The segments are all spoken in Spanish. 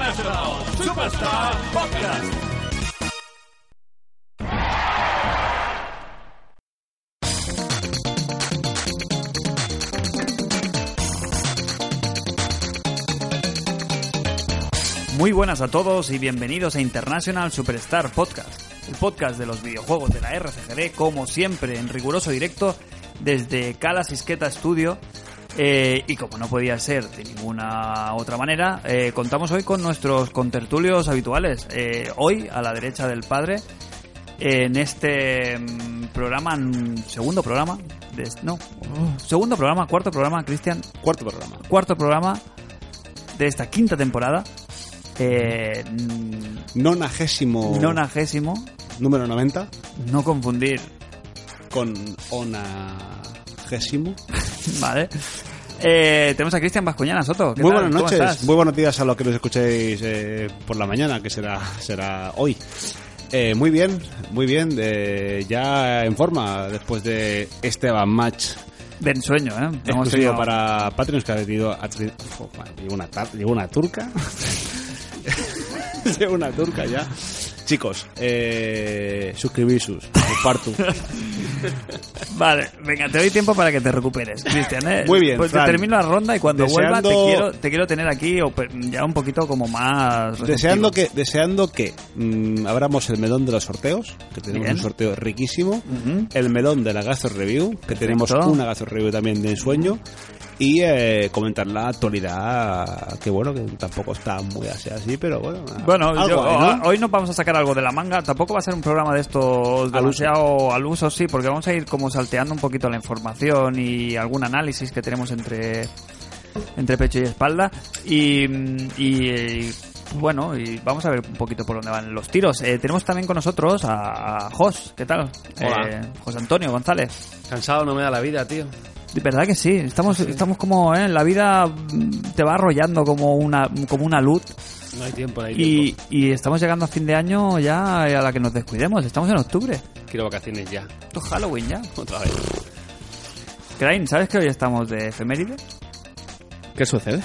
International Superstar Podcast. Muy buenas a todos y bienvenidos a International Superstar Podcast, el podcast de los videojuegos de la RCGD, como siempre, en riguroso directo desde Cala Sisqueta Studio. Eh, y como no podía ser de ninguna otra manera, eh, contamos hoy con nuestros contertulios habituales. Eh, hoy, a la derecha del padre, en este mm, programa, mm, segundo programa, de- no, segundo programa, cuarto programa, Cristian, Cuarto programa. cuarto programa de esta quinta temporada. Eh, mm, Nonagésimo. nonagésimo, Número 90. no confundir, Con onagésimo. ¿vale? Eh, tenemos a Cristian Vascuñana Soto. ¿qué Muy tal? buenas ¿Cómo noches. Muy buenos días a los que nos escuchéis eh, por la mañana, que será, será hoy. Eh, muy bien, muy bien. eh, ya en forma después de este Van Match De ensueño, ¿eh? Hemos exclusivo para Patreons que ha tenido. una, una turca. llegó una turca ya. Chicos, eh, suscribís sus, partu. Vale, venga, te doy tiempo para que te recuperes, Cristian. ¿eh? Muy bien, Pues te termino la ronda y cuando vuelva te Deseando- quiero, te quiero tener aquí ya un poquito como más... receptivo. Deseando que, deseando que mm, abramos el melón de los sorteos, que tenemos Bien. un sorteo riquísimo, Ujú. el melón de la Gazo Review, que tenemos Perfecto. una Gazo Review también de ensueño, y eh, comentar la actualidad, que bueno, que tampoco está muy así, así pero bueno. Bueno, algo yo- ¿no? hoy nos vamos a sacar algo de la manga. Tampoco va a ser un programa de estos Al uso. demasiado al uso, sí, porque vamos a ir como salteando un poquito la información y algún análisis que tenemos entre entre pecho y espalda. Y, y, bueno, y vamos a ver un poquito por dónde van los tiros. Eh, tenemos también con nosotros a, a Jos, ¿qué tal? Hola. Eh, José Antonio González. Cansado no me da la vida, tío. De verdad que sí, estamos, estamos como, ¿eh? la vida mm, te va arrollando como una, como una luz No hay tiempo, no hay y, tiempo. y estamos llegando a fin de año ya a la que nos descuidemos. Estamos en octubre. Quiero vacaciones ya. Esto es Halloween ya. Otra vez. Crane, ¿sabes que hoy estamos de efeméride? ¿Qué sucede?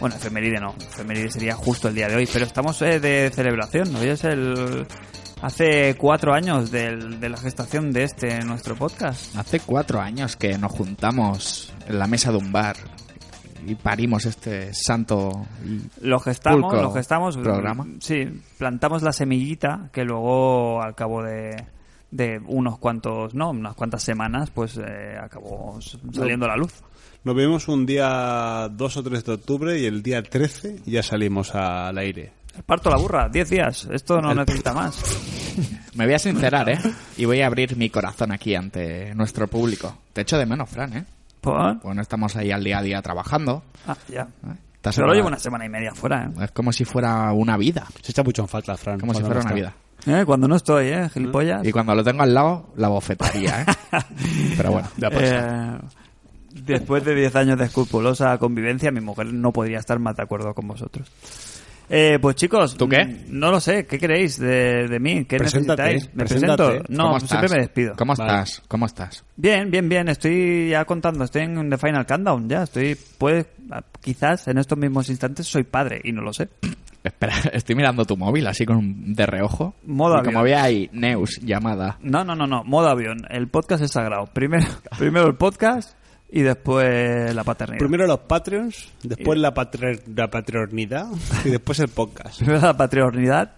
Bueno, efeméride no. Efeméride sería justo el día de hoy, pero estamos eh, de celebración. Hoy es el... Hace cuatro años del- de la gestación de este nuestro podcast. Hace cuatro años que nos juntamos en la mesa de un bar y parimos este santo... y- Lo gestamos, Pulco lo gestamos. programa. Sí, plantamos la semillita que luego al cabo de, de unos cuantos, no, unas cuantas semanas, pues eh, acabó saliendo a la luz. Nos vemos un día 2 o 3 de octubre y el día 13 ya salimos al aire. Parto la burra, 10 días. Esto no necesita más. Me voy a sincerar, ¿eh? Y voy a abrir mi corazón aquí ante nuestro público. Te echo de menos, Fran, ¿eh? ¿Por? Pues no estamos ahí al día a día trabajando. Ah, ya. ¿eh? Solo semana- llevo una semana y media fuera, ¿eh? Es como si fuera una vida. Se echa mucho en falta, Fran. Como si fuera una vida. ¿Eh? Cuando no estoy, ¿eh? Gilipollas. Y cuando lo tengo al lado, la bofetaría, ¿eh? Pero bueno. Ya pasa. Eh, después de 10 años de escrupulosa convivencia, mi mujer no podría estar más de acuerdo con vosotros. Eh, pues chicos, ¿Tú qué? mm, No lo sé. ¿Qué queréis de, de mí? ¿Qué Preséntate, necesitáis? ¿Me preséntate. presento? No, ¿Cómo siempre me despido. ¿Cómo Vale. estás? ¿Cómo estás? Bien, bien, bien. Estoy ya contando. Estoy en The Final Countdown ya. Estoy, pues, quizás en estos mismos instantes soy padre y no lo sé. Espera, estoy mirando tu móvil así con un de reojo. Modo y como avión. ve ahí, Neus, llamada. No, no, no, no. Modo avión. El podcast es sagrado. Primero, primero el podcast y después la paternidad. Primero los Patreons, después la, patri- la patronidad y después el podcast. Primero la paternidad.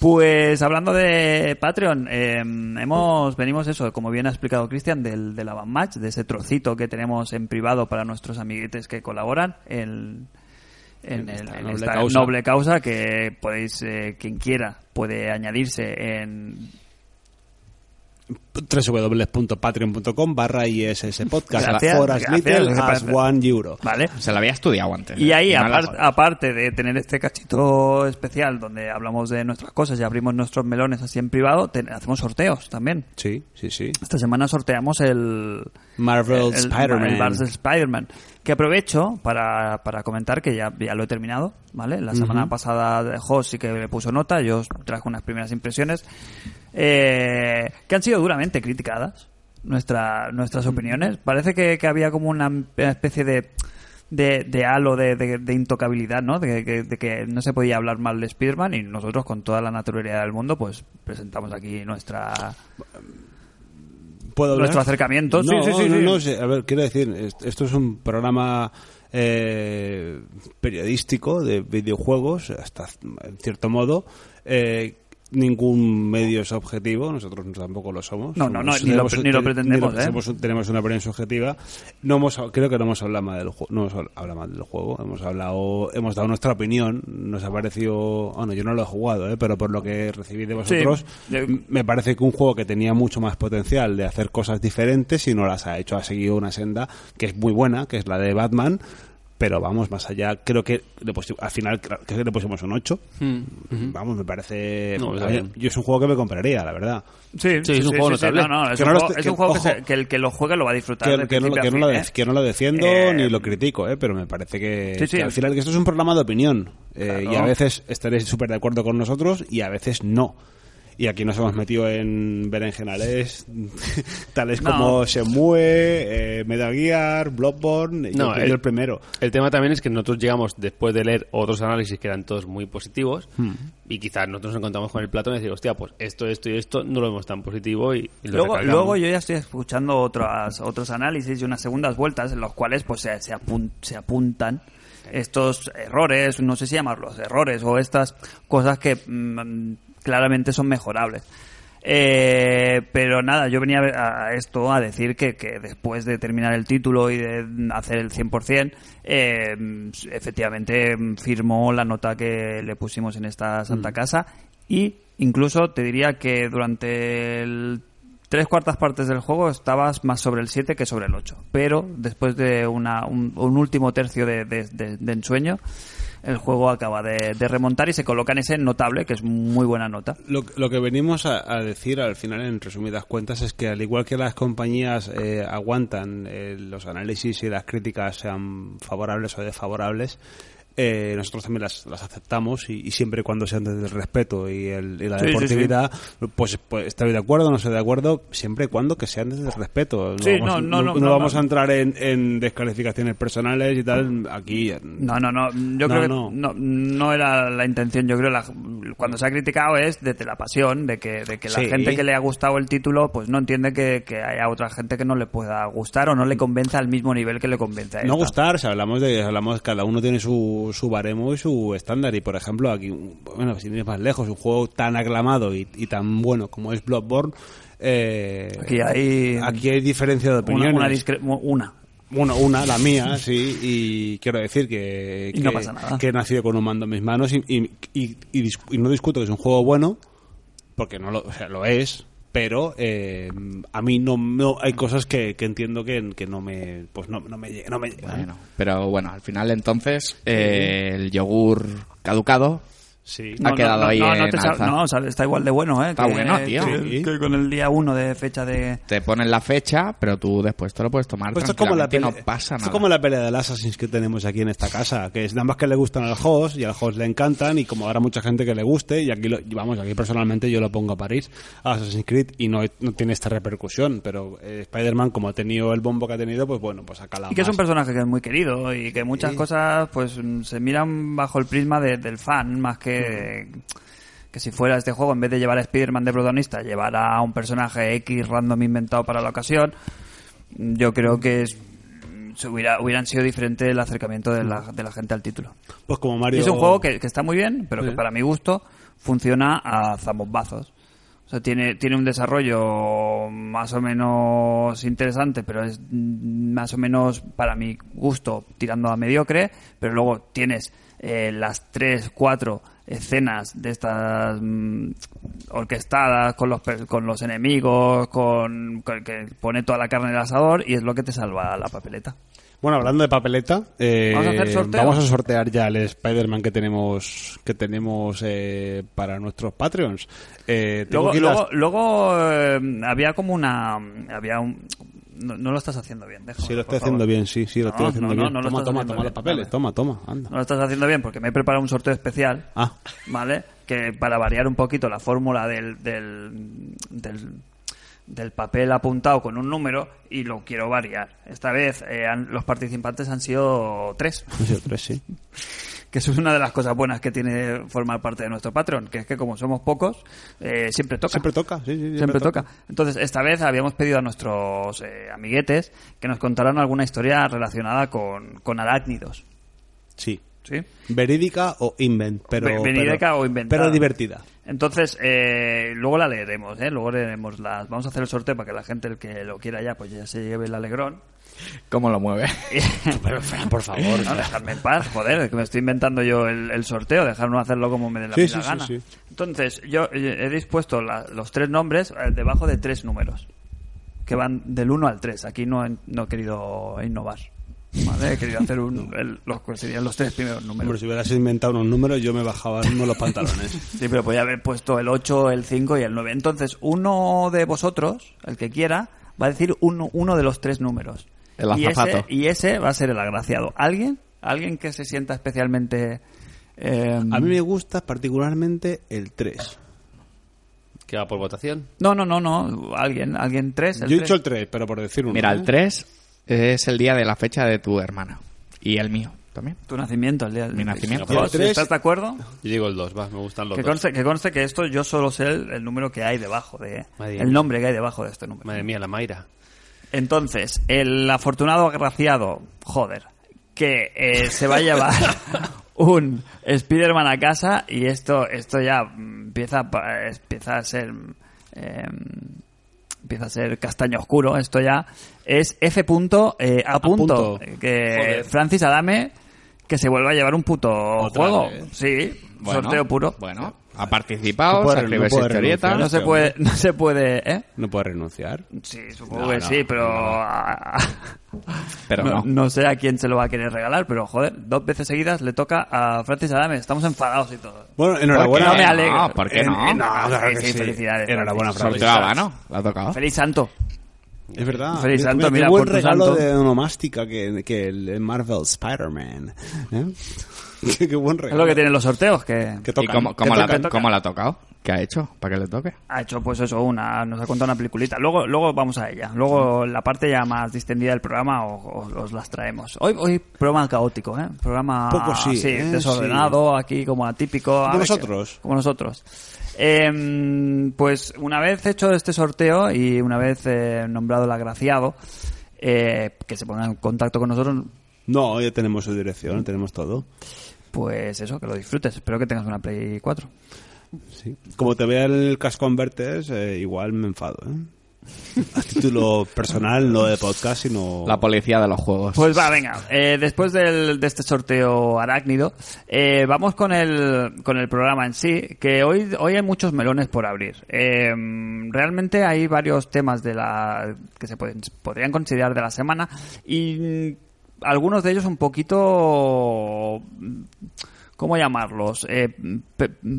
Pues hablando de Patreon, eh, hemos venimos eso, como bien ha explicado Cristian, del, del Avant Match, de ese trocito que tenemos en privado para nuestros amiguetes que colaboran en, en, el- esta en noble esta causa. noble causa que podéis, eh, quien quiera, puede añadirse en www.patreon.com barra ISS podcast Gracias, for as gracias, little gracias. as one euro. ¿Vale? Se la había estudiado antes. Y ahí, No la apar- jodas. aparte de tener este cachito especial donde hablamos de nuestras cosas y abrimos nuestros melones así en privado, ten- hacemos sorteos también. Sí, sí, sí. Esta semana sorteamos el, Marvel el- Spider-Man. el Marvel Spider-Man. Que aprovecho para, para comentar que ya, ya lo he terminado, ¿vale? La semana pasada de Jos sí que le puso nota, yo traje unas primeras impresiones eh, que han sido duramente criticadas nuestra, nuestras opiniones. Parece que, que había como una especie de de, de halo de, de- de intocabilidad, ¿no? De, que- de que no se podía hablar mal de Spider-Man y nosotros con toda la naturalidad del mundo pues presentamos aquí nuestra... ¿Puedo hablar? Nuestro acercamiento, no, sí, sí, no, sí. no, a ver, quiero decir, est- esto es un programa eh, periodístico de videojuegos, hasta en cierto modo. Eh, ningún medio es objetivo, nosotros tampoco lo somos. No, no, no, Somos- ni lo- ni lo ten- pretendemos, ni lo- ¿eh? somos- tenemos una opinión subjetiva. No hemos, creo que no hemos hablado mal del juego, no hemos hablado mal del juego, hemos hablado, hemos dado nuestra opinión, nos ha parecido, bueno, yo no lo he jugado, ¿eh? pero por lo que recibí de vosotros, me parece que un juego que tenía mucho más potencial de hacer cosas diferentes y no las ha hecho, ha seguido una senda que es muy buena, que es la de Batman, pero vamos, más allá, creo que le al final creo que le pusimos un 8. Vamos, me parece... No, mí- yo es un juego que me compraría, la verdad. Sí, Sí, es un juego notable. No, no, es, Que un juego, est- es un que- juego que, ojo. se- que el que lo juegue lo va a disfrutar. Que, de que no, a lo, de- ¿eh? que no lo defiendo Eh, ni lo critico, ¿eh? pero me parece que, Sí, sí. que al final que esto es un programa de opinión eh, y a veces estaréis súper de acuerdo con nosotros y a veces no. Y aquí nos hemos metido en berenjenales tales No. como Shenmue, eh, Metal Gear, Bloodborne, y No, el- el primero. El tema también es que nosotros llegamos después de leer otros análisis que eran todos muy positivos Hmm. y quizás nosotros nos encontramos con el plato y decir, hostia, pues esto, esto y esto no lo vemos tan positivo y, y lo Luego, luego yo ya estoy escuchando otros, otros análisis y unas segundas vueltas en los cuales pues se, se, apun- se apuntan estos errores, no sé si llamarlos errores o estas cosas que mm, claramente son mejorables. Eh, pero nada, yo venía a esto a decir que, que después de terminar el título y de hacer el 100%, eh, efectivamente firmó la nota que le pusimos en esta Santa Casa y incluso te diría que durante el tres cuartas partes del juego estabas más sobre el 7 que sobre el 8. Pero después de una, un, un último tercio de, de- de- de ensueño, el juego acaba de, remontar y se coloca en ese notable, que es muy buena nota. Lo, lo que venimos a, a decir al final, en resumidas cuentas, es que al igual que las compañías eh, aguantan eh, los análisis y las críticas sean favorables o desfavorables, eh, nosotros también las, las aceptamos y, y siempre y cuando sean desde el respeto y, el, y la Sí, sí, deportividad, Pues, pues estoy de acuerdo, no estoy de acuerdo, siempre y cuando que sean desde el respeto. Sí, vamos, no, no, no, no, vamos no. a entrar en, en descalificaciones personales y tal, aquí. No, no, no. Yo No, creo que no. no. No, era la intención. Yo creo la, cuando se ha criticado es desde la pasión, de que, de que la Sí. gente que le ha gustado el título, pues no entiende que, que haya otra gente que no le pueda gustar o no le convence al mismo nivel que le convence a No esta. gustar, si hablamos de, hablamos, cada uno tiene su, su baremo y su estándar. Y por ejemplo, aquí, bueno, sin ir más lejos, un juego tan aclamado y, y tan bueno como es Bloodborne, eh, Aquí hay- aquí hay diferencia de Una, opiniones. una, una. Bueno, una, la mía, sí, y quiero decir que, no que- pasa nada. que he nacido con un mando en mis manos y, y, y- y no discuto que es un juego bueno, porque no lo, o sea, lo es, pero eh, a mí no, no hay cosas que, que entiendo que, que no me pues no, no me no me llegan. Bueno, pero bueno, al final entonces eh, el yogur caducado Sí. Ha quedado ahí no, en te no, está igual de bueno, ¿eh? Está que- bueno, tío. que- Sí. que con el día 1 de fecha de... te ponen la fecha, pero tú después te lo puedes tomar Pues esto es como la pelea, no pasa esto nada. es como la pelea del Assassin's que tenemos aquí en esta casa, que es nada más que le gustan al host y al host le encantan y como habrá mucha gente que le guste y aquí lo, y vamos, aquí personalmente yo lo pongo a París, a Assassin's Creed y no, no tiene esta repercusión, pero eh, Spider-Man como ha tenido el bombo que ha tenido, pues bueno, pues ha calado Y que es un personaje que es muy querido y que muchas cosas pues se miran bajo el prisma de- del fan más que que si fuera este juego en vez de llevar a Spider-Man de protagonista llevar a un personaje X random inventado para la ocasión yo creo que es- se hubiera, hubieran sido diferente el acercamiento de la, de la gente al título. Pues como Y Mario... es un juego que, que está muy bien, pero que Sí. para mi gusto funciona a zambombazos. O sea, tiene, tiene un desarrollo más o menos interesante, pero es más o menos, para mi gusto, tirando a mediocre. Pero luego tienes eh, las tres, cuatro escenas de estas mm, orquestadas con los, con los enemigos, con, con- que pone toda la carne en el asador y es lo que te salva la papeleta. Bueno, hablando de papeleta, eh, ¿Vamos a hacer vamos a sortear ya el Spider-Man que tenemos que tenemos eh, para nuestros Patreons. Eh, Luego, luego, las- luego, había como una... Había un... No, no lo estás haciendo bien, déjame, Sí, lo estoy por favor. haciendo bien, sí, sí, lo No, estoy haciendo no, no, bien. no lo toma, estás toma, haciendo toma bien. los papeles, Vale. toma, toma, anda. No lo estás haciendo bien porque me he preparado un sorteo especial, Ah, ¿vale? Que para variar un poquito la fórmula del, del, del, del papel apuntado con un número y lo quiero variar. Esta vez eh, han- los participantes han sido tres, Han sido tres, sí. que eso es una de las cosas buenas que tiene formar parte de nuestro Patreon, que es que como somos pocos, eh, siempre toca. Siempre toca, sí, sí, siempre, Siempre toca. Entonces, esta vez habíamos pedido a nuestros eh, amiguetes que nos contaran alguna historia relacionada con, con arácnidos. Sí. ¿Sí? Verídica o invent, pero... Ve- verídica pero- o inventada. Pero divertida. Entonces, eh, luego la leeremos, ¿eh? Luego leeremos las... Vamos a hacer el sorteo para que la gente, el que lo quiera ya, pues ya se lleve el alegrón. ¿Cómo lo mueve? Pero, Fran, por favor. No, dejadme en paz, joder, que me estoy inventando yo el, el sorteo, dejarnos hacerlo como me dé la Sí, gana. sí. Entonces, yo eh, he dispuesto la- los tres nombres eh, debajo de tres números, que van del 1 al 3. Aquí no he, no he querido innovar. ¿vale? He querido hacer un, el- los que serían los tres primeros números. Hombre, si hubieras inventado unos números, yo me bajaba mismo los pantalones. Sí, pero podía haber puesto el 8, el 5 y el 9. Entonces, uno de vosotros, el que quiera, va a decir uno, uno de los tres números. El y, ese, azafato. y ese va a ser el agraciado. ¿Alguien? ¿Alguien que se sienta especialmente... eh, A mí me gusta particularmente el 3. Que va por votación. No, no, no, no. Alguien, alguien tres. el Yo he dicho el 3, pero por decir uno. Mira, ¿eh? el 3 es el día de la fecha de tu hermana. Y el mío también. Tu nacimiento, el día del Mi nacimiento. El ¿Estás de acuerdo? Yo digo el 2, va, me gustan los Que dos. conste, que conste que esto yo solo sé el, el número que hay debajo de... Madre el mía. nombre que hay debajo de este número. Madre mía, la Mayra. Entonces, el afortunado agraciado, joder, que eh, se va a llevar un Spider-Man a casa y esto esto ya empieza, a pa- empieza a ser... eh, empieza a ser castaño oscuro, esto ya es F. Punto, eh, a, A punto, punto. que Joder. Francis Adame que se vuelva a llevar un puto Otra juego, vez. sí, Bueno, sorteo puro. Bueno, ha participado, No puede- se escribe no historieta. renunciar. no se puede, no se puede, ¿eh? No puede renunciar. Sí, supongo No, que no, sí, pero no. Pero no, no. no sé a quién se lo va a querer regalar, pero joder, dos veces seguidas le toca a Francis Adame. Estamos enfadados y todo. Bueno, enhorabuena. No me alegro. No, ¿por qué no? en- no, claro Sí, que sí, sí. felicidades, Enhorabuena, Francis. ¿no? ¿La ha tocado? Feliz santo. Es verdad. Feliz Mira, santo, mira, mira, qué buen regalo santo. de onomástica que, que el Marvel Spider-Man. ¿eh? qué, buen Es regalo. lo que tienen los sorteos, que Que ¿Y tocan, cómo, que cómo, la, tocan. cómo la ha tocado? ¿Qué ha hecho para que le toque? ha hecho pues eso, una, nos ha contado una peliculita. Luego, luego vamos a ella. Luego la parte ya más distendida del programa o- o- os las traemos. Hoy, hoy programa caótico, ¿eh? Programa Poco sí, ¿eh? desordenado, aquí como atípico. Como ver qué- nosotros. Como nosotros. Em, pues una vez hecho este sorteo y una vez eh, nombrado el agraciado, eh, que se ponga en contacto con nosotros, No, ya tenemos su dirección, tenemos todo. Pues eso, que lo disfrutes. Espero que tengas una Play 4. Sí. Como te vea el Cash Converters, eh, igual me enfado. ¿eh? A título personal, no de podcast, sino... La policía de los juegos. Pues va, venga. eh, después del- de este sorteo arácnido, eh, vamos con el, con el programa en sí, que hoy, hoy hay muchos melones por abrir. Eh, realmente hay varios temas de la que se pueden, podrían considerar de la semana y algunos de ellos un poquito... ¿Cómo llamarlos? Eh,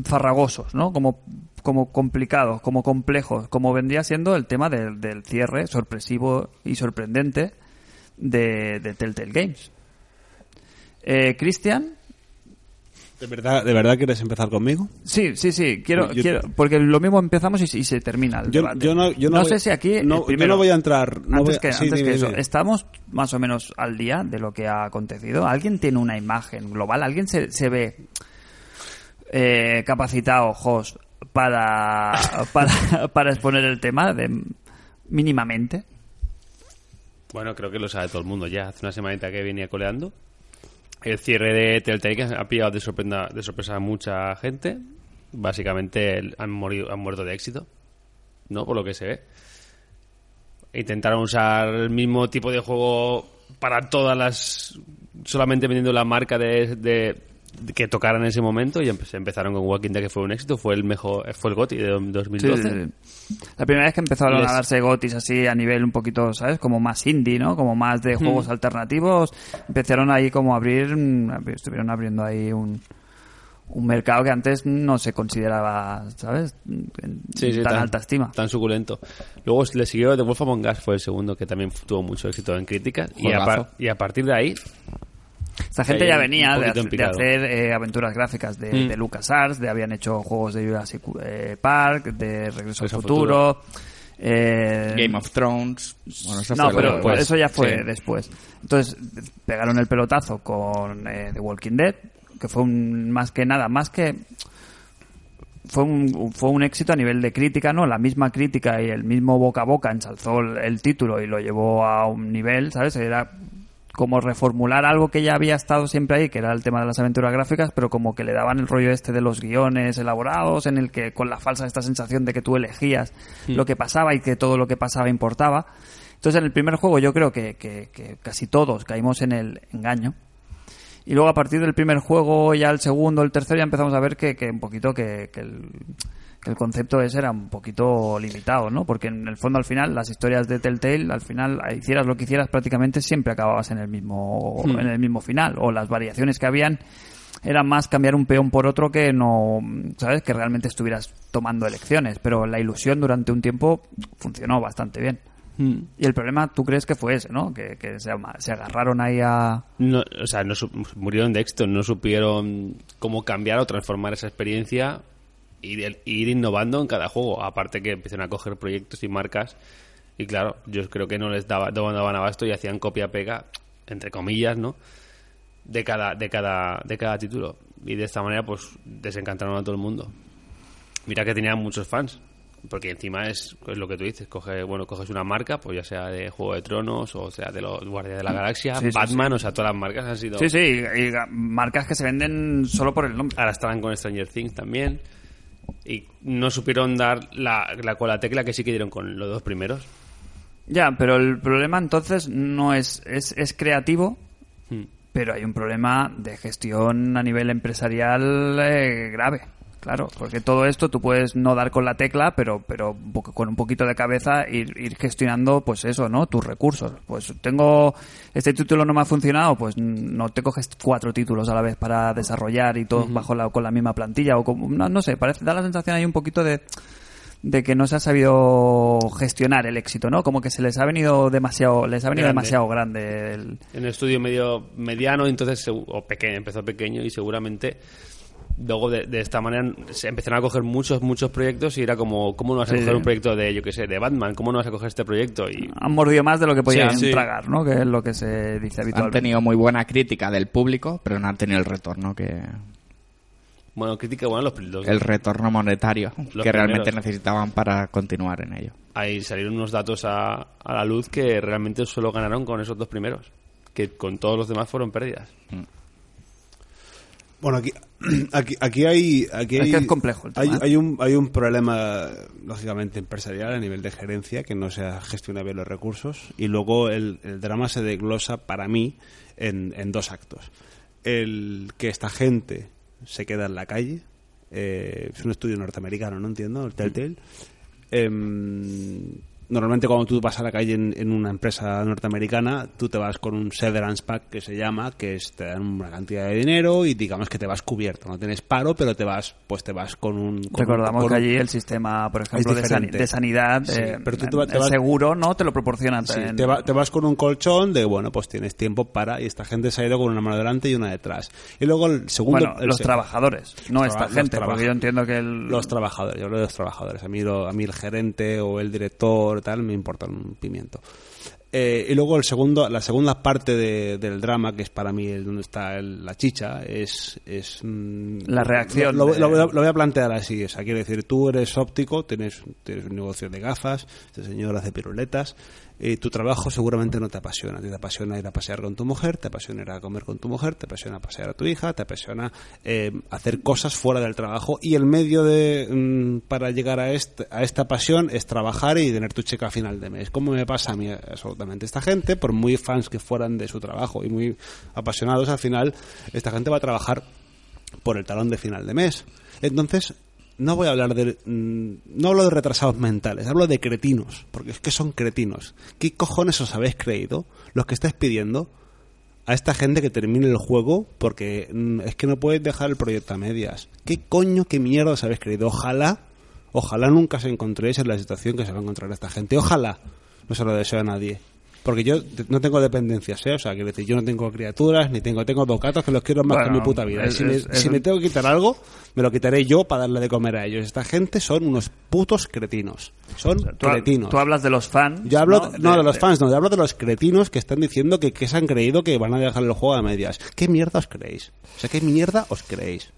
farragosos, ¿no? Como, como complicados, como complejos, como vendría siendo el tema del, del cierre sorpresivo y sorprendente de, de Telltale Games. Eh, Cristian, ¿De verdad, ¿De verdad quieres empezar conmigo? sí, sí, sí, quiero, Yo- quiero, porque lo mismo empezamos y, y se termina el Yo, debate. yo no, yo no, voy- sé si aquí, no, eh, yo primero, no voy a entrar... No antes voy a- que, sí, antes dime, que eso, dime. estamos más o menos al día de lo que ha acontecido. ¿Alguien tiene una imagen global? ¿Alguien se, se ve eh, capacitado, host, para, para, para exponer el tema de, mínimamente? Bueno, creo que lo sabe todo el mundo ya. Hace una semanita que venía coleando. El cierre de Telltale que ha pillado de, sorprenda- de sorpresa a mucha gente. Básicamente han, morido, han muerto de éxito. ¿No? Por lo que se ve. Intentaron usar el mismo tipo de juego para todas las... Solamente vendiendo la marca de que tocaran en ese momento y empe- empezaron con Walking Dead que fue un éxito. Fue el mejor... Fue el GOTY de 2012. Sí, sí, sí. La primera vez que empezaron Les- a darse gotis así a nivel un poquito, ¿sabes? Como más indie, ¿no? Como más de juegos alternativos. Empezaron ahí como a abrir, mm, estuvieron abriendo ahí un, un mercado que antes no se consideraba, ¿sabes? En Sí, sí, tan, alta estima. Tan suculento. Luego le siguió The Wolf Among Us, fue el segundo que también tuvo mucho éxito en críticas. Y a, y a partir de ahí, Esta gente ya un venía de, hacer- de eh, aventuras gráficas de, Mm. de LucasArts, de habían hecho juegos de Jurassic eh, Park, de Regreso al Regreso al Futuro. Eh, Game of Thrones. Bueno, eso no, fue pero eso ya fue sí. después. Entonces pegaron el pelotazo con eh, The Walking Dead, que fue un, más que nada, más que fue un, fue un éxito a nivel de crítica, ¿no? La misma crítica y el mismo boca a boca ensalzó el, el título y lo llevó a un nivel, ¿sabes? Era como reformular algo que ya había estado siempre ahí, que era el tema de las aventuras gráficas, pero como que le daban el rollo este de los guiones elaborados, en el que con la falsa esta sensación de que tú elegías lo que pasaba y que todo lo que pasaba importaba. Entonces en el primer juego yo creo que, que- que casi todos caímos en el engaño. Y luego a partir del primer juego, ya el segundo, el tercero, ya empezamos a ver que, que un poquito que, que el, que el concepto ese era un poquito limitado, ¿no? Porque en el fondo al final las historias de Telltale, al final hicieras lo que hicieras prácticamente siempre acababas en el mismo Hmm. en el mismo final o las variaciones que habían eran más cambiar un peón por otro que no, ¿sabes? Que realmente estuvieras tomando elecciones, pero la ilusión durante un tiempo funcionó bastante bien. Y el problema, tú crees que fue ese, ¿no? Que, que se, agarraron ahí a... No, o sea, no murieron de éxito, no supieron cómo cambiar o transformar esa experiencia y de- ir innovando en cada juego. Aparte que empiezan a coger proyectos y marcas y claro, yo creo que no les daba, no daban abasto y hacían copia-pega, entre comillas, ¿no? De cada, de cada, de cada título. Y de esta manera, pues, desencantaron a todo el mundo. Mira que tenían muchos fans. Porque encima es, es lo que tú dices, coge, bueno, coges una marca, pues ya sea de Juego de Tronos, o sea de los Guardias de la Galaxia, Sí, sí, Batman, o sea, todas las marcas han sido... Sí, sí, y, y marcas que se venden solo por el nombre. Ahora estarán con Stranger Things también. Y no supieron dar la, la con la tecla que sí que dieron con los dos primeros. Ya, pero el problema entonces no es, es, es creativo, Hmm. pero hay un problema de gestión a nivel empresarial eh, grave. Claro, porque todo esto tú puedes no dar con la tecla, pero, pero con un poquito de cabeza ir, ir gestionando, pues eso, ¿no? Tus recursos. Pues tengo, este título no me ha funcionado, pues no te coges cuatro títulos a la vez para desarrollar y todos bajo la, con la misma plantilla o como, no, no sé, parece, da la sensación ahí un poquito de, de que no se ha sabido gestionar el éxito, ¿no? Como que se les ha venido demasiado, les ha venido Grande. demasiado grande el, En el estudio medio mediano, entonces, o pequeño, empezó pequeño y seguramente luego de, de esta manera se empezaron a coger muchos, muchos proyectos y era como, ¿cómo no vas a Sí, coger sí. un proyecto de, yo qué sé, de Batman? ¿Cómo no vas a coger este proyecto? Y han mordido más de lo que podían Sí, sí. tragar, ¿no? Que es lo que se dice Han habitualmente. tenido muy buena crítica del público, pero no han tenido el retorno que bueno, crítica, bueno, los, los- el retorno monetario Los que realmente necesitaban para continuar en ello. ahí salieron unos datos a, a la luz que realmente solo ganaron con esos dos primeros. Que con todos los demás fueron pérdidas. Bueno, aquí, aquí, aquí hay... Aquí Es hay, que es complejo el tema, hay, ¿eh? hay un, hay un problema, lógicamente, empresarial a nivel de gerencia, que no se ha gestionado bien los recursos. Y luego el, el drama se desglosa, para mí, en, en dos actos. El que esta gente se queda en la calle. eh, es un estudio norteamericano, no entiendo, el Telltale. Em, normalmente cuando tú vas a la calle en, en una empresa norteamericana, tú te vas con un severance pack que se llama, que es, te dan una cantidad de dinero y digamos que te vas cubierto. No tienes paro, pero te vas, pues te vas con un... con un- Recordamos con que allí el sistema, por ejemplo, de, de sanidad, Sí, eh, pero tú te va- te el vas- seguro no te lo proporciona. Sí, en- te, va- te vas con un colchón de, bueno, pues tienes tiempo para... Y esta gente se ha ido con una mano delante y una detrás. Y luego el segundo... bueno, el los se- trabajadores, no esta gente, porque yo entiendo que el... Los trabajadores, yo hablo de los trabajadores. A mí, lo- a mí el gerente o el director tal me importa un pimiento. Eh, y luego el segundo, la segunda parte de- del drama, que es para mí el- donde está el- la chicha, es... es mm, La reacción Lo, lo- de- lo voy a- lo voy a plantear así. O sea, quiero decir, tú eres óptico, tienes, tienes un negocio de gafas, este señor hace piruletas, y tu trabajo seguramente no te apasiona. Te apasiona ir a pasear con tu mujer, te apasiona ir a comer con tu mujer, te apasiona pasear a tu hija, te apasiona eh, hacer cosas fuera del trabajo y el medio de mm, para llegar a, este, a esta pasión es trabajar y tener tu cheque a final de mes. ¿Cómo me pasa a mí absolutamente? Esta gente, por muy fans que fueran de su trabajo y muy apasionados, al final esta gente va a trabajar por el talón de final de mes. Entonces, no voy a hablar de. mm, No hablo de retrasados mentales, hablo de cretinos, porque es que son cretinos. ¿Qué cojones os habéis creído los que estáis pidiendo a esta gente que termine el juego porque mm, es que no podéis dejar el proyecto a medias? ¿Qué coño, qué mierda os habéis creído? Ojalá, ojalá nunca os encontréis en la situación que se va a encontrar esta gente. Ojalá, no se lo deseo a nadie. Porque yo no tengo dependencias, ¿eh? O sea, quiero decir, yo no tengo criaturas, ni tengo, tengo dos gatos que los quiero más que Bueno, mi puta vida. Y es- si, me, es- si me tengo que quitar algo, me lo quitaré yo para darle de comer a ellos. Esta gente son unos putos cretinos. Son Tú, ha- cretinos. tú hablas de los fans. Yo hablo, no, de, los fans, no, yo hablo de los cretinos que están diciendo que, que se han creído que van a dejar el juego a medias. ¿Qué mierda os creéis? O sea, ¿qué mierda os creéis?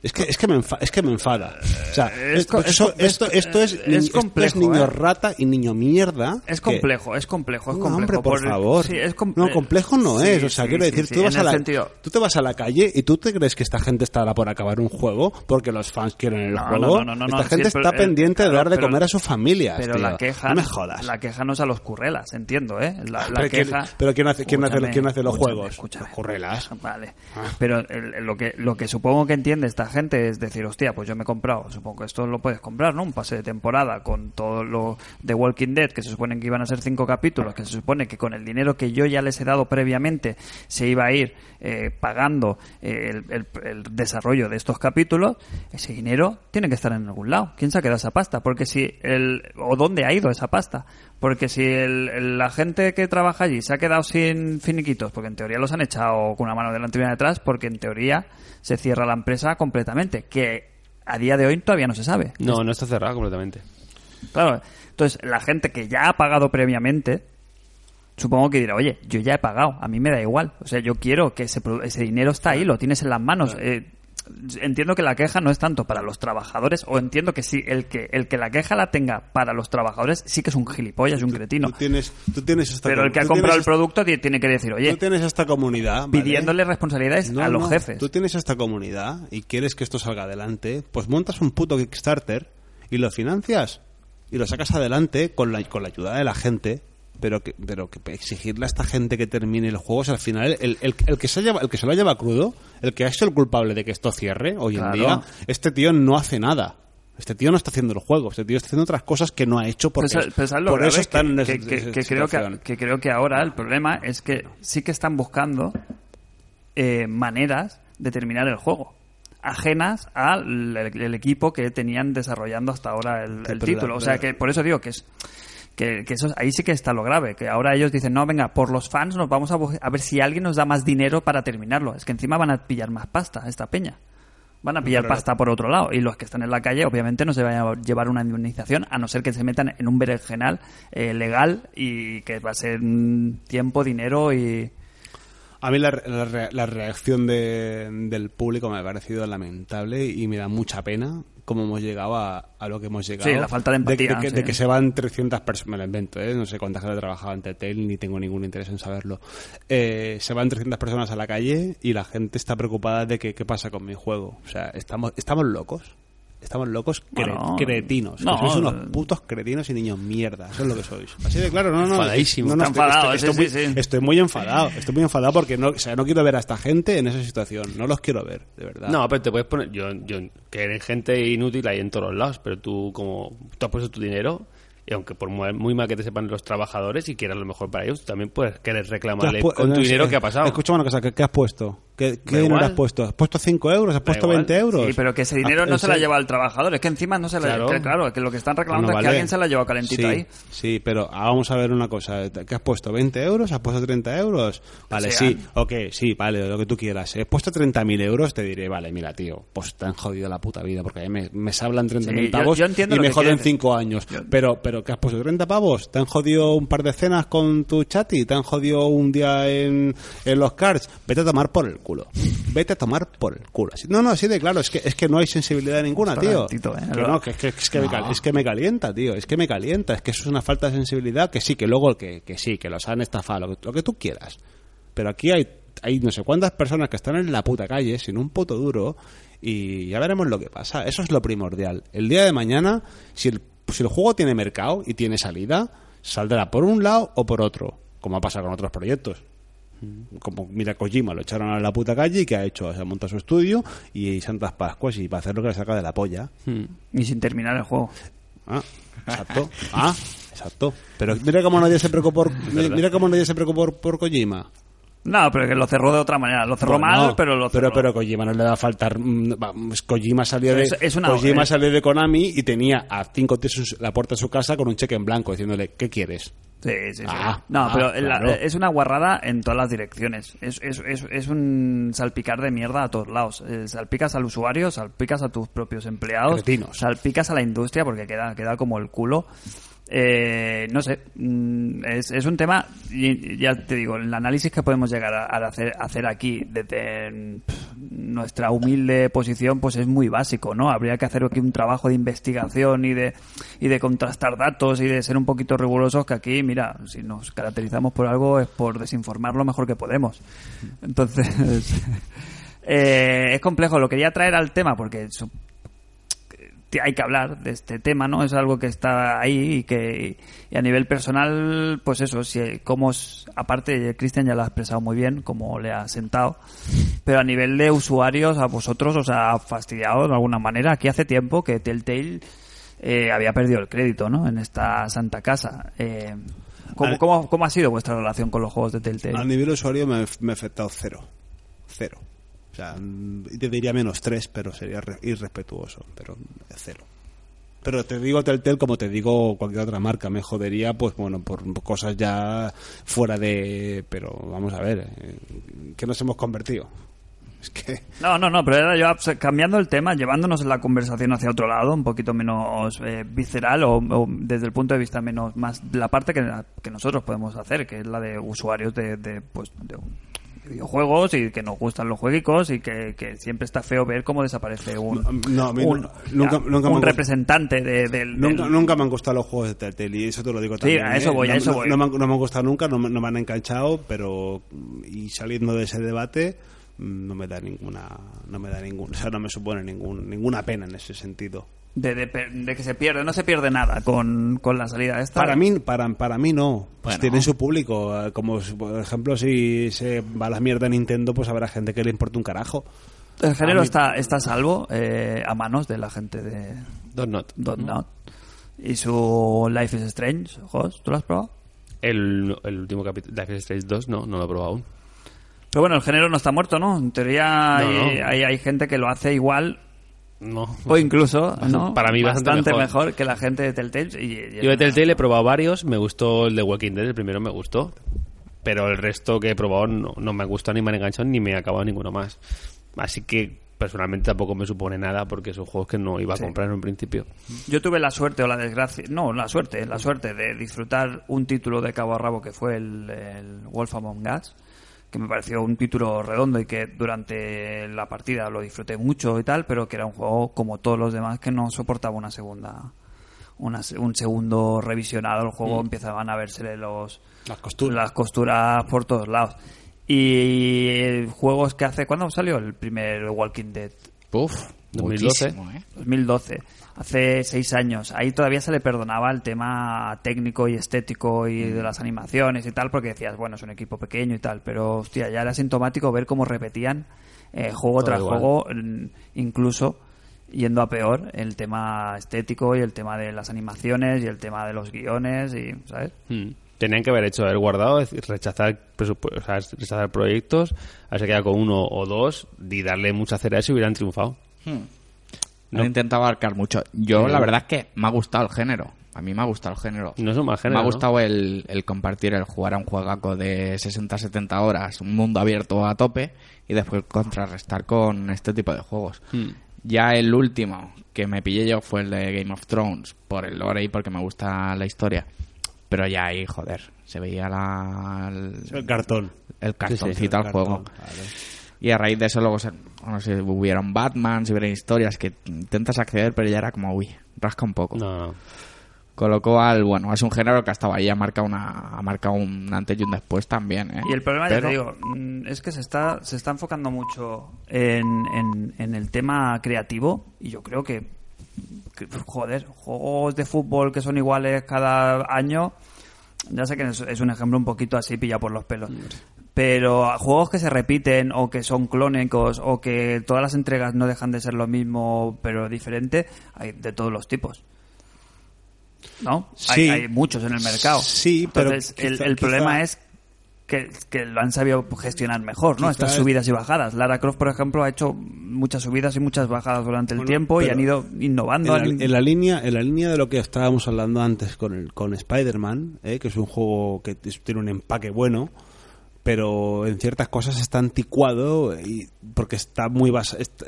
Es que, es que, me, enfa- es que me enfada. O sea, Es co- esto, es esto, es- esto es, es ni- esto complejo, niño ¿eh? rata y niño mierda. Es que- complejo, es complejo, es no, complejo. hombre, por Por- favor. Sí, es com- no, complejo no Sí, es. O sea, sí, quiero decir, tú, vas a la, sentido- tú te vas a la calle y tú te crees que esta gente está por acabar un juego porque los fans quieren el No, juego. no, no, no, esta no, gente pero está el- pendiente de dar de comer a sus familias. Pero tío. la queja No me jodas. La queja no es a los currelas, entiendo, ¿eh? La, la Pero ¿quién- queja. pero quién hace- quién hace- quién hace los juegos? Los currelas. Vale. Pero lo que supongo que entiende esta gente es decir, hostia, pues yo me he comprado, supongo que esto lo puedes comprar, ¿no? Un pase de temporada con todo lo de Walking Dead, que se supone que iban a ser cinco capítulos, que se supone que con el dinero que yo ya les he dado previamente se iba a ir eh, pagando eh, el, el- el desarrollo de estos capítulos, ese dinero tiene que estar en algún lado. ¿Quién se ha quedado esa pasta? Porque si el o dónde ha ido esa pasta, porque si el- el- la gente que trabaja allí se ha quedado sin finiquitos, porque en teoría los han echado con una mano delante y una detrás, porque en teoría se cierra la empresa completamente, que a día de hoy todavía no se sabe. No, no está cerrado completamente. Claro, entonces la gente que ya ha pagado previamente, supongo que dirá, oye, yo ya he pagado, a mí me da igual. O sea, yo quiero que ese, ese dinero está ahí, lo tienes en las manos. Eh, entiendo que la queja no es tanto para los trabajadores, o entiendo que sí, el que, el que la queja la tenga para los trabajadores sí que es un gilipollas, un cretino. Tú tienes, tú tienes esta Pero el que ha tú comprado el producto ti- tiene que decir, Tú oye, tienes esta comunidad. ¿vale? pidiéndole responsabilidades No, a los no, jefes. Tú tienes esta comunidad y quieres que esto salga adelante, pues montas un puto Kickstarter y lo financias y lo sacas adelante con la, con la ayuda de la gente. Pero que, pero que exigirle a esta gente que termine el juego, o sea, al final, el, el- el que se lleva, el que se lo lleva crudo, el que ha sido el culpable de que esto cierre hoy Claro. en día, este tío no hace nada. Este tío no está haciendo el juego, este tío está haciendo otras cosas que no ha hecho porque Pero sa- pero ¿sabes lo por eso está que, en que- creo que, que creo que ahora el problema es que sí que están buscando eh, maneras de terminar el juego ajenas al el, el equipo que tenían desarrollando hasta ahora el, el título. o sea que por eso digo que es que, que eso ahí sí que está lo grave, que ahora ellos dicen, no, venga, por los fans nos vamos a, a ver si alguien nos da más dinero para terminarlo. Es que encima van a pillar más pasta esta peña. Van a pillar pasta por otro lado. Y los que están en la calle, obviamente, no se van a llevar una indemnización, a no ser que se metan en un berenjenal eh, legal y que va a ser tiempo, dinero y. A mí la, la la reacción de- del público me ha parecido lamentable y me da mucha pena cómo hemos llegado a, a lo que hemos llegado. Sí, la falta de empatía, que, sí. de que se van 300 personas, me lo invento, ¿eh? no sé cuántas gente ha trabajado en Telltale ni tengo ningún interés en saberlo. Eh, se van 300 personas a la calle y la gente está preocupada de que qué pasa con mi juego. O sea, estamos, estamos locos. Estamos locos cre- Bueno, cretinos. no, que sois unos putos cretinos y niños mierda. Eso es lo que sois. Así de claro, no, no. Enfadadísimo. No, no, Está enfadado, estoy, estoy sí, muy, sí. estoy muy enfadado. Estoy muy enfadado porque no, o sea, no quiero ver a esta gente en esa situación. No los quiero ver, de verdad. No, pero te puedes poner. Yo, yo, que eres gente inútil ahí en todos los lados, pero tú, como. Tú has puesto tu dinero, y aunque por muy, mal que te sepan los trabajadores y quieras lo mejor para ellos, tú también puedes querer ¿Qué has reclamarle con tu dinero que ha pasado. Escúchame una cosa, ¿qué, qué has puesto? ¿Qué, dinero igual. has puesto? ¿Has puesto 5 euros? ¿Has puesto igual. 20 euros? Sí, pero que ese dinero Ah, no ¿en se la lleva al trabajador. Es que encima no se la Claro. que, claro, que lo que están reclamando es que alguien se la lleva calentita sí, ahí. Sí, pero ah, vamos a ver una cosa. ¿Qué has puesto? ¿20 euros? ¿Has puesto 30 euros? Vale, sí, ok, sí, vale, lo que tú quieras. Has puesto 30.000 euros, te diré, vale, mira, tío, pues te han jodido la puta vida, porque a mí me, me sablan 30.000 Sí, yo- pavos yo entiendo y me joden quieres. 5 años. Pero, pero, ¿qué has puesto? ¿30 pavos? ¿Te han jodido un par de cenas con tu chat y te han jodido un día en, en los cards? Vete a tomar por el culo. Vete a tomar por el culo. No, no, así de claro, es que, es que no hay sensibilidad ninguna, tío. calentito, ¿eh? Que no, que, que- es, que me cal- es que me calienta, tío. Es que me calienta. Es que eso es una falta de sensibilidad que sí, que luego que, que sí, que los han estafado, lo que, lo que tú quieras. Pero aquí hay, hay no sé cuántas personas que están en la puta calle sin un puto duro y ya veremos lo que pasa. Eso es lo primordial. El día de mañana, si el, si el juego tiene mercado y tiene salida, saldrá por un lado o por otro, como ha pasado con otros proyectos. Como mira Kojima, lo echaron a la puta calle y que ha hecho, se ha montado su estudio y Santas Pascuas y va a hacer lo que le saca de la polla. Y sin terminar el juego. Ah, exacto. Ah, exacto. Pero mira cómo nadie se preocupó por, mira cómo nadie se preocupó por, por Kojima. No, pero que lo cerró de otra manera. Lo cerró Bueno, mal, pero lo cerró. pero, pero Kojima no le va a faltar. mm, vamos, Kojima salió de, Es- es una- Kojima es- salió de Konami y tenía a cinco tíos la puerta de su casa con un cheque en blanco diciéndole, ¿qué quieres? Sí, sí, sí. Ah, no, ah, pero la- es una guarrada en todas las direcciones. Es, es, es, es un salpicar de mierda a todos lados. Eh, salpicas al usuario, salpicas a tus propios empleados, Cretinos. salpicas a la industria porque queda, queda como el culo. Eh, no sé, mm, es, un tema, ya te digo, el análisis que podemos llegar a, hacer, aquí desde mm, nuestra humilde posición, pues es muy básico, ¿no? Habría que hacer aquí un trabajo de investigación y de, y de contrastar datos y de ser un poquito rigurosos, que aquí, mira, si nos caracterizamos por algo es por desinformar lo mejor que podemos. Entonces, eh, es complejo, lo quería traer al tema porque hay que hablar de este tema, ¿no? Es algo que está ahí y que y a nivel personal, pues eso, si como s- aparte Cristian ya lo ha expresado muy bien, como le ha sentado, pero a nivel de usuarios a vosotros os ha fastidiado de alguna manera. Aquí hace tiempo que Telltale eh, había perdido el crédito, ¿no? En esta santa casa. Eh, ¿cómo, cómo- cómo ha sido vuestra relación con los juegos de Telltale? A nivel usuario me, me ha afectado cero. Cero. Mm, te diría menos tres, pero sería re- irrespetuoso. Pero cero. Pero te digo Teltel como te digo cualquier otra marca. Me jodería, pues bueno, por cosas ya fuera de... Pero vamos a ver, eh, ¿qué nos hemos convertido? No, no, no, pero era yo cambiando el tema, llevándonos la conversación hacia otro lado, un poquito menos eh, visceral o, desde el punto de vista menos más la parte que, que nosotros podemos hacer, que es la de usuarios de, de, pues, de videojuegos y que nos gustan los jueguicos y que, que siempre está feo ver cómo desaparece un, No, a mí un, no- nunca- ya, nunca me un gusta- representante de- del, Nunca, del- nunca me han gustado los juegos de Telltale y eso te lo digo también. a eso ¿eh? voy, a no, eso voy. No, me han, no me han gustado nunca, no me, no me han enganchado, pero y saliendo de ese debate mm, no me da ninguna, no me da ningún, o sea, no me supone ningún, ninguna pena en ese sentido. De, de de que se pierde, no se pierde nada con, con la salida esta. Para mí, para, para mí no. Pues Bueno. tiene su público. eh, Como por ejemplo, si se va a la mierda Nintendo, pues habrá gente que le importa un carajo. el género mí- está, está a salvo eh, a manos de la gente de, Don't not. Dot Not. Y su Life is Strange, Jos, ¿tú lo has probado? El, el último capítulo, Life is Strange 2, no, no lo he probado aún. Pero bueno, el género no está muerto, ¿no? En teoría No, hay, no. hay, hay gente que lo hace igual No. o incluso, ¿no? Para mí bastante mejor. que la gente de Telltale. Y, y- Yo de Telltale he probado varios, me gustó el de Walking Dead, el primero me gustó, pero el resto que he probado no, no me gustado ni me han enganchado ni me ha acabado ninguno más. Así que personalmente tampoco me supone nada porque son juegos que no iba a Sí. comprar en un principio. Yo tuve la suerte o la desgracia, no, la suerte, la suerte de disfrutar un título de cabo a rabo que fue el, el Wolf Among Us, que me pareció un título redondo y que durante la partida lo disfruté mucho y tal, pero que era un juego como todos los demás que no soportaba una segunda, una se- un segundo revisionado. El juego empezaban a verse los Las costuras. las costuras por todos lados. Y juegos que hace, ¿cuándo salió el primer Walking Dead? Uf, 2012. muchísimo, ¿eh? 2012, hace seis años. Ahí todavía se le perdonaba el tema técnico y estético y de las animaciones y tal, porque decías, bueno, es un equipo pequeño y tal, pero hostia, ya era sintomático ver cómo repetían eh, juego Todo tras igual. juego, mm, incluso yendo a peor el tema estético y el tema de las animaciones y el tema de los guiones y, ¿sabes? Hmm. Tenían que haber hecho, haber guardado, es decir, rechazar, o sea, rechazar proyectos, haberse quedado con uno o dos y darle mucha cera a eso y hubieran triunfado. Han intentado abarcar mucho. Yo, Sí. la verdad es que me ha gustado el género. A mí me ha gustado el género. No es un mal me género, ha ¿no? gustado el, el compartir, el jugar a un juegaco de 60-70 horas, un mundo abierto a tope, y después contrarrestar con este tipo de juegos. Hmm. Ya el último que me pillé yo fue el de Game of Thrones, por el lore y porque me gusta la historia. Pero ya ahí, joder, se veía la, el, El cartón. el cartoncito El al juego. vale. Y a raíz de eso luego, se, no sé, hubieron Batman, si hubieron historias que intentas acceder, pero ya era como, uy, rasca un poco. No. Con lo cual, bueno, es un género que ha estado ahí, ha marcado, una, ha marcado un antes y un después también, ¿eh? Y el problema, ya Pero- te digo, mm, es que se está, se está enfocando mucho en, en, en el tema creativo y yo creo que, que, joder, juegos de fútbol que son iguales cada año, ya sé que es, es un ejemplo un poquito así pilla por los pelos. Pero juegos que se repiten o que son clónicos o que todas las entregas no dejan de ser lo mismo pero diferente, hay de todos los tipos. ¿No? Sí. Hay, hay muchos en el mercado. Sí, pero Entonces, el, quizá- el problema quizá- es que, que lo han sabido gestionar mejor, ¿no? Quizá Estas es- subidas y bajadas. Lara Croft, por ejemplo, ha hecho muchas subidas y muchas bajadas durante el Bueno, tiempo y pero han ido innovando. En la, han- en la línea en la línea de lo que estábamos hablando antes con el, con Spider-Man, ¿eh? que es un juego que tiene un empaque bueno, pero en ciertas cosas está anticuado y porque está muy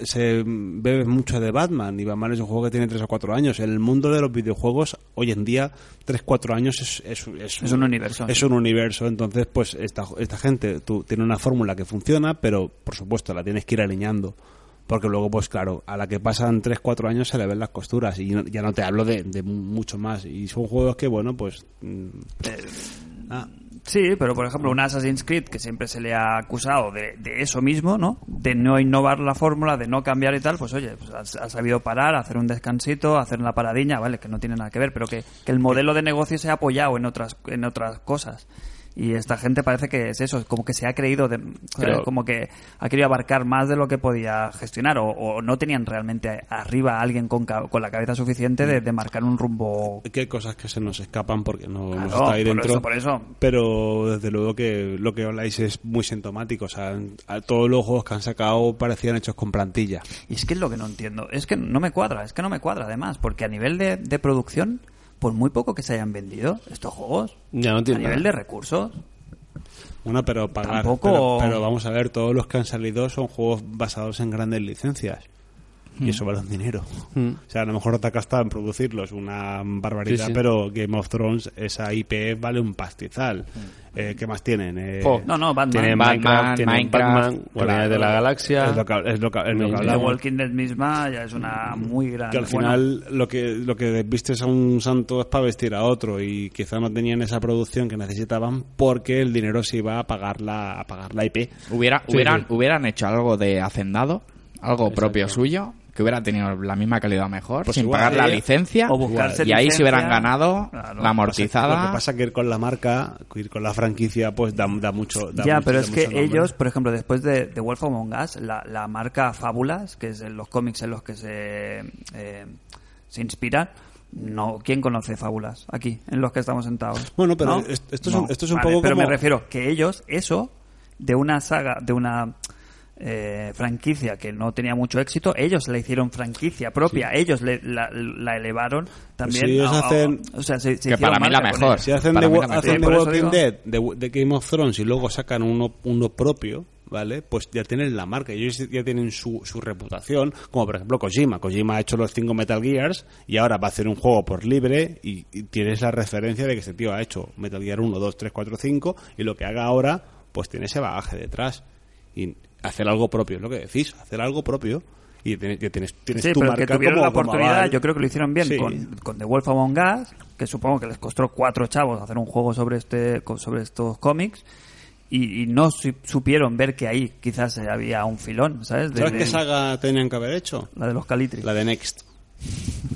se bebe mucho de Batman y Batman es un juego que tiene 3 o 4 años. En el mundo de los videojuegos hoy en día 3 4 años es, es, es, Es un universo. Es un universo, entonces pues esta, esta gente tú, tiene una fórmula que funciona, pero por supuesto la tienes que ir alineando. Porque luego, pues claro, a la que pasan 3-4 años se le ven las costuras. Y no- ya no te hablo de, de mucho más. Y son juegos que, bueno, pues. mm, ah, Sí, pero por ejemplo, un Assassin's Creed que siempre se le ha acusado de, de eso mismo, ¿no? De no innovar la fórmula, de no cambiar y tal, pues oye, pues ha, sabido parar, hacer un descansito, hacer la paradiña, vale, que no tiene nada que ver, pero que, que el modelo de negocio se ha apoyado en otras, en otras cosas. Y esta gente parece que es eso, como que se ha creído, de, Pero- como que ha querido abarcar más de lo que podía gestionar, o, o no tenían realmente arriba a alguien con, con la cabeza suficiente de, de marcar un rumbo. que hay cosas que se nos escapan porque no Claro, estado ahí por dentro. eso, por eso. Pero desde luego que lo que habláis es muy sintomático. O sea, a todos los juegos que han sacado parecían hechos con plantilla. Y es que es lo que no entiendo. Es que no me cuadra, es que no me cuadra además, porque a nivel de, de producción, por muy poco que se hayan vendido estos juegos, Ya no a nivel de recursos, Bueno, pero pagar. Tampoco- Pero, pero vamos a ver, todos los que han salido son juegos basados en grandes licencias. Y eso vale un dinero. Mm. O sea, a lo mejor te ha costado en producirlos una barbaridad, Sí, sí. pero Game of Thrones, esa IP vale un pastizal. Eh, ¿Qué más tienen? Eh. No, no, Batman. Tienen Batman, Minecraft, tienen Minecraft, Batman, Guardianes de la Galaxia. Es lo que, es lo que- es lo que The. Walking Dead misma ya es una muy grande. Que al bueno, final lo que lo que vistes a un santo es para vestir a otro y quizá no tenían esa producción que necesitaban porque el dinero se iba a pagar la, a pagar la IP. Hubiera, Sí, hubieran, sí. hubieran hecho algo de hacendado, algo propio suyo, que hubiera tenido la misma calidad mejor, Pues sin igual, pagar la eh, licencia, o buscarse y ahí se hubieran ganado Claro. la Lo que amortizada. pasa que ir con la marca, ir con la franquicia, pues da, da mucho. da ya, mucho- pero da es que nombre. ellos, por ejemplo, después de, de Wolf Among Us, la, la marca Fábulas, que es en los cómics en los que se, eh, se inspiran, no, ¿quién conoce Fábulas aquí, en los que estamos sentados? Bueno, pero ¿No? es- esto es un- esto es un Vale, poco Pero como- me refiero que ellos, eso, de una saga, de una eh, franquicia que no tenía mucho éxito, ellos le hicieron franquicia propia, ellos le- la, la elevaron también. si ellos a- a- hacen- o sea, se- se Que para mí la mejor. Si hacen The, la hacen Walking. Dead, de, de Game of Thrones y luego sacan uno, uno propio, ¿vale? Pues ya tienen la marca, ellos ya tienen su, su reputación, como por ejemplo Kojima. Kojima ha hecho los cinco Metal Gears y ahora va a hacer un juego por libre y, y tienes la referencia de que este tío ha hecho Metal Gear 1, 2, 3, 4, 5 y lo que haga ahora, pues tiene ese bagaje detrás. Y hacer algo propio, es lo que decís, hacer algo propio. Y tienes, tienes, Sí, tu pero que marca tuvieron como- la oportunidad, yo creo que lo hicieron bien Sí. con, con The Wolf Among Us, que supongo que les costó cuatro chavos hacer un juego sobre este sobre estos cómics y, y no su- supieron ver que ahí quizás había un filón, ¿sabes? De- ¿Sabes de- qué saga tenían que haber hecho? La de los Calitri. La de Next.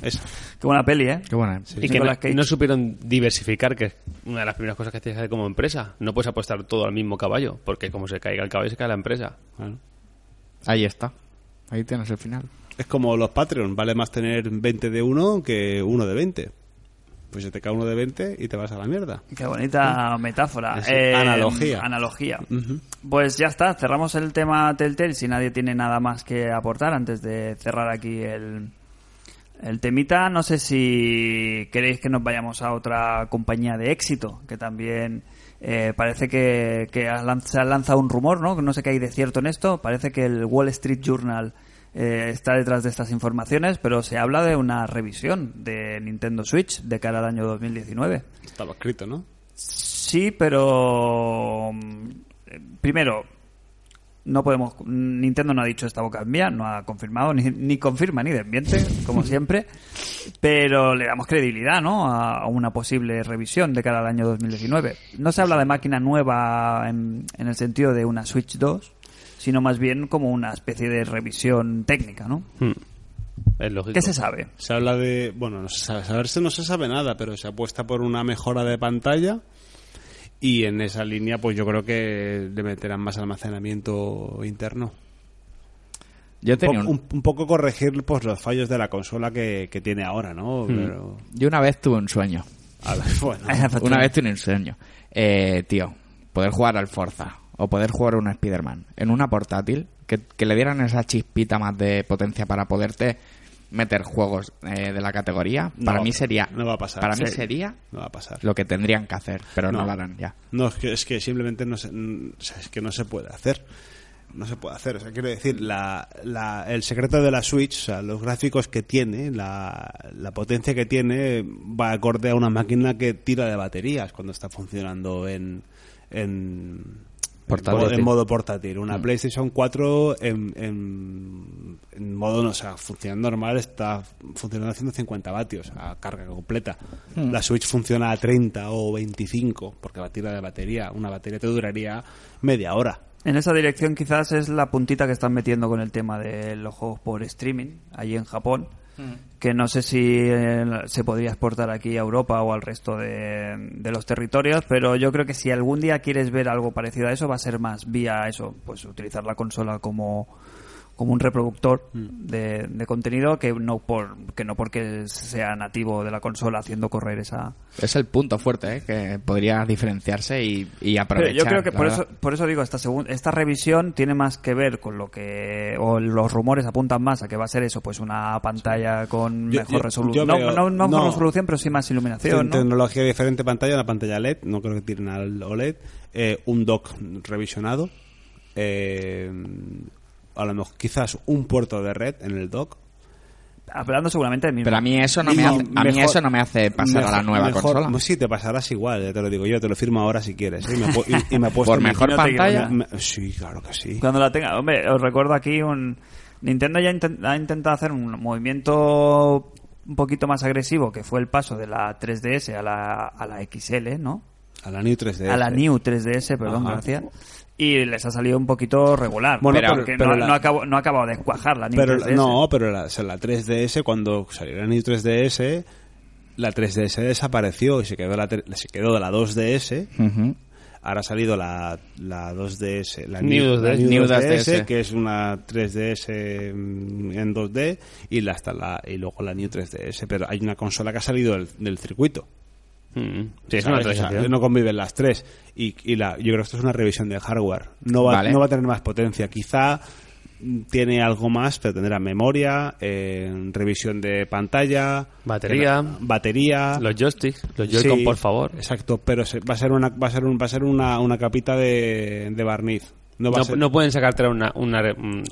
Esa. Qué buena peli, ¿eh? Qué buena. Y que no, supieron diversificar, que es una de las primeras cosas que tienes que hacer como empresa. No puedes apostar todo al mismo caballo, porque como se caiga el caballo, se cae la empresa. Bueno. Ahí está. Ahí tienes el final. Es como los Patreon, vale más tener 20 de uno que uno de 20. Pues se te cae uno de 20 y te vas a la mierda. Qué bonita metáfora. Es Eh, analogía. Analogía. Pues ya está, cerramos el tema Telltale si nadie tiene nada más que aportar antes de cerrar aquí el, el temita. No sé si queréis que nos vayamos a otra compañía de éxito, que también eh, parece que, se ha lanzado un rumor, ¿no? Que no sé qué hay de cierto en esto. Parece que el Wall Street Journal eh, está detrás de estas informaciones, pero se habla de una revisión de Nintendo Switch de cara al año 2019. Estaba escrito, ¿no? Sí, pero mm, primero no podemos Nintendo no ha dicho esta boca mía, no ha confirmado ni, ni confirma ni desmiente, como siempre, pero le damos credibilidad, ¿no? A, a una posible revisión de cara al año 2019. No se habla de máquina nueva en, en el sentido de una Switch 2, sino más bien como una especie de revisión técnica, ¿no? Hmm. Es lógico. ¿Qué se sabe? Se habla de. Bueno, no se sabe, saberse no se sabe nada, pero se apuesta por una mejora de pantalla. Y en esa línea, pues yo creo que le meterán más almacenamiento interno. Yo Un, tenía un- un- un poco corregir pues los fallos de la consola que, que tiene ahora, ¿no? Pero, Yo una vez tuve un sueño. a ver, bueno. Una vez tuve un sueño. Eh, tío, poder jugar al Forza o poder jugar a un Spider-Man en una portátil, que, que le dieran esa chispita más de potencia para poderte meter juegos eh, de la categoría, No para mí sería no va a pasar. para mí Sí. sería No va a pasar. lo que tendrían que hacer, pero no, lo harán ya. No, es que, es que simplemente no se, es que no se puede hacer. No se puede hacer. O sea, quiero decir, la, la- el secreto de la Switch, o sea, los gráficos que tiene, la, la potencia que tiene, va acorde a una máquina que tira de baterías cuando está funcionando en, en, Portátil. en modo portátil. Una PlayStation 4 en, en, en modo, no, o sea, funcionando normal está funcionando a 150 vatios a carga completa. La Switch funciona a 30 o 25 porque va a tirar de batería. Una batería te duraría media hora. En esa dirección quizás es la puntita que están metiendo con el tema de los juegos por streaming, allí en Japón, que no sé si eh, se podría exportar aquí a Europa o al resto de, de los territorios, pero yo creo que si algún día quieres ver algo parecido a eso, va a ser más vía eso, pues utilizar la consola como como un reproductor de, de contenido que no por que no porque sea nativo de la consola haciendo correr esa Es el punto fuerte, ¿eh? que podría diferenciarse y, y Pero aprovechar. yo creo que por verdad. eso, por eso digo, esta, segun- esta revisión tiene más que ver con lo que, o los rumores apuntan más a que va a ser eso, pues una pantalla con Yo- mejor yo- resolución. yo No, no, no mejor no. resolución, pero sí más iluminación, ¿no? Tecnología diferente pantalla, una pantalla LED, no creo que tiren al OLED, eh, un dock revisionado, eh, a lo mejor quizás un puerto de red en el dock. Hablando seguramente de mismo. Pero a mí eso no me No, hace, a mí mejor- eso no me hace pasar a la mejor- nueva mejor- consola. pues Sí, te pasarás igual, te lo digo yo, te lo firmo ahora si quieres. ¿eh? Y me, pu- y- y me Por mi- mejor te- pantalla. me- sí, claro que sí. Cuando la tenga, hombre, os recuerdo aquí un Nintendo ya inten- ha intentado hacer un movimiento un poquito más agresivo, que fue el paso de la 3DS a la, a la XL, ¿no? A la New 3DS. a la New 3DS, perdón, Ajá. gracias. Y les ha salido un poquito regular. Bueno, pero, pero- no, la- no, acabo, no ha acabado de cuajar la New Pero, 3DS. no, pero la, o sea, la 3DS, cuando salió la New 3DS, la 3DS desapareció y se quedó, la, se quedó de la 2DS. Ujú. Ahora ha salido la, la 2DS, la New la 2DS. New 2DS, 2DS. que es una 3DS mm, en 2D, y, la, hasta la, y luego la New 3DS. Pero hay una consola que ha salido del, del circuito. Mm. No conviven las tres. Y, y la, yo creo que esto es una revisión de hardware. No va, Vale. no va a tener más potencia. Quizá mm, tiene algo más, pero tendrá memoria, eh, revisión de pantalla, Batería. batería, Los joysticks, los Joy-Con, Sí, por favor. Exacto, pero se- va a ser una, va a ser un, va a ser una, una capita de, de barniz. No va No, a ser, no pueden sacarte una, una,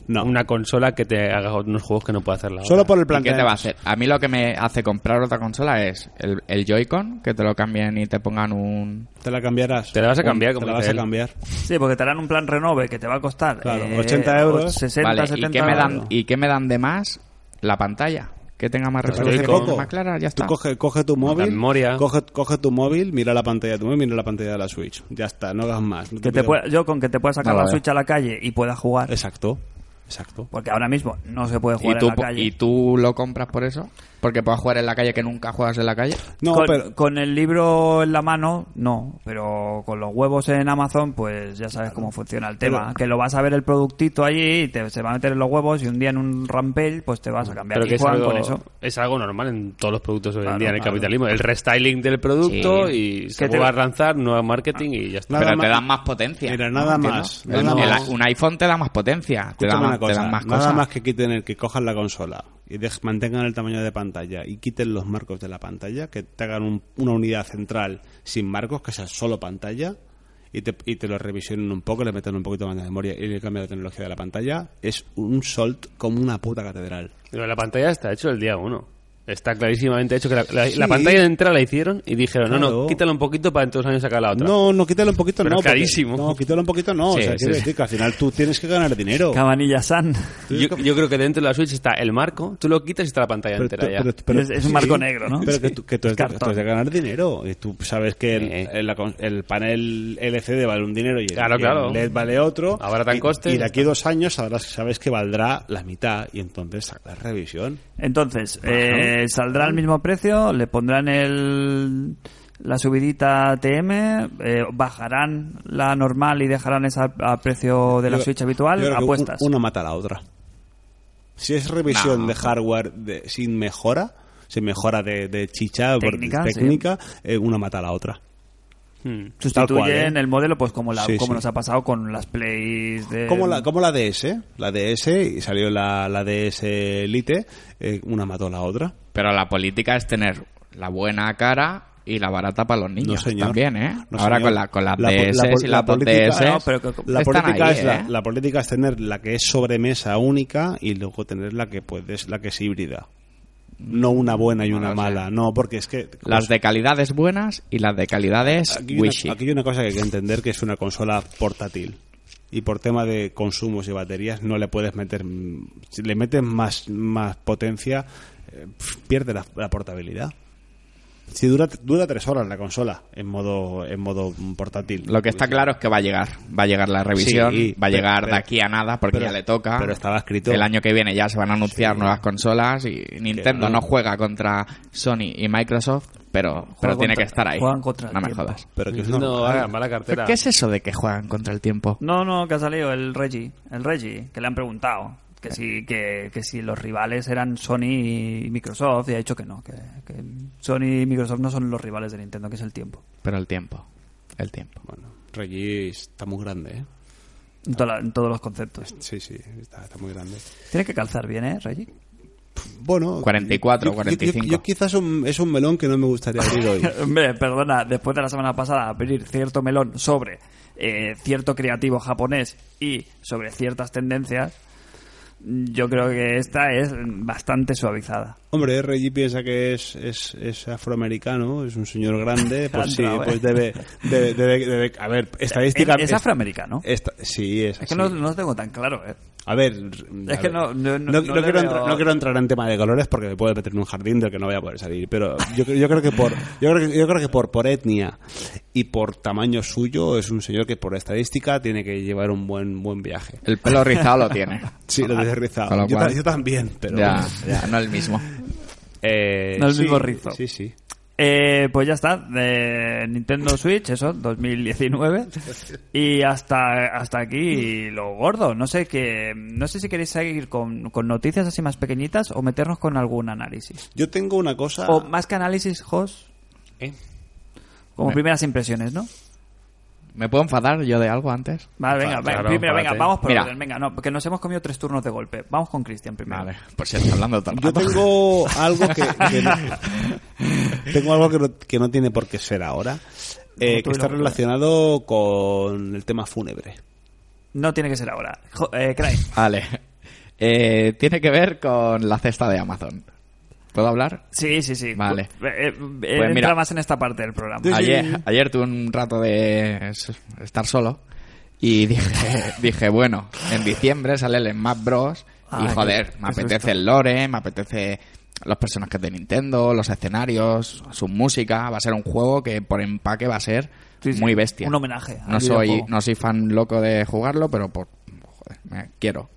No. una consola que te haga unos juegos que no puede hacer la solo otra. por el ¿Y qué te va a hacer? A mí lo que me hace comprar otra consola es el, el Joy-Con, que te lo cambien y te pongan un... Te la cambiarás. Te la vas a cambiar, Te como la vas a cambiar. Sí, porque te harán un plan renove que te va a costar Claro, eh, 80 euros. 60, Vale, 70 ¿y qué, me dan, euros. ¿y qué me dan de más? La pantalla. Que tenga más resolución, más clara, ya Tú está. coge, coge tu móvil, memoria. Coge, coge tu móvil, mira la pantalla de tu móvil, mira la pantalla de la Switch. Ya está, no hagas más. no Que te pueda- yo con que te puedas sacar No, la. Switch a la calle y puedas jugar, Exacto, exacto. porque ahora mismo no se puede ¿Y jugar tú, en la calle. ¿Y tú lo compras por eso? Porque puedas jugar en la calle que nunca juegas en la calle. No, con, pero con el libro en la mano, no, pero con los huevos en Amazon, pues ya sabes cómo funciona el tema. Pero- que lo vas a ver el productito allí y te, se va a meter en los huevos y un día en un rampage, pues te vas a cambiar. Pero y que es algo, con eso. es algo normal en todos los productos hoy en Claro, día en el claro. capitalismo. El restyling del producto Sí. y se Que te- vuelve a lanzar nuevo marketing y ya está. Nada pero te dan más potencia. Mira, ¿no? nada ¿Entiendes? más, El- nada el- más. un iPhone te da más potencia. Te da más, cosa, te dan más nada cosas. más que quiten el que cojan la consola y mantengan el tamaño de pantalla y quiten los marcos de la pantalla, que te hagan un- una unidad central sin marcos, que sea solo pantalla, y te, y te lo revisionen un poco, le meten un poquito más de memoria y le cambian la tecnología de la pantalla, es un solt como una puta catedral. Pero la pantalla está hecho el día uno. Está clarísimamente hecho que la, la- Sí. la pantalla de entrada la hicieron y dijeron, no, no, Claro. quítalo un poquito para en dos años sacar la otra. No, no, quítalo un poquito, Pero no. porque- carísimo. no, quítalo un poquito, no. Sí, o sea, sí, quiero sí. decir que al final tú tienes que ganar dinero. Cabanilla San. Yo, yo creo que dentro de la Switch está el marco, tú lo quitas y está la pantalla Pero entera tú- ya. pero- pero- Es- es un marco negro, ¿no? Pero que Sí. tú, que tú has, de, Cartón. tú has de ganar dinero. Y tú sabes que el, el- el panel LCD vale un dinero y el, Claro, y claro. el LED vale otro. Ahora tan y, costes, Y de aquí a dos años sabrás, sabes que valdrá la mitad y entonces la revisión. Entonces, eh, saldrá al mismo precio, le pondrán el la subidita TM, eh, bajarán la normal y dejarán esa a precio de la Yo- Switch yo habitual, apuestas. un- Una mata a la otra. Si es revisión No. de hardware de- sin mejora, sin mejora de, de chicha, por- Técnica, técnica eh, una mata a la otra. Hmm. Sustituyen cual, ¿eh? el modelo, pues como, la, Sí, como sí. nos ha pasado con las Plays de... Como la, como la DS, la DS, y salió la, la DS Elite, eh, una mató a la otra. Pero la política es tener la buena cara y la barata para los niños No, señor. también, ¿eh? No, Ahora señor. con, la, con las La DS la y la las 2DS política- No, pero que- La política, ahí, es la, ¿eh? la política es tener la que es sobremesa única y luego tener la que puedes, la que es híbrida. No una buena y No una sé. mala, no, porque es que Las de calidades buenas y las de calidades aquí, hay una, wishy. aquí hay una cosa que hay que entender que es una consola portátil y por tema de consumos y baterías no le puedes meter si le metes más más potencia eh, pierde la, la portabilidad si dura dura tres horas la consola en modo en modo portátil Lo que está claro es que va a llegar. Va a llegar la revisión, Sí, va a pero- llegar pero- de aquí a nada porque pero- ya le toca. pero estaba escrito. El año que viene ya se van a anunciar Sí. nuevas consolas y Nintendo no. no. juega contra Sony y Microsoft, pero, pero tiene contra- que estar ahí. juegan contra el no me tiempo. jodas. pero que es No, haga mala cartera. ¿Qué es eso de que juegan contra el tiempo? No, no, que ha salido el Reggie, el Reggie, que le han preguntado que si, que, que si los rivales eran Sony y Microsoft, y ha dicho que no, que, que Sony y Microsoft no son los rivales de Nintendo, que es el tiempo. Pero el tiempo. El tiempo. bueno Reggie está muy grande ¿eh? En, toda la- en todos los conceptos. sí sí está, está muy grande Tiene que calzar bien, ¿eh, Reggie? bueno 44, yo- yo- 45. yo, yo quizás un- es un melón que no me gustaría abrir hoy Hombre, perdona, después de la semana pasada abrir cierto melón sobre eh, cierto creativo japonés y sobre ciertas tendencias, yo creo que esta es bastante suavizada. Hombre, Reggie piensa que es, es, es afroamericano, es un señor grande, pues sí, pues debe, debe, debe, debe- a ver, estadística... ¿Es, es afroamericano? esta- sí, es Es que no, no lo tengo tan claro, ¿eh? A ver... Es a que ver, no- no- no- no no le quiero veo- entrar, no quiero entrar en tema de colores porque me puede meter en un jardín del que no voy a poder salir, pero yo, yo creo que por yo creo que, yo creo que por, por etnia y por tamaño suyo es un señor que por estadística tiene que llevar un buen buen viaje. El pelo rizado lo tiene. Sí, lo he rizado. Yo, cual- ta- yo también, pero... Ya, ya, no el mismo. Eh, No el sí, mismo rizo. Sí, sí. Eh, pues ya está, de Nintendo Switch, eso, 2019. Y hasta, hasta aquí lo gordo. No sé que, no sé si queréis seguir con, con noticias así más pequeñitas o meternos con algún análisis. Yo tengo una cosa... O más que análisis, Jos, ¿Eh? como Me- primeras impresiones, ¿no? ¿Me puedo enfadar yo de algo antes? Vale, venga, Claro, venga, claro, primero, venga, vamos por Mira. orden, venga, no, porque nos hemos comido tres turnos de golpe. Vamos con Cristian primero. Vale, pues si está hablando el Yo tengo algo que, que no, tengo algo que no, que no tiene por qué ser ahora, eh, que está relacionado con el tema fúnebre. No tiene que ser ahora. Jo- eh, Cray. Vale. Eh, tiene que ver con la cesta de Amazon. ¿Puedo hablar? Sí, sí, sí. Vale. Eh, eh, eh, Pues entra más en esta parte del programa. Ayer, ayer tuve un rato de estar solo y dije, dije, bueno, en diciembre sale el Smash Bros. Ah, y joder, me apetece el lore, me apetece los personajes de Nintendo, los escenarios, su música. Va a ser un juego que por empaque va a ser Sí, sí, muy bestia. un homenaje No soy, no soy fan loco de jugarlo, pero por, joder, me quiero.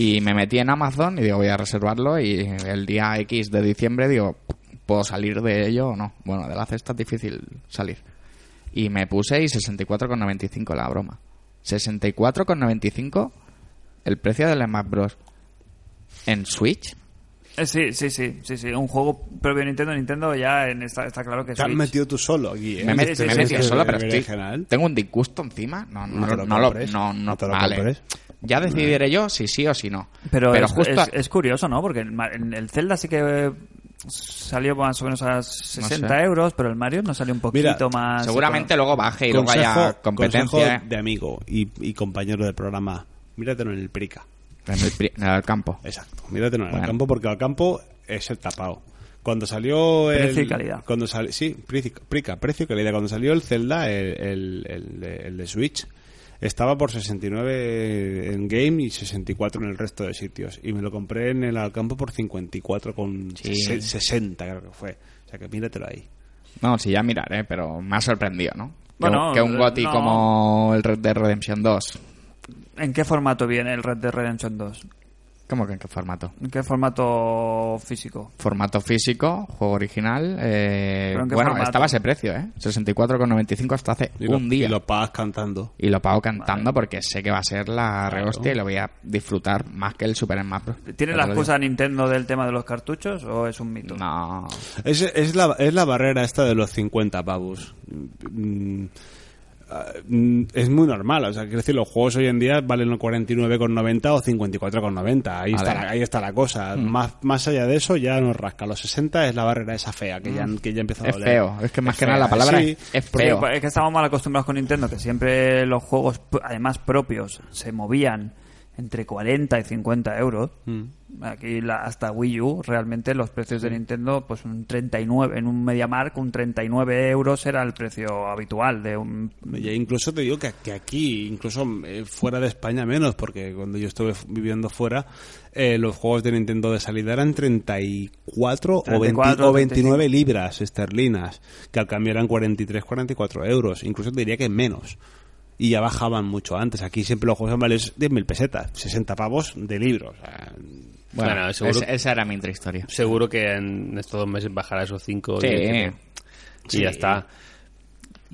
Y me metí en Amazon y digo, voy a reservarlo y el día X de diciembre digo, ¿puedo salir de ello o no? Bueno, de la cesta es difícil salir. Y me puse y 64,95 la broma. 64,95 el precio del Smash Bros. En Switch. Eh, sí, sí, sí, sí, sí. Un juego propio de Nintendo. Nintendo ya en esta, está claro que Te has metido tú solo aquí, ¿eh? Me, met- sí, me sí, metí sí. solo, pero estoy, tengo un disgusto encima. No, no, No lo no lo, no, no, No te lo vale. Ya decidiré yo si sí o si no. Pero, es, justo es- es curioso, ¿no? Porque en el Zelda sí que salió más o menos a 60 sé. euros, pero el Mario no salió un poquito Mira, más. seguramente luego baje y luego haya consejo competencia de amigo y, y compañero del programa. Míratelo en el Prica. en el, pri- en el campo. Exacto. Míratelo en el campo porque al campo es el tapado. Cuando salió el... Precio y calidad. Cuando sali- sí, Prica, precio y calidad. Cuando salió el Zelda, el, el, el de- el de Switch, estaba por 69 en game y 64 en el resto de sitios. Y me lo compré en el Alcampo por 54 con Sí. sese- 60 creo que fue. O sea que míratelo ahí. No, sí, ya miraré, pero me ha sorprendido, ¿no? Que Bueno, un- que un GOTI no. como el Red Dead Redemption 2. ¿En qué formato viene el Red Dead Redemption 2? ¿Cómo que en qué formato? ¿En qué formato físico? Formato físico, juego original. eh, ¿Pero en qué bueno, formato? estaba ese precio, ¿eh? 64,95 hasta hace Y lo, un día. y lo pagas cantando. Y lo pago cantando porque sé que va a ser la Claro. rehostia y lo voy a disfrutar más que el Super Smash Bros. ¿Tiene la lo excusa Nintendo del tema de los cartuchos o es un mito? No. Es, es, la, es la barrera esta de los 50 pavos. Mm, Es muy normal, o sea, quiero decir, los juegos hoy en día valen 49,90 o 54,90. Ahí, está la, ahí está la cosa. Más, más allá de eso, ya nos rasca. Los 60 es la barrera esa fea, que ya, que ya empieza a Es doler. feo. Es que más Es que nada la palabra sí. es, es feo. es que estamos mal acostumbrados con Nintendo, que siempre los juegos, además propios, se movían entre 40 y 50 euros. Mm. Aquí la- hasta Wii U, realmente los precios de Nintendo, pues un 39, en un MediaMark, un 39 euros era el precio habitual de un... Incluso te digo que, que aquí, incluso eh, fuera de España menos, porque cuando yo estuve viviendo fuera, eh, los juegos de Nintendo de salida eran 34, o, 20 34, o 29 libras esterlinas, que al cambio eran 43, 44 euros, incluso te diría que menos. Y ya bajaban mucho antes. Aquí siempre los juegos han valido 10.000 pesetas, 60 pavos de libros. O sea, Bueno, Bueno, seguro- es- esa era mi intrahistoria. Seguro que en estos dos meses bajará esos 5 Sí. y ya está.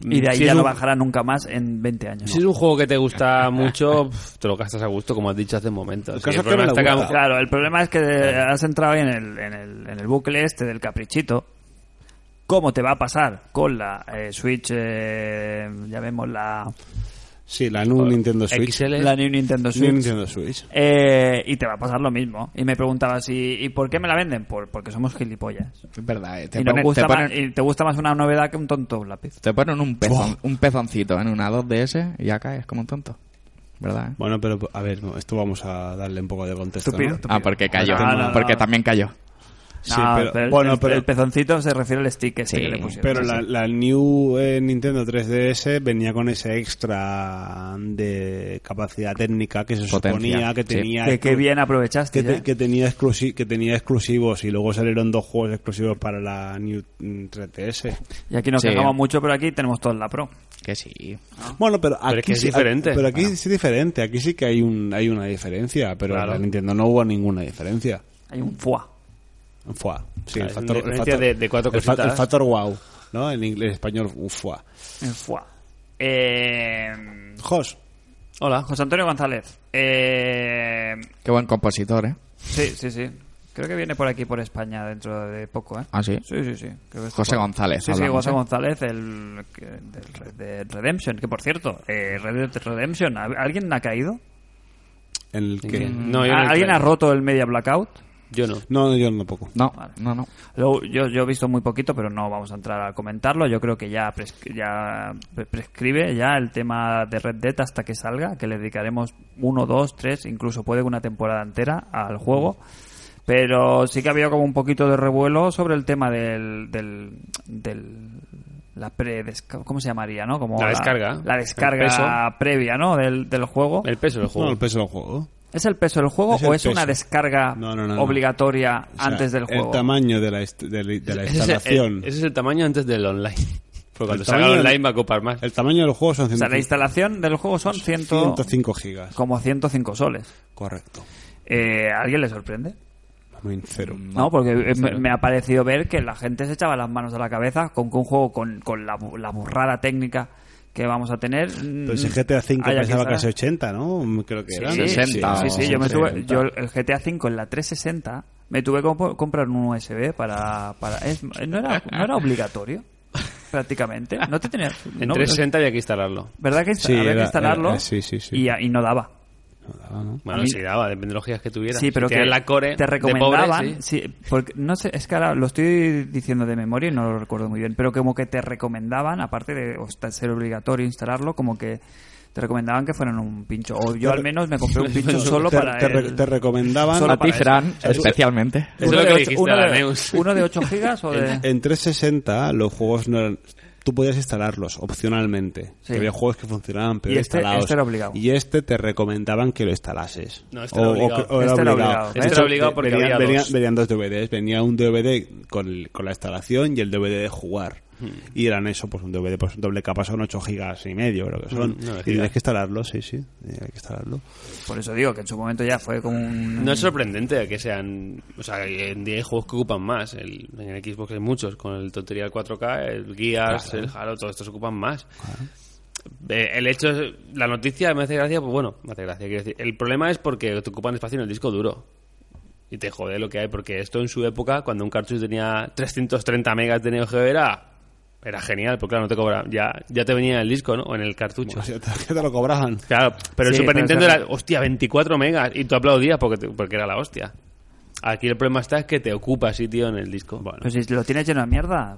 Y de ahí Si ya no un- bajará nunca más en 20 años. Si es un juego que te gusta mucho, te lo gastas a gusto, como has dicho hace un momento. El Sí, es que no. Claro, el problema es que has entrado ahí en el, en, el, en el bucle este del caprichito. ¿Cómo te va a pasar con la eh, Switch, eh, ya vemos la, sí, la New Nintendo Switch. XL. la New Nintendo New Switch? Nintendo Switch. Eh, y te va a pasar lo mismo. Y me preguntabas, ¿y, ¿y por qué me la venden? Por, porque somos gilipollas. Es verdad, eh. Te, y, ponen, gusta te, más, ponen, y te gusta más una novedad que un tonto lápiz. te ponen un, pezón, un pezoncito en una 2DS y ya caes como un tonto. ¿Verdad? eh? Bueno, pero a ver, no, esto vamos a darle un poco de contexto. Estúpido, ¿no? estúpido. Ah, porque cayó. No, no, no. Porque también cayó. Sí, No, pero- el- bueno, el, pero- el pezoncito se refiere al stick este Sí, que le pusieron. Pero la, New eh, Nintendo 3DS venía con ese extra de capacidad técnica que se Potencia, suponía que sí. tenía Que, bien aprovechaste. que, te- ¿eh? que tenía exclusi- que tenía exclusivos y luego salieron dos juegos exclusivos para la New mm, 3DS. Y aquí nos Sí. quejamos mucho, pero aquí tenemos todos la Pro. Que sí. Bueno, pero aquí es que es sí- diferente. Pero aquí Bueno. sí es diferente, aquí sí que hay un hay una diferencia, pero Claro. en la Nintendo no hubo ninguna diferencia. Hay un FUA. Fue, sí, el factor, el factor- de- de cuatro el fa- el factor wow, ¿no? En inglés, español, fue. El FUA. Eh, Jos, Hola. José Antonio González. Eh, Qué buen compositor, ¿eh? sí, sí, sí. Creo que viene por aquí, por España, dentro de poco, ¿eh? Ah, sí. Sí, sí, sí. Creo que José por- González, Sí, sí, José ¿eh? González, el del Dead Redemption. Que por cierto, eh, Red Dead Redemption, ¿al- ¿alguien ha caído? el que... No, yo no ¿A- ¿Alguien ha roto el Media Blackout? Yo no. No, yo. No, Vale. no, no. Lo- yo, yo he visto muy poquito, pero no vamos a entrar a comentarlo. Yo creo que ya, pres- ya pre- prescribe ya el tema de Red Dead hasta que salga, que le dedicaremos uno, dos, tres, incluso puede que una temporada entera al juego. Pero sí que había como un poquito de revuelo sobre el tema del, del, del la pre ¿cómo se llamaría, no? Como La descarga. la descarga peso. previa, ¿no? Del, del juego. El peso del juego. No, el peso del juego. ¿Es el peso del juego Es o es peso. una descarga No, no, no, no. obligatoria O sea, antes del juego? El tamaño de la, est- de la, de la Ese es el- instalación. ese es el tamaño antes del online. Porque cuando El salga online del- va a copar más. El tamaño del juego son O sea, la 105, instalación del juego son 100, 105 gigas. como 105 soles. Correcto. Eh, ¿A alguien le sorprende? Muy cero. No, porque eh, me, ha parecido ver que la gente se echaba las manos a la cabeza con que un juego con, con la burrada técnica que vamos a tener. Pero si GTA V estar. casi 80, ¿no? Creo que Sí, era. sí, 60 sí, sí, yo me 60. tuve, yo el GTA V en la 360 me tuve que comp- comprar un USB para, para es- no era no era obligatorio prácticamente, no te tenías En no, 360 había que instalarlo. ¿Verdad que insta- Sí, había era- que instalarlo? era- sí, sí, sí. Y, y no daba. Ah, ¿no? Bueno, mí- sí daba, depende de los gigas que tuviera. Sí, pero si que la core te de recomendaban, pobre, sí. sí, porque no sé, es que ahora lo estoy diciendo de memoria y no lo recuerdo muy bien, pero como que te recomendaban, aparte de o sea, ser obligatorio instalarlo, como que te recomendaban que fueran un pincho. O yo Te- al menos me compré un pincho solo te, para te re- te recomendaban Solo A para ti, Fran, eso. especialmente. Eso es uno lo de que dijiste uno de- Neus. ¿Uno de 8 gigas o de...? En 360 los juegos no eran... Tú podías instalarlos opcionalmente. Sí. Que había juegos que funcionaban pero Y este- instalados. este era obligado. Y este te recomendaban que lo instalases. No, este era obligado. o era Este era obligado. obligado. De Este hecho, era obligado porque venía- había dos. Venían dos DVDs. Venía un DVD con, el- con la instalación y el DVD de jugar. Y eran eso, pues un DVD, pues doble capa son 8 gigas y medio, creo que son. Mm, y tienes que instalarlo, sí, sí, hay que instalarlo. Por eso digo que en su momento ya fue como un... No es sorprendente que sean. O sea, en día hay juegos que ocupan más. El, en Xbox hay muchos. Con el tontería del 4K, el Gears, el Halo, todos estos ocupan más. Eh, El hecho, es- la noticia me hace gracia, pues bueno, me hace gracia. Quiero decir, el problema es porque te ocupan espacio en el disco duro. Y te jode lo que hay, porque esto en su época, cuando un cartucho tenía 330 megas de Neo Geo, era, era genial, porque claro, no te cobra. Ya, ya te venía en el disco, ¿no? O en el cartucho. Ya te, que te lo cobraban. Claro, pero el Sí, Super Nintendo era, hostia, 24 megas. Y tú aplaudías porque, te- porque era la hostia. Aquí el problema está es que te ocupa sitio en el disco. Pues si lo tienes lleno de mierda.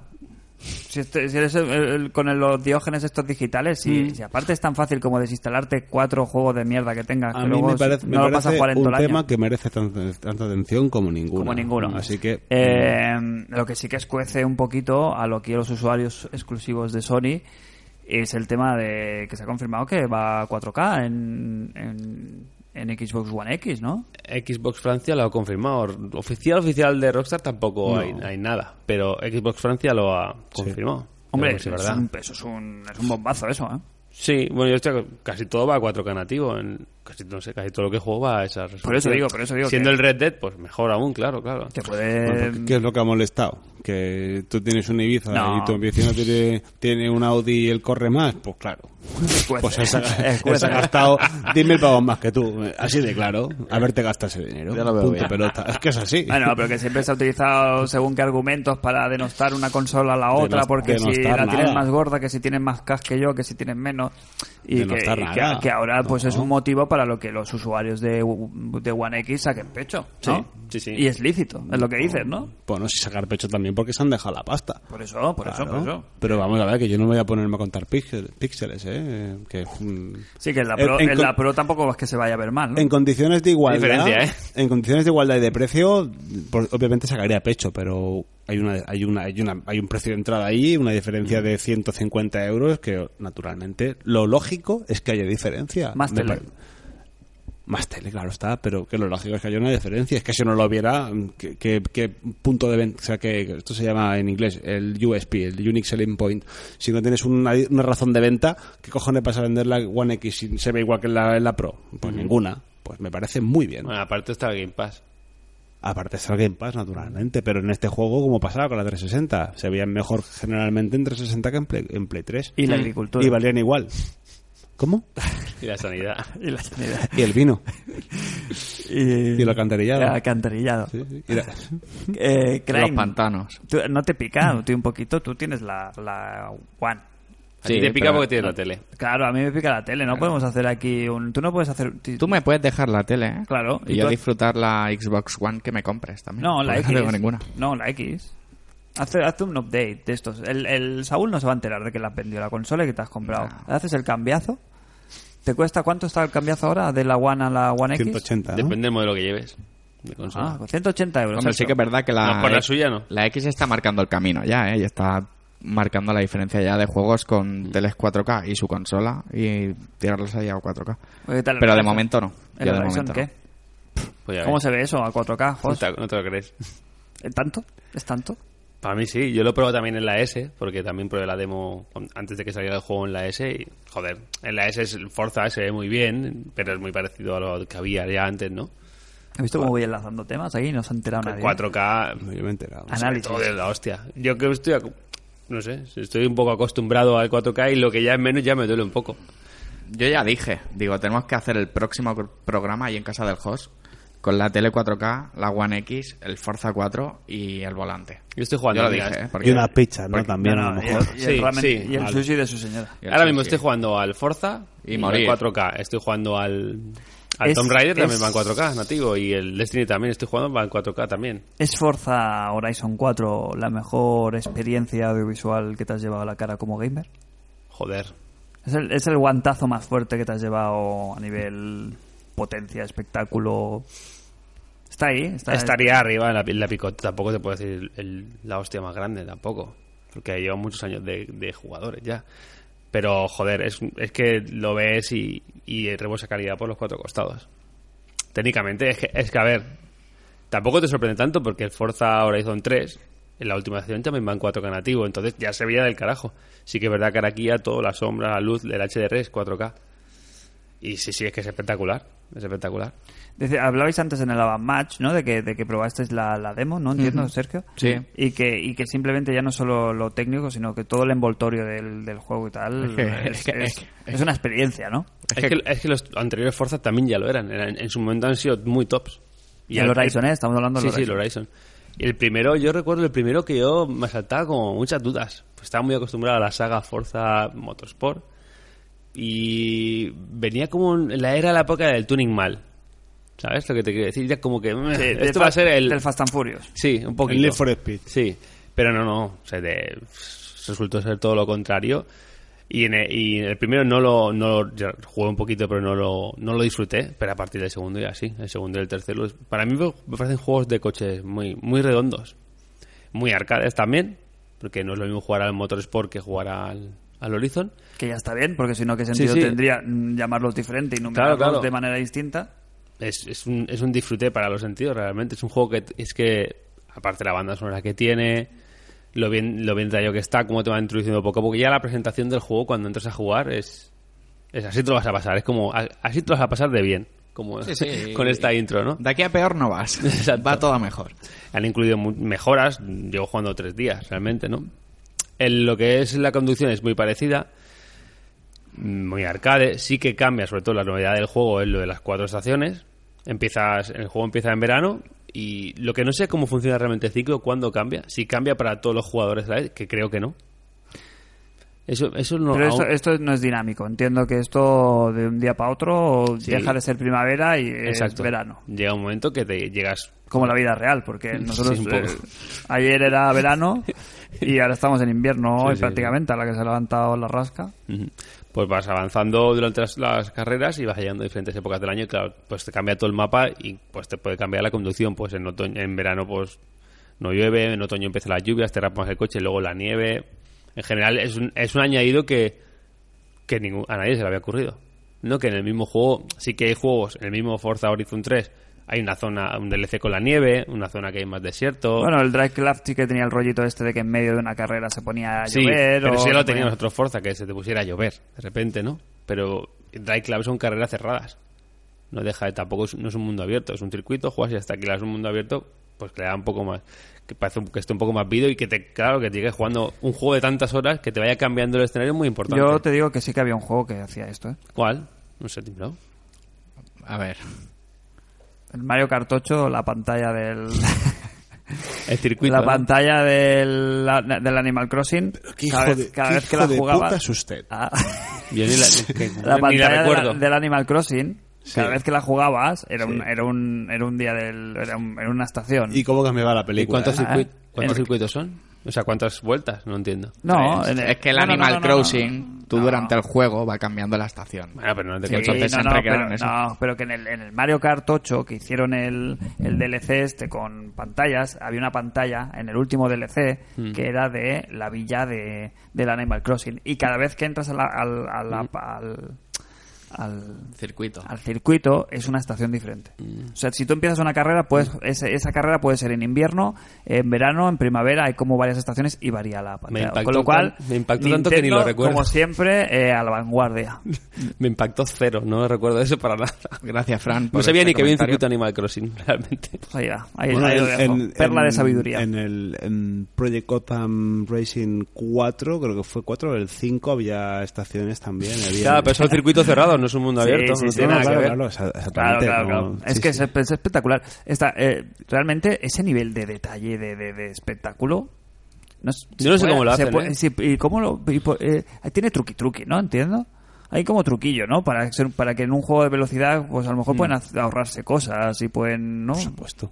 Si, este- si eres el- el- con el- los diógenes estos digitales, si, Mm. si aparte es tan fácil como desinstalarte cuatro juegos de mierda que tengas, A que mí luego me parece, me no lo vas a parece un el año. tema que merece tanta, tanta atención como ninguno. como ninguno. Así que... Eh, lo que sí que escuece un poquito a lo que los usuarios exclusivos de Sony es el tema de que se ha confirmado que va a 4K en, en, en Xbox One X, ¿no? Xbox Francia lo ha confirmado. Oficial, oficial de Rockstar tampoco No. hay, hay nada. Pero Xbox Francia lo ha confirmado. Hombre, es un, eso es un, es un bombazo eso, ¿eh? Sí, bueno, yo estoy, casi todo va a 4K nativo. En, casi, no sé, casi todo lo que juego va a esa resolución. Por eso digo, por eso digo Siendo que- el Red Dead, pues mejor aún, claro, claro. Que Bueno, puede... porque ¿Qué es lo que ha molestado? Que tú tienes un Ibiza No. y tu vecino tiene, tiene un Audi y él corre más. Pues claro. Pues él se, ha- gastado 10.000 pavos más que tú. Así de claro. Haberte gastado ese dinero. Ya lo veo Punto bien. pelota. Es que es así. Bueno, pero que siempre se ha utilizado según qué argumentos para denostar una consola a la otra, Denos- porque si la tienes más gorda, que si tienes más cas que yo, que si tienes menos. Y que, y que- ahora pues No. es un motivo para lo que los usuarios de, de One X saquen pecho. ¿no? Sí, sí, sí. Y es lícito, es lo que dices, ¿no? Bueno, si sacar pecho también porque se han dejado la pasta. Por eso, por eso, por eso. Pero vamos a ver, que yo no voy a ponerme a contar píxel- píxeles, ¿eh? Que, mm, Sí, que en la Pro, en en con- la Pro tampoco es que se vaya a ver mal, ¿no? En condiciones de igualdad, ¿eh? en condiciones de igualdad y de precio, obviamente sacaría pecho, pero hay una, hay una, hay una, hay un precio de entrada ahí, una diferencia de 150 euros que, naturalmente, lo lógico es que haya diferencia. Más tele. pare- Más tele, claro está, pero que lo lógico es que haya una diferencia. Es que si no lo viera, ¿qué, qué- qué punto de venta? O sea, que esto se llama en inglés el USP, el Unique Selling Point. Si no tienes una, una razón de venta, ¿qué cojones vas a vender la One X si se ve igual que en la, en la Pro? Pues ninguna. Pues me parece muy bien. Bueno, aparte está el Game Pass. Aparte está el Game Pass, naturalmente, pero en este juego, como pasaba con la 360, se veían mejor generalmente en 360 que en Play, en Play 3. Y la agricultura. Y valían igual. ¿Cómo? Y la sanidad. Y la sanidad. Y el vino. Y, Y el alcantarillado. el alcantarillado. Sí, sí. Y la- Eh, Los pantanos. tú- no te pica, tú un poquito, tú tienes la, la One. A ti Sí, te pica pero- porque tienes la tele. Claro, a mí me pica la tele, no podemos hacer aquí un... Tú no puedes hacer... Tú me puedes dejar la tele, ¿eh? Claro. Y, y yo tú- disfrutar la Xbox One que me compres también. No, la X. No ninguna. No, la X. Hazte, hazte un update de estos. El, el Saúl no se va a enterar de que le has vendido la consola y que te has comprado. No. Haces el cambiazo. ¿Te cuesta cuánto está el cambiazo ahora de la One a la One X? 180, ¿no? Depende del modelo que lleves. De consola. Ah, con 180 euros. Hombre, sí que es verdad que la, No, por la suya no. la X está marcando el camino ya, ¿eh? Y está marcando la diferencia ya de juegos con teles 4K y su consola y tirarlos ahí a 4K. Oye, ¿qué tal el Pero de momento no. ¿El Yo de Horizon momento qué? no. Pues ya ¿Cómo ves. se ve eso a 4K? No te, no te lo crees. ¿Es tanto? ¿Es tanto? Para mí sí, yo lo he probado también en la S, porque también probé la demo antes de que saliera el juego en la S y, joder, en la S es Forza se ve muy bien, pero es muy parecido a lo que había ya antes, ¿no? ¿Has visto cómo voy enlazando temas ahí? No se ha enterado nadie. 4K, No, yo me he enterado. Análisis. todo de la hostia. Yo que estoy, no sé, estoy un poco acostumbrado al 4K y lo que ya es menos ya me duele un poco. Yo ya dije, digo, tenemos que hacer el próximo programa ahí en casa del host con la tele 4K, la One X, el Forza 4 y el volante. Yo estoy jugando Yo lo dije, ¿eh? Y una pizza, ¿no? porque- También, No, a lo mejor. y el Sí, ramen- sí, y el vale. sushi de su señora. Ahora mismo estoy jugando al Forza Y y, morir. al 4K. Estoy jugando al, al Tomb Raider también va en 4K, nativo. Y el Destiny también estoy jugando va en 4K también. ¿Es Forza Horizon 4 la mejor experiencia audiovisual que te has llevado a la cara como gamer? Joder. ¿Es el, es el guantazo más fuerte que te has llevado a nivel potencia, espectáculo? Está ahí, está Estaría arriba en la, en la picota. Tampoco te puedo decir el- la hostia más grande, tampoco. Porque llevo muchos años de, de jugadores ya. Pero, joder, es, es que lo ves y, y rebosa calidad por los cuatro costados. Técnicamente, es que, es que, a ver, tampoco te sorprende tanto porque el Forza Horizon 3 En la última edición también va en 4K nativo, entonces ya se veía del carajo. Sí que es verdad que ahora aquí ya todo, la sombra, la luz, el HDR es 4K. Y sí, sí, es que es espectacular. Es espectacular. Hablabais antes en el Avant Match, ¿no? De que, de que probasteis la, la demo, ¿no? Entiendo, Sergio. Sí. Y que, y que simplemente ya no solo lo técnico, sino que todo el envoltorio del, del juego y tal Es que- es, es que- es- es es una experiencia, ¿no? Es que, es que los anteriores Forza también ya lo eran. eran- en su momento han sido muy tops. Y el Horizon, ¿eh? Estamos hablando Sí, del sí, el Horizon. Y el primero, yo recuerdo el primero que yo me saltaba como muchas dudas. Pues estaba muy acostumbrado a la saga Forza Motorsport. Y venía como en la era, la época del tuning mal. ¿Sabes lo que te quiero decir? Ya como que... "Meh, Sí, del esto va a ser el... Del Fast and Furious. Sí, un poquito. El Need for Speed. Sí, pero no, no. O sea, de- resultó ser todo lo contrario. Y en el, y en el primero no lo, no lo- jugué un poquito, pero no lo, no lo disfruté. Pero a partir del segundo ya sí. El segundo y el tercero. Para mí me parecen juegos de coches muy, muy redondos. Muy arcades también. Porque no es lo mismo jugar al Motorsport que jugar al, al Horizon. Que ya está bien, porque si no, ¿qué sentido sí. tendría mm, llamarlos diferente y numerarlos Claro, claro. de manera distinta? es, es, un, es un disfrute para los sentidos realmente es un juego que es que aparte la banda sonora que tiene lo bien lo bien traído que está cómo te va introduciendo poco a poco ya la presentación del juego cuando entras a jugar es es así te lo vas a pasar es como así te lo vas a pasar de bien como Sí, sí. con esta intro no De aquí a peor no vas. Exacto. Va todo mejor. han incluido mejoras llevo jugando tres días realmente no en lo que es la conducción es muy parecida muy arcade sí que cambia sobre todo la novedad del juego es lo de las cuatro estaciones empiezas el juego empieza en verano y lo que no sé es cómo funciona realmente el ciclo cuándo cambia si cambia para todos los jugadores vez que creo que no eso eso no Pero esto, aún- esto no es dinámico. Entiendo que esto de un día para otro Sí. deja de ser primavera y es verano. llega un momento que te llegas Como la vida real, porque nosotros eh, ayer era verano y ahora estamos en invierno Sí, hoy prácticamente, a la que se ha levantado la rasca. Pues vas avanzando durante las, carreras y vas llegando diferentes épocas del año y claro, pues te cambia todo el mapa y pues te puede cambiar la conducción, pues en otoño, en verano pues no llueve, en otoño empiezan las lluvias, te rapas el coche, luego la nieve. En general es un, es un añadido que, que a nadie se le había ocurrido. No que en el mismo juego, sí que hay juegos, en el mismo Forza Horizon 3 hay una zona, un DLC con la nieve, una zona que hay más desierto. Bueno, el Drive Club sí que tenía el rollito este de que en medio de una carrera se ponía a Sí, llover. pero o eso ya lo ponía- teníamos otro Forza, que se te pusiera a llover, de repente, ¿no? Pero Drive Club son carreras cerradas. No deja de, tampoco es, no es un mundo abierto, es un circuito, juegas y hasta que le das un mundo abierto, pues que le da un poco más, que parece un- que esté un poco más vídeo y que te, claro, que te llegues jugando un juego de tantas horas que te vaya cambiando el escenario es muy importante. Yo te digo que sí que había un juego que hacía esto, ¿eh? ¿Cuál? No sé, tío. A ver. El Mario Kart 8, la pantalla del... El circuito. la ¿no? pantalla del, del Animal Crossing. ¿Qué cada hijo vez, de, cada qué vez que hijo la de jugabas... puta es usted? Ah. Yo ni la, que- la ni pantalla la de del Animal Crossing, cada Sí. vez que la jugabas, era, un, Sí. era, un, era un día del. Era, un- era una estación. ¿Y cómo cambiaba la ¿Y película? cuántos, eh? circuit- Ah, cuántos el- circuitos son? O sea, ¿cuántas vueltas? No entiendo. no, es, en el- es que el no, no, Animal no, no, no, Crossing, tú no. durante el juego va cambiando la estación. Bueno, pero no te Sí, siempre pero, quedaron eso. no, pero que en el, en el Mario Kart 8 que hicieron el, el DLC este con pantallas, había una pantalla en el último DLC Mm. que era de la villa de, del Animal Crossing. Y cada vez que entras a la- al, a la- Mm. al, al, Circuito. al circuito es una estación diferente. Mm. O sea, si tú empiezas una carrera, pues ese- esa carrera puede ser en invierno, en verano, en primavera, hay como varias estaciones y varía la pantalla. impactó Con lo cual, tan- me impactó tanto que ni lo recuerdo. Como siempre, eh, a la vanguardia. Me impactó cero, no recuerdo eso para nada. Gracias, Fran. No sabía este ni que había un circuito Animal Crossing, realmente. Pues ahí va, ahí, Bueno, ahí lo en- dejo. en- Perla de sabiduría. En el en Project Gotham Racing 4, creo que fue 4, el 5 había estaciones también. Había, Claro, pero son circuitos cerrados, no es un mundo Sí, abierto, sí, no sí, tiene No, nada claro, que ver. claro, exa- exactamente. Claro. Es que. Es, es espectacular. Está, eh, realmente ese nivel de detalle, de, de, de espectáculo... No Yo no sé cómo lo hacen, puede- ¿eh? y cómo lo, y eh, tiene truqui truqui, ¿no? Entiendo. Hay como truquillo, ¿no? Para, ser- para que en un juego de velocidad, pues a lo mejor Mm. pueden ahorrarse cosas y pueden, ¿no? Por supuesto.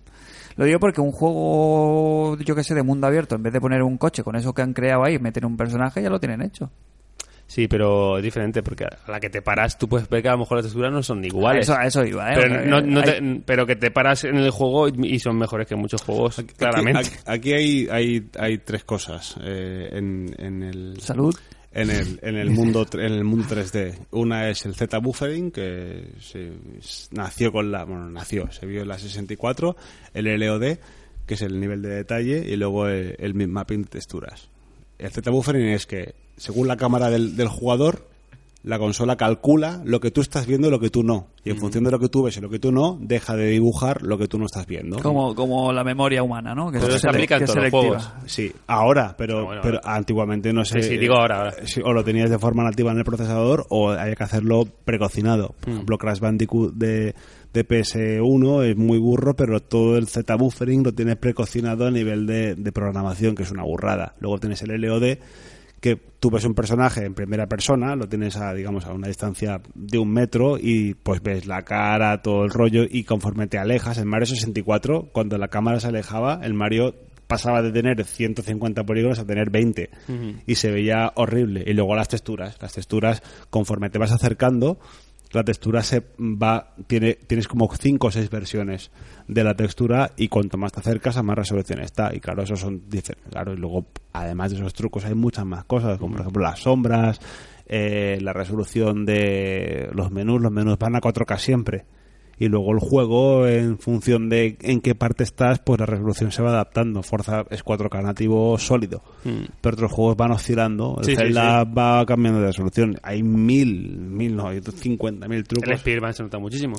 Lo digo porque un juego, yo que sé, de mundo abierto, en vez de poner un coche con eso que han creado ahí, meter un personaje, ya lo tienen hecho. Sí, pero es diferente, porque a la que te paras, tú puedes ver que a lo mejor las texturas no son A iguales. eso, a eso iba, ¿eh? pero, O sea, no, no hay- te- pero que te paras en el juego y son mejores que muchos juegos, claramente. Aquí, aquí hay, hay, hay tres cosas eh, en, en el Salud. en el, en el mundo en el mundo 3D. Una es el Z buffering que se, nació con la bueno nació se vio en la 64, el LOD que es el nivel de detalle, y luego el, el mapping de texturas. El Z-buffering es que, según la cámara del, del jugador, la consola calcula lo que tú estás viendo y lo que tú no. Y en función de lo que tú ves y lo que tú no, deja de dibujar lo que tú no estás viendo. Como, como la memoria humana, ¿no? Que Pero se aplica en todos los juegos. Sí, ahora, pero, bueno, pero ahora. antiguamente no sé. Sí, sí, digo ahora, ahora. Sí, o lo tenías de forma nativa en el procesador o hay que hacerlo precocinado. Por Mm. ejemplo, Crash Bandicoot de, de PS1 es muy burro, pero todo el Z-buffering lo tienes precocinado a nivel de, de programación, que es una burrada. Luego tienes el LOD, que tú ves un personaje en primera persona, lo tienes a, digamos, a una distancia de un metro y pues ves la cara, todo el rollo y conforme te alejas, en Mario 64, cuando la cámara se alejaba, el Mario pasaba de tener 150 polígonos a tener 20 y se veía horrible. Y luego las texturas, las texturas conforme te vas acercando, la textura se va tiene tienes como cinco o seis versiones de la textura y cuanto más te acercas a más resolución está. Y claro esos son claro y luego además de esos trucos hay muchas más cosas como por ejemplo las sombras eh, la resolución de los menús. Los menús van a 4K siempre y luego el juego en función de en qué parte estás pues la resolución se va adaptando. Forza es 4K nativo sólido pero otros juegos van oscilando. El Sí, va cambiando de resolución. Hay mil mil no hay cincuenta mil El trucos Spiderman se nota muchísimo.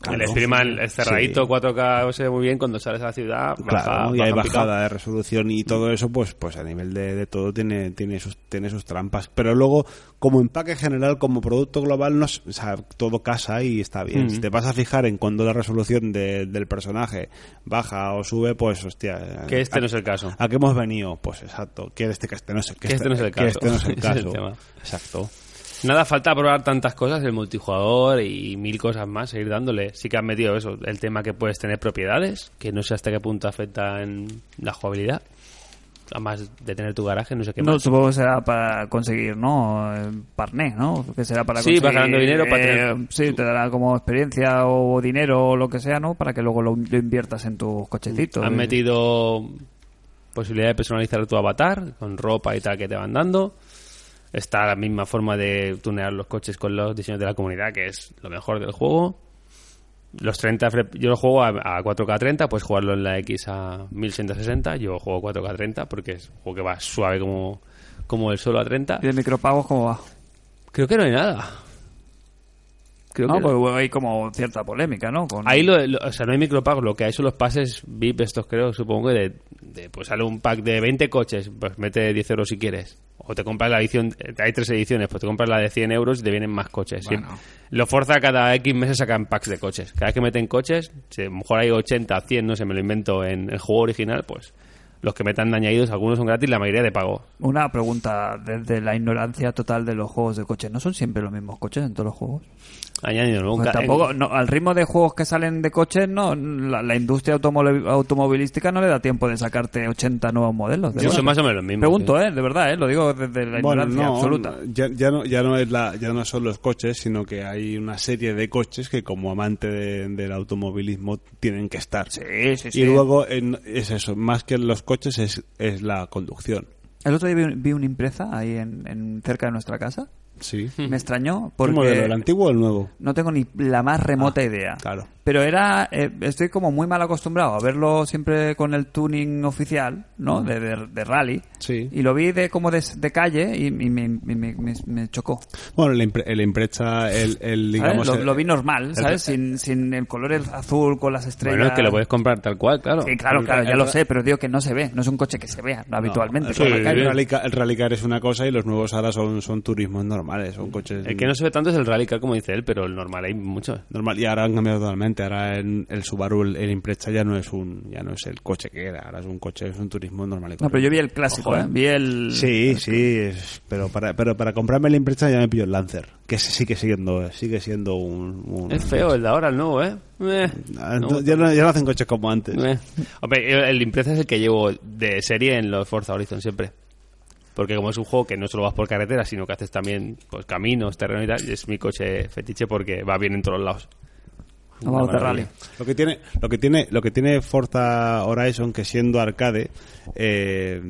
Claro. el Spiderman, el cerradito Sí. 4K se ve muy bien cuando sales a la ciudad. Claro, baja- y hay picado. bajada de resolución y todo eso, pues, pues a nivel de, de todo tiene, tiene sus, tiene sus trampas. Pero luego, como empaque general, como producto global, no, o sea, todo casa y está bien. Mm. Si te vas a fijar en cuando la resolución de- del personaje baja o sube, pues hostia. Que este ¿a- no es el caso. ¿A qué hemos venido? Pues exacto, que este, que este no es, Que este no es el que este no es el caso. Ese es el caso. Exacto. Nada, falta probar tantas cosas, el multijugador y mil cosas más, seguir dándole. Sí que han metido eso, el tema que puedes tener propiedades, que no sé hasta qué punto afecta en la jugabilidad. Además de tener tu garaje, no sé qué No, más. supongo que será para conseguir, ¿no? Parné, ¿no? Que será para Sí, conseguir... vas ganando dinero para eh, Sí, te dará como experiencia o dinero o lo que sea, ¿no? Para que luego lo, lo inviertas en tus cochecitos. Han Eh, metido posibilidad de personalizar tu avatar con ropa y tal que te van dando. Está la misma forma de tunear los coches con los diseños de la comunidad, que es lo mejor del juego. Los 30, fre- yo lo juego a, a 4K 30, puedes jugarlo en la X a 1160. Yo juego 4K 30 porque es un juego que va suave como, como el solo a 30. ¿Y de micropagos cómo va? Creo que no hay nada. Creo no, que no. porque hay como cierta polémica, ¿no? Con... Ahí lo, lo- o sea, no hay micropagos, lo que hay son los pases VIP, estos creo, supongo que de, de, pues sale un pack de 20 coches, pues mete 10 euros si quieres. O te compras la edición, eh, hay tres ediciones, pues te compras la de 100 euros y te vienen más coches. Bueno. Lo Forza cada X meses sacan packs de coches. Cada vez que meten coches, si a lo mejor hay 80, 100, no sé, me lo invento en el juego original, pues los que metan añadidos, algunos son gratis, la mayoría de pago. Una pregunta desde la ignorancia total de los juegos de coches. ¿No son siempre los mismos coches en todos los juegos? Añadido Pues nunca. tampoco, no, al ritmo de juegos que salen de coches, no, la, la industria automo- automovilística no le da tiempo de sacarte 80 nuevos modelos. verdad. son más o menos los mismos. Pregunto, sí. eh, de verdad, eh, lo digo desde la Bueno, ignorancia no, absoluta. Ya, ya no, ya no es la, ya no son los coches, sino que hay una serie de coches que como amante de- del automovilismo tienen que estar. Sí, sí, sí. Y luego en- es eso, más que los coches es, es la conducción. El otro día vi, vi una impresa ahí en, en- cerca de nuestra casa. Sí. Me extrañó ¿Qué porque modelo, el antiguo o el nuevo? no tengo ni la más remota idea. Claro. Pero era, eh, estoy como muy mal acostumbrado a verlo siempre con el tuning oficial, ¿no? De, de- de rally. Sí. Y lo vi de como de, de calle y, y me, me- me- me- chocó. Bueno, el, impre- el imprecha, el, el, digamos... Lo, el- lo vi normal, el- ¿sabes? Sin, sin el color azul con las estrellas. Bueno, es que lo puedes comprar tal cual, claro. Sí, claro, claro, ya lo sé, pero digo que no se ve. No es un coche que se vea habitualmente el, por la el, calle. rally car- el rally car es una cosa y los nuevos ahora son, son turismos normales, son coches... El que no se ve tanto es el Rally Car, como dice él, pero el normal hay mucho. normal y ahora han cambiado totalmente ahora en el Subaru el, el Impreza ya no es un ya no es el coche que era ahora es un coche es un turismo normal y No, pero yo vi el clásico, Ojo, ¿eh? ¿eh? Vi el... sí sí es- pero para pero para comprarme el Impreza ya me pillo el Lancer que sigue siendo sigue siendo un, un- Es feo el de ahora, el nuevo, ¿eh? Eh, Ah, no. no, ya, no, ya no hacen coches como antes Eh. Hombre, el- el Impreza es el que llevo de serie en los Forza Horizon siempre. Porque como es un juego que no solo vas por carretera, sino que haces también pues caminos, terreno y tal, es mi coche fetiche porque va bien en todos lados. Rally. lo que tiene lo que tiene lo que tiene Forza Horizon que siendo arcade eh,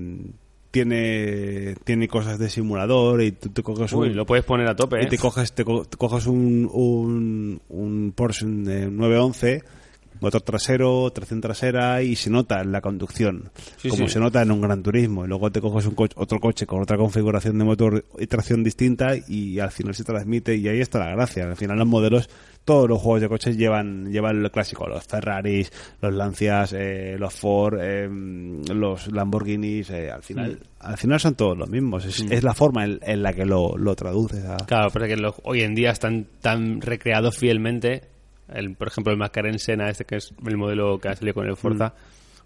tiene tiene cosas de simulador y tú te coges Uy, un, lo puedes poner a tope, ¿eh? y te coges, te, co- te coges un, un, un Porsche de 911 motor trasero, tracción trasera y se nota en la conducción, como sí. se nota en un Gran Turismo. Y luego te coges un coche- otro coche con otra configuración de motor y tracción distinta y al final se transmite y ahí está la gracia. Al final los modelos, todos los juegos de coches llevan, llevan lo clásico, los Ferraris, los Lancias, eh, los Ford, eh, los Lamborghinis, eh, al final, al final son todos los mismos. Es, es la forma en, en la que lo, lo traduces a... Claro, pero es que los- hoy en día están tan recreados fielmente. El, por ejemplo, el McLaren Senna, este que es el modelo que ha salido con el Forza.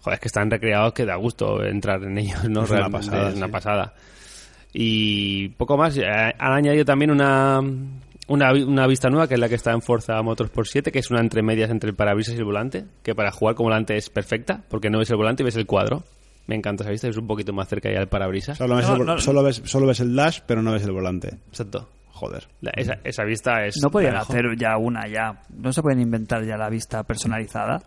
Joder, es que están recreados que da gusto entrar en ellos, ¿no? Es una Realmente pasada, Es una sí. pasada. Y poco más. eh, Han añadido también una, una, una vista nueva, que es la que está en Forza Motorsport 7, que es una entre medias entre el parabrisas y el volante, que para jugar con volante es perfecta, porque no ves el volante y ves el cuadro. Me encanta esa vista, es un poquito más cerca ya del parabrisas. Solo ves, No, el, no, solo, ves, solo ves el dash, pero no ves el volante. Exacto. Joder. La- esa, esa vista es... No podían hacer ya una ya. No se pueden inventar ya la vista personalizada.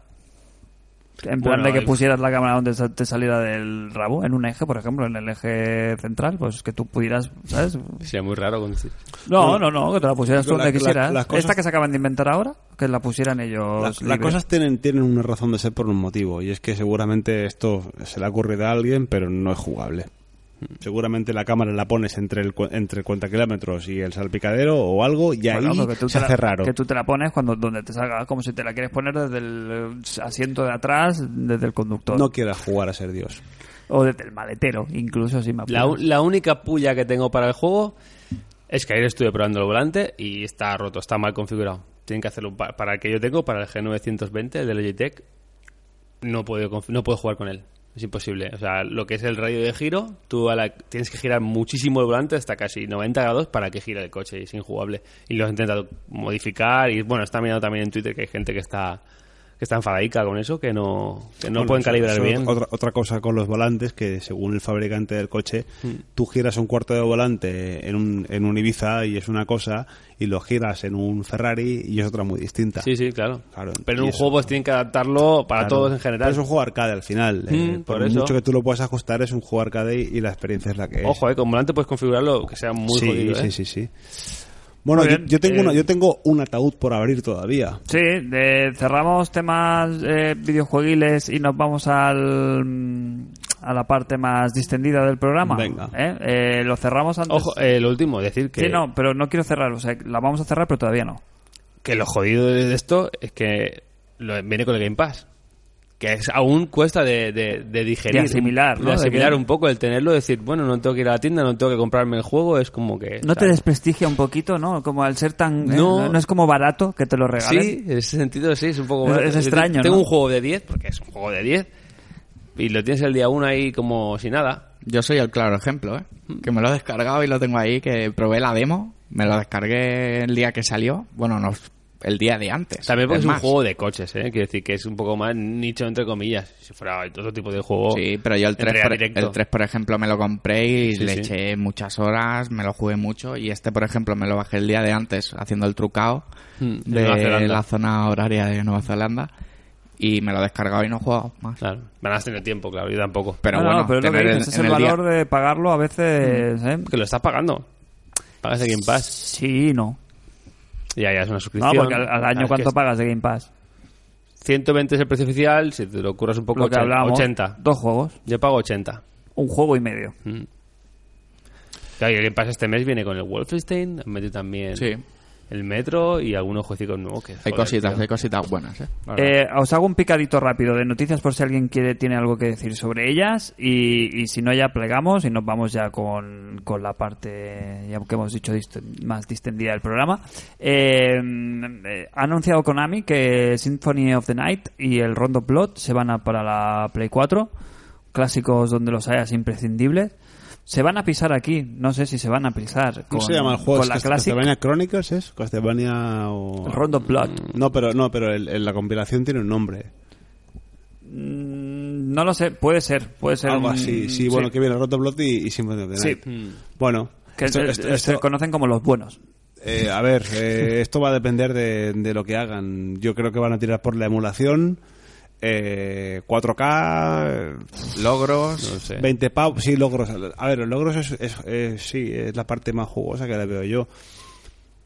En plan Bueno, de que el- pusieras la cámara donde te saliera del rabo, en un eje, por ejemplo, en el eje central, pues que tú pudieras, ¿sabes? Sería muy raro conducir. No, no, no, que te la pusieras tú donde la- quisieras. cosas- Esta que se acaban de inventar ahora, que la pusieran ellos. Las, cosas tienen, tienen una razón de ser por un motivo, y es que seguramente esto se le ha ocurrido a alguien, pero no es jugable. Seguramente la cámara la pones entre el, cu- entre el cuenta kilómetros y el salpicadero o algo, y Bueno, ahí se te la- hace raro. Que tú te la pones cuando donde te salga, como si te la quieres poner desde el eh, asiento de atrás, desde el conductor. No quieras jugar a ser Dios. O desde el maletero, incluso si me La, la única puya que tengo para el juego es que ayer estuve probando el volante y está roto, está mal configurado. Tienen que hacerlo pa- para el que yo tengo, para el G920, el de Logitech. No puedo, no puedo jugar con él. Es imposible. O sea, lo que es el radio de giro, tú a la- tienes que girar muchísimo el volante hasta casi 90 grados para que gire el coche y es injugable. Y lo he intentado modificar y bueno, está mirando también en Twitter que hay gente que está que está enfadaica con eso, que no, que no Bueno, pueden calibrar eso bien. Otra, otra cosa con los volantes, que según el fabricante del coche, Mm. tú giras un cuarto de volante en un, en un Ibiza y es una cosa, y lo giras en un Ferrari y es otra muy distinta. Sí, sí, claro. Claro, Pero en un eso. juego pues tienen que adaptarlo para Claro. todos en general. Pero es un juego arcade al final. eh, Mm, por por eso. mucho que tú lo puedas ajustar, es un juego arcade y, y la experiencia es la que es. Ojo, eh, con volante puedes configurarlo que sea muy sí, jodido, sí, ¿eh? sí, sí. Bueno, yo, tengo eh, una- yo tengo un ataúd por abrir todavía. Sí, de- cerramos temas eh, videojueguiles y nos vamos al, mm, a la parte más distendida del programa. Venga. ¿Eh? Eh, lo cerramos antes. Ojo, eh, lo último, decir que, Sí, no, pero no quiero cerrar. O sea, la vamos a cerrar, pero todavía no. que lo jodido de esto es que lo- viene con el Game Pass. Que es, aún cuesta de, de, de digerir. De asimilar. De asimilar un poco el tenerlo, decir, bueno, no tengo que ir a la tienda, no tengo que comprarme el juego, es como que... ¿No te desprestigia un poquito, no? Como al ser tan... eh, No. no, no es como barato que te lo regalen. Sí, en ese sentido sí, es un poco... Es- es extraño, Tengo ¿no? un juego de 10, porque es un juego de 10, y lo tienes el día 1 ahí como si nada. Yo soy el claro ejemplo, ¿eh? Que me lo he descargado y lo tengo ahí, que probé la demo, me lo descargué el día que salió, bueno, no, el día de antes. También porque es, un juego de coches, ¿eh? Quiero decir que es un poco más nicho, entre comillas. Si fuera otro tipo de juego... Sí, pero yo el 3, entraría por, el 3, por ejemplo, me lo compré y Sí, le sí. eché muchas horas, me lo jugué mucho. Y este, por ejemplo, me lo bajé el día de antes haciendo el trucao Mm, en de la zona horaria de Nueva Zelanda. Y me lo he descargado y no he jugado más. Claro, me has tenido tiempo, claro, yo tampoco. Pero No, no, bueno, pero es lo que tener dices, en- es en el día- valor de pagarlo a veces... ¿eh? Que lo estás pagando. Pagas Game Pass. Sí, no. Ya, ya es una No, suscripción. porque al, al año ¿cuánto pagas de Game Pass? 120 es el precio oficial, si te lo curas un poco, Lo que 80. hablábamos. 80. Dos juegos. Yo pago 80. Un juego y medio. Mm. Claro, y el Game Pass este mes viene con el Wolfenstein, han metido también Sí, el Metro y algunos juegos nuevos que... hay joder, cositas, tío. hay cositas buenas, ¿eh? Eh, os hago un picadito rápido de noticias por si alguien quiere tiene algo que decir sobre ellas y, y si no ya plegamos y nos vamos ya con, con la parte ya que hemos dicho dist- más distendida del programa. Eh, eh, ha anunciado Konami que Symphony of the Night y el Rondo Blood se van a para la Play 4, clásicos donde los hayas imprescindibles. Se van a pisar aquí, no sé si se van a pisar. ¿Cómo se llama el juego? Con ¿Es la Castlevania Chronicles es? Castlevania o... Rondo Blood. No, pero no, pero el- el- la compilación tiene un nombre. Mm, No lo sé, puede ser, puede ser. Algo un- así. Sí, bueno, que viene Roto Blood y, y Symphony of the Sí. Night. Bueno, que esto- se- esto- se esto- conocen como los buenos. eh, a ver, eh, esto va a depender de, de lo que hagan. Yo creo que van a tirar por la emulación. Eh, 4K, Logros, No sé. 20 pavos, sí, logros. A ver, los logros es, es- es- sí, es la parte más jugosa que le veo yo.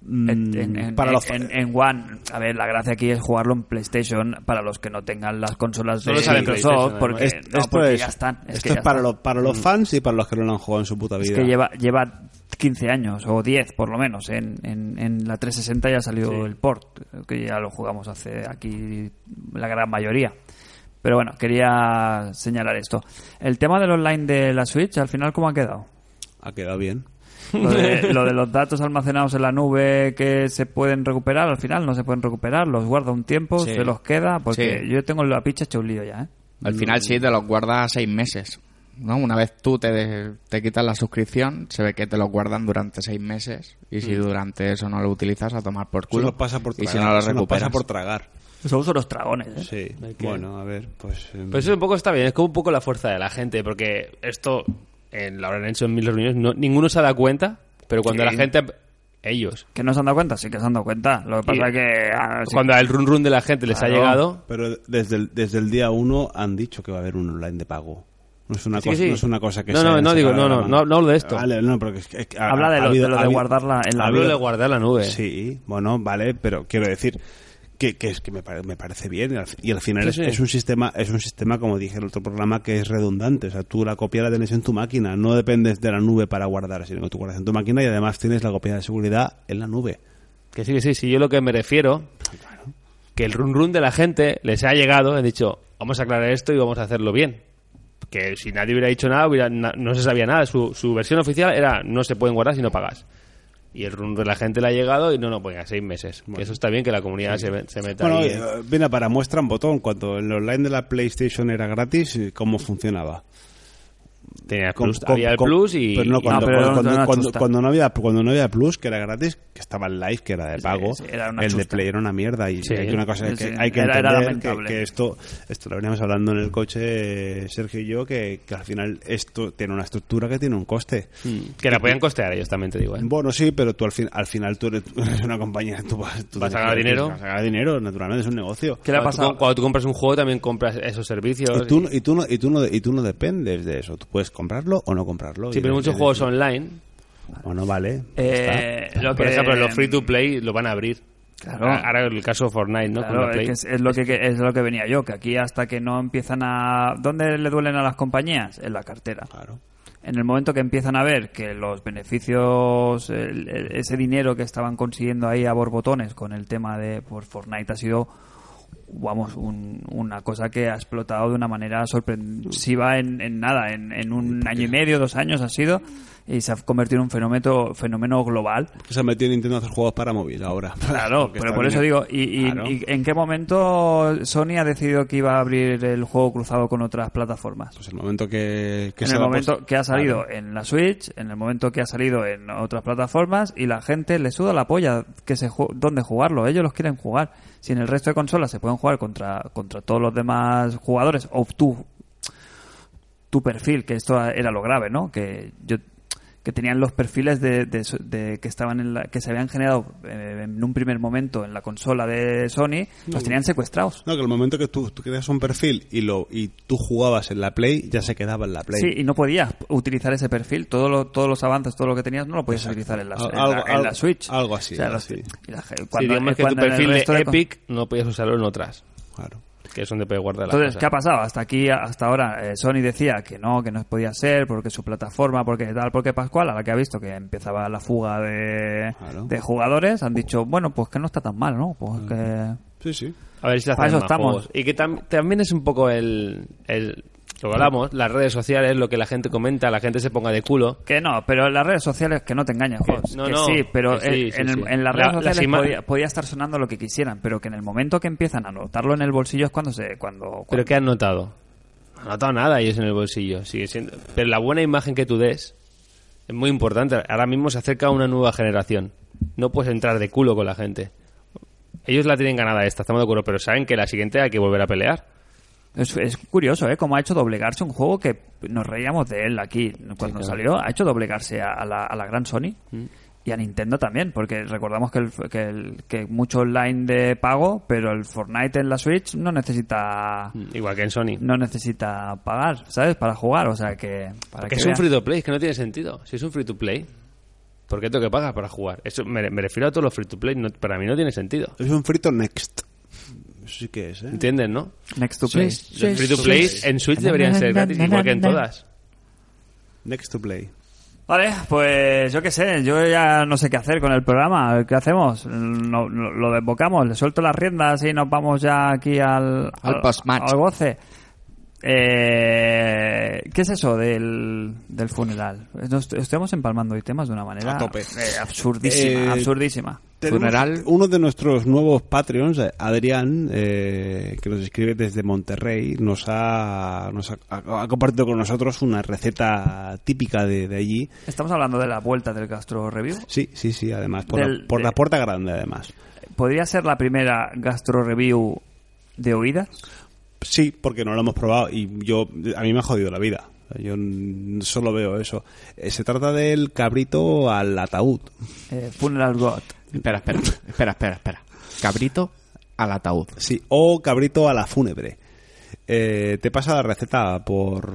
Mm, En, en- en- para los en- en One, a ver, la gracia aquí es jugarlo en PlayStation para los que no tengan las consolas de Solo sale en Microsoft, PlayStation, porque, Es- no, esto porque es, ya están. Es esto que es para, están. los para los fans y para los que no lo han jugado en su puta vida. Es que lleva, lleva 15 años o 10 por lo menos. En, en, en la 360 ya salió el port, que ya lo jugamos hace aquí la gran mayoría. Pero bueno, quería señalar esto. El tema del online de la Switch, al final, ¿cómo ha quedado? Ha quedado bien. Lo de, lo de los datos almacenados en la nube que se pueden recuperar, al final no se pueden recuperar, los guarda un tiempo, Sí. se los queda, porque Sí. yo tengo la picha hecho un lío ya, ¿eh? Al final sí te los guardas seis meses. ¿No? Una vez tú te, te quitas la suscripción, se ve que te los guardan durante seis meses. Y si durante eso no lo utilizas, a tomar por Eso culo. nos pasa por y si no lo eso nos recuperas. pasa por tragar. Esos son los dragones, ¿eh? Sí. Que- Bueno, a ver, pues... em, Pues eso un poco está bien, es como un poco la fuerza de la gente, porque esto en, lo habrán hecho en mil reuniones, no- ninguno se ha dado cuenta, pero cuando la gente, ellos, ¿Que no se han dado cuenta? Sí que se han dado cuenta. Lo que pasa Y- es que... ah, sí. cuando el run run de la gente les Claro. ha llegado, Pero desde el, desde el día uno han dicho que va a haber un online de pago. No es una, Sí cosa, sí. no es una cosa que No, se no, no digo, no, no, no, no hablo de esto. Vale, no, porque es que- es que ha- Habla de ha lo, habido- de lo ha de habido- guardarla en la ha hablo de guardar la nube. Sí, bueno, vale, pero quiero decir que, que es que me, pare- me parece bien y al, final Sí, es, es un sistema es un sistema como dije en el otro programa que es redundante, o sea, tú la copia la tienes en tu máquina, no dependes de la nube para guardar, sino que tú guardas en tu máquina y además tienes la copia de seguridad en la nube. Que sí, que sí, sí, yo lo que me refiero, que el run run de la gente les ha llegado, han dicho, vamos a aclarar esto y vamos a hacerlo bien. Que si nadie hubiera dicho nada, hubiera- na- no se sabía nada. Su, su versión oficial era, no se pueden guardar si no pagas. Y el run de la gente le ha llegado y no, no, pues ya, seis meses. Que eso está bien, que la comunidad se, se meta Bueno, ahí. oye, viene para muestra un botón, cuando el online de la PlayStation era gratis, ¿cómo funcionaba? Tenía el Con- plus, con- había el con- plus y... pero no, y- cuando, pero cuando, no, cuando- cuando- había cuando no había plus que era gratis que estaba el live que era de pago sí, era una el de play era una mierda y Sí. hay una cosa que hay que era- entender que, que esto esto lo veníamos hablando en el coche Sergio y yo que, que al final esto tiene una estructura que tiene un coste que la podían costear ellos también, te digo. ¿eh? bueno sí pero tú al, fin, al final tú eres, tú eres una compañía tú vas, tú Vas a ganar dinero. vas a ganar dinero naturalmente es un negocio ¿Qué le ha pasado? Cuando tú compras un juego también compras esos servicios. y tú, y- y, tú no, y, tú no, y tú no dependes de eso tú puedes comprarlo o no comprarlo Sí, Y pero muchos de- juegos online, bueno vale ya Eh, lo por que- ejemplo, los free to play lo van a abrir. Claro. Ahora el caso de Fortnite, ¿no? Con Claro, la es, que es, es lo que, es lo que venía yo, que aquí hasta que no empiezan a... ¿Dónde le duelen a las compañías? En la cartera. claro En el momento que empiezan a ver que los beneficios, el- el- ese dinero que estaban consiguiendo ahí a borbotones con el tema de por Fortnite ha sido, vamos, un- una cosa que ha explotado de una manera sorpresiva en, en nada, en, en un año y medio, dos años ha sido, y se ha convertido en un fenómeno, fenómeno global. se ha metido Nintendo a hacer juegos para móvil ahora. Claro, pero por eso digo, y, y- Claro. y en qué momento Sony ha decidido que iba a abrir el juego cruzado con otras plataformas? Pues el momento que, que en se el momento que ha salido Claro. en la Switch, en el momento que ha salido en otras plataformas y la gente le suda la polla que se ju- dónde jugarlo, ellos los quieren jugar. Si en el resto de consolas se pueden jugar contra contra todos los demás jugadores o tu perfil, que esto era lo grave, ¿no? Que yo que tenían los perfiles de, de- de- que estaban en la, que se habían generado eh, en un primer momento en la consola de Sony, los tenían secuestrados. No, que el momento que tú, tú creas un perfil y lo y tú jugabas en la Play, ya se quedaba en la Play. Sí, y no podías utilizar ese perfil. Todo lo- todos los avances, todo lo que tenías, no lo podías utilizar en la, Al- en la- algo- en la algo- Switch. algo así, O sea, algo así. la Sí, cuando- digamos que tu perfil de Epic no podías usarlo en otras, Claro. Que es donde puedes guardar las Entonces. ¿qué ha pasado? Hasta aquí, hasta ahora, eh, Sony decía que no, que no podía ser, porque su plataforma, porque tal, porque Pascual, a la que ha visto que empezaba la fuga de, Claro. de jugadores, han dicho, bueno, pues que no está tan mal, ¿no? Pues que... Sí, sí. A ver si Para hacen eso más estamos. juegos. Y que tam- también es un poco el, el... Lo hablamos, las redes sociales, lo que la gente comenta, la gente se ponga de culo. Que no, pero las redes sociales que no te engañes, Jos, no, que no, sí, pero que sí, en, sí, en el- sí. en las La- redes sociales podía, podía estar sonando lo que quisieran, pero que en el momento que empiezan a notarlo en el bolsillo es cuando se cuando, ¿Pero qué han notado? No han notado nada ellos en el bolsillo. Sigue siendo... Pero la buena imagen que tú des es muy importante. Ahora mismo se acerca una nueva generación. No puedes entrar de culo con la gente. Ellos la tienen ganada esta, estamos de acuerdo, pero saben que la siguiente hay que volver a pelear. Es, es curioso, ¿eh? Cómo ha hecho doblegarse un juego que nos reíamos de él aquí cuando claro. salió. Ha hecho doblegarse a, a la, a la gran Sony y a Nintendo también, porque recordamos que, el, que, el- que mucho online de pago, pero el Fortnite en la Switch no necesita Igual que en Sony. no necesita pagar, ¿sabes? Para jugar, o sea que... Para Que es un free to play, es que no tiene sentido. Si es un free to play, ¿Por qué tengo que pagar para jugar? Eso me, me refiero a todos los free to play. no- para mí no tiene sentido. Es un frito next. Eso sí que es, ¿eh? ¿Entiendes, no? Next to play. Los free to play en Switch deberían ser gratis, igual que en todas. Next to play. Vale, pues yo qué sé, yo ya no sé qué hacer con el programa. ¿Qué hacemos? No- no- lo desbocamos, le suelto las riendas y nos vamos ya aquí al, Al post-match. al goce. Eh, ¿Qué es eso del, del funeral? Nos estamos empalmando hoy temas de una manera A tope. eh, absurdísima, Eh, absurdísima. Funeral. Uno de nuestros nuevos Patreons, Adrián, eh, que nos escribe desde Monterrey, nos ha, nos ha, ha compartido con nosotros una receta típica de, de allí. Estamos hablando de la vuelta del Gastro Review. Sí, sí, sí, además, por, Del- la, por de- la puerta grande, además. ¿Podría ser la primera Gastro Review de oídas? Sí, porque no lo hemos probado y yo a mí me ha jodido la vida. Yo solo veo eso. Eh, se trata del cabrito al ataúd. Eh, Funeral God. Espera, espera, espera, espera, espera. Cabrito al ataúd. Sí, o cabrito a la fúnebre. Eh, te pasa la receta por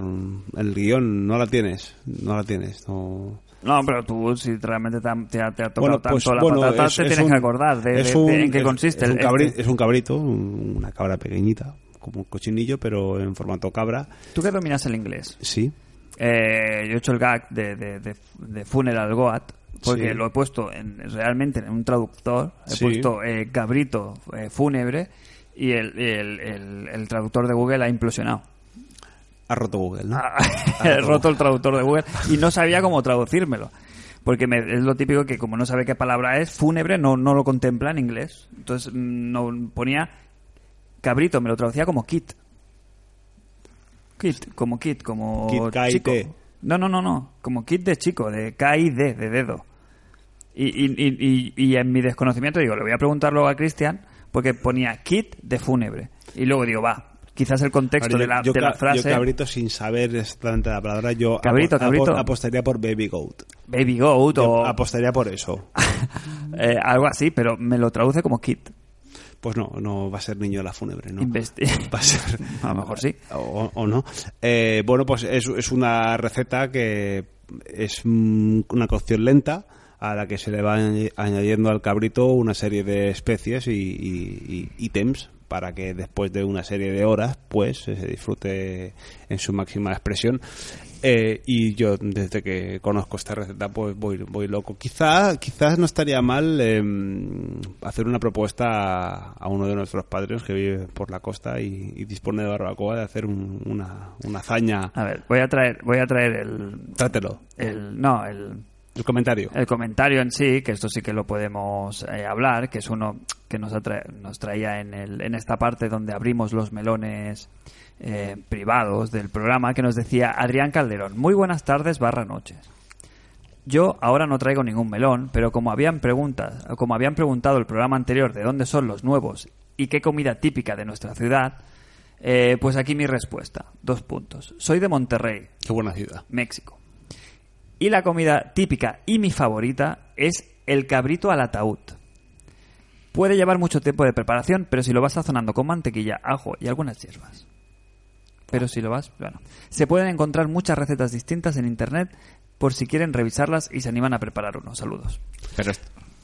el guion, no la tienes, no la tienes. No... No, pero tú, si realmente te ha, te ha- tocado Bueno, tanto pues, la bueno, patata, es- te es tienes un- que acordar de, es de- de un- en qué es- consiste. Es un, el- cabri- este. es un cabrito, un- una cabra pequeñita, como un cochinillo, pero en formato cabra. Tú que dominas el inglés. Sí. Eh, yo he hecho el gag de, de, de, de Funeral Goat, porque Sí. lo he puesto en, realmente en un traductor. He Sí. puesto eh, cabrito eh, fúnebre y el, el, el- el traductor de Google ha implosionado. Ha roto Google, ¿no? He roto el traductor de Google y no sabía cómo traducírmelo. Porque me- es lo típico que como no sabe qué palabra es, fúnebre no, no lo contempla en inglés. Entonces mm, no ponía cabrito, me lo traducía como kit. Kit, como kit, como Kit, chico. No, no, no, no, como kit de chico, de K y D, de dedo. Y, y, y, y- y en mi desconocimiento digo, le voy a preguntar luego a Cristian, porque ponía kit de fúnebre. Y luego digo, va, quizás el contexto de la, yo, de la ca- frase... yo cabrito sin saber exactamente la palabra, yo Cabrito, cabrito. apo- apostaría por baby goat. Baby Goat Yo o apostaría por eso. eh, algo así, pero me lo traduce como kit. Pues no, no va a ser niño de la fúnebre, ¿no? Investi- Va a ser... A lo mejor sí. o, o no. Eh, bueno, pues es, es una receta que es mm, una cocción lenta a la que se le va añ- añadiendo al cabrito una serie de especies y, y- y ítems para que después de una serie de horas pues se disfrute en su máxima expresión Eh, y yo desde que conozco esta receta pues voy, voy loco. Quizá quizás no estaría mal em, hacer una propuesta a, a uno de nuestros padres que vive por la costa y, y dispone de barbacoa de hacer un- una, una hazaña. A ver, voy a traer, voy a traer el, trátelo. el no, el, el comentario. el comentario en sí, que esto sí que lo podemos eh, hablar, que es uno que nos, nos traía en, el, en esta parte donde abrimos los melones eh, privados del programa, que nos decía Adrián Calderón, muy buenas tardes barra noches. Yo ahora no traigo ningún melón, pero como habían preguntas, como habían preguntado el programa anterior de dónde son los nuevos y qué comida típica de nuestra ciudad, eh, pues aquí mi respuesta. Dos puntos. Soy de Monterrey, qué buena ciudad México. Y la comida típica y mi favorita es el cabrito al ataúd. Puede llevar mucho tiempo de preparación, pero si lo vas sazonando con mantequilla, ajo y algunas hierbas. Pero si lo vas, bueno. Se pueden encontrar muchas recetas distintas en internet por si quieren revisarlas y se animan a preparar unos saludos. Pero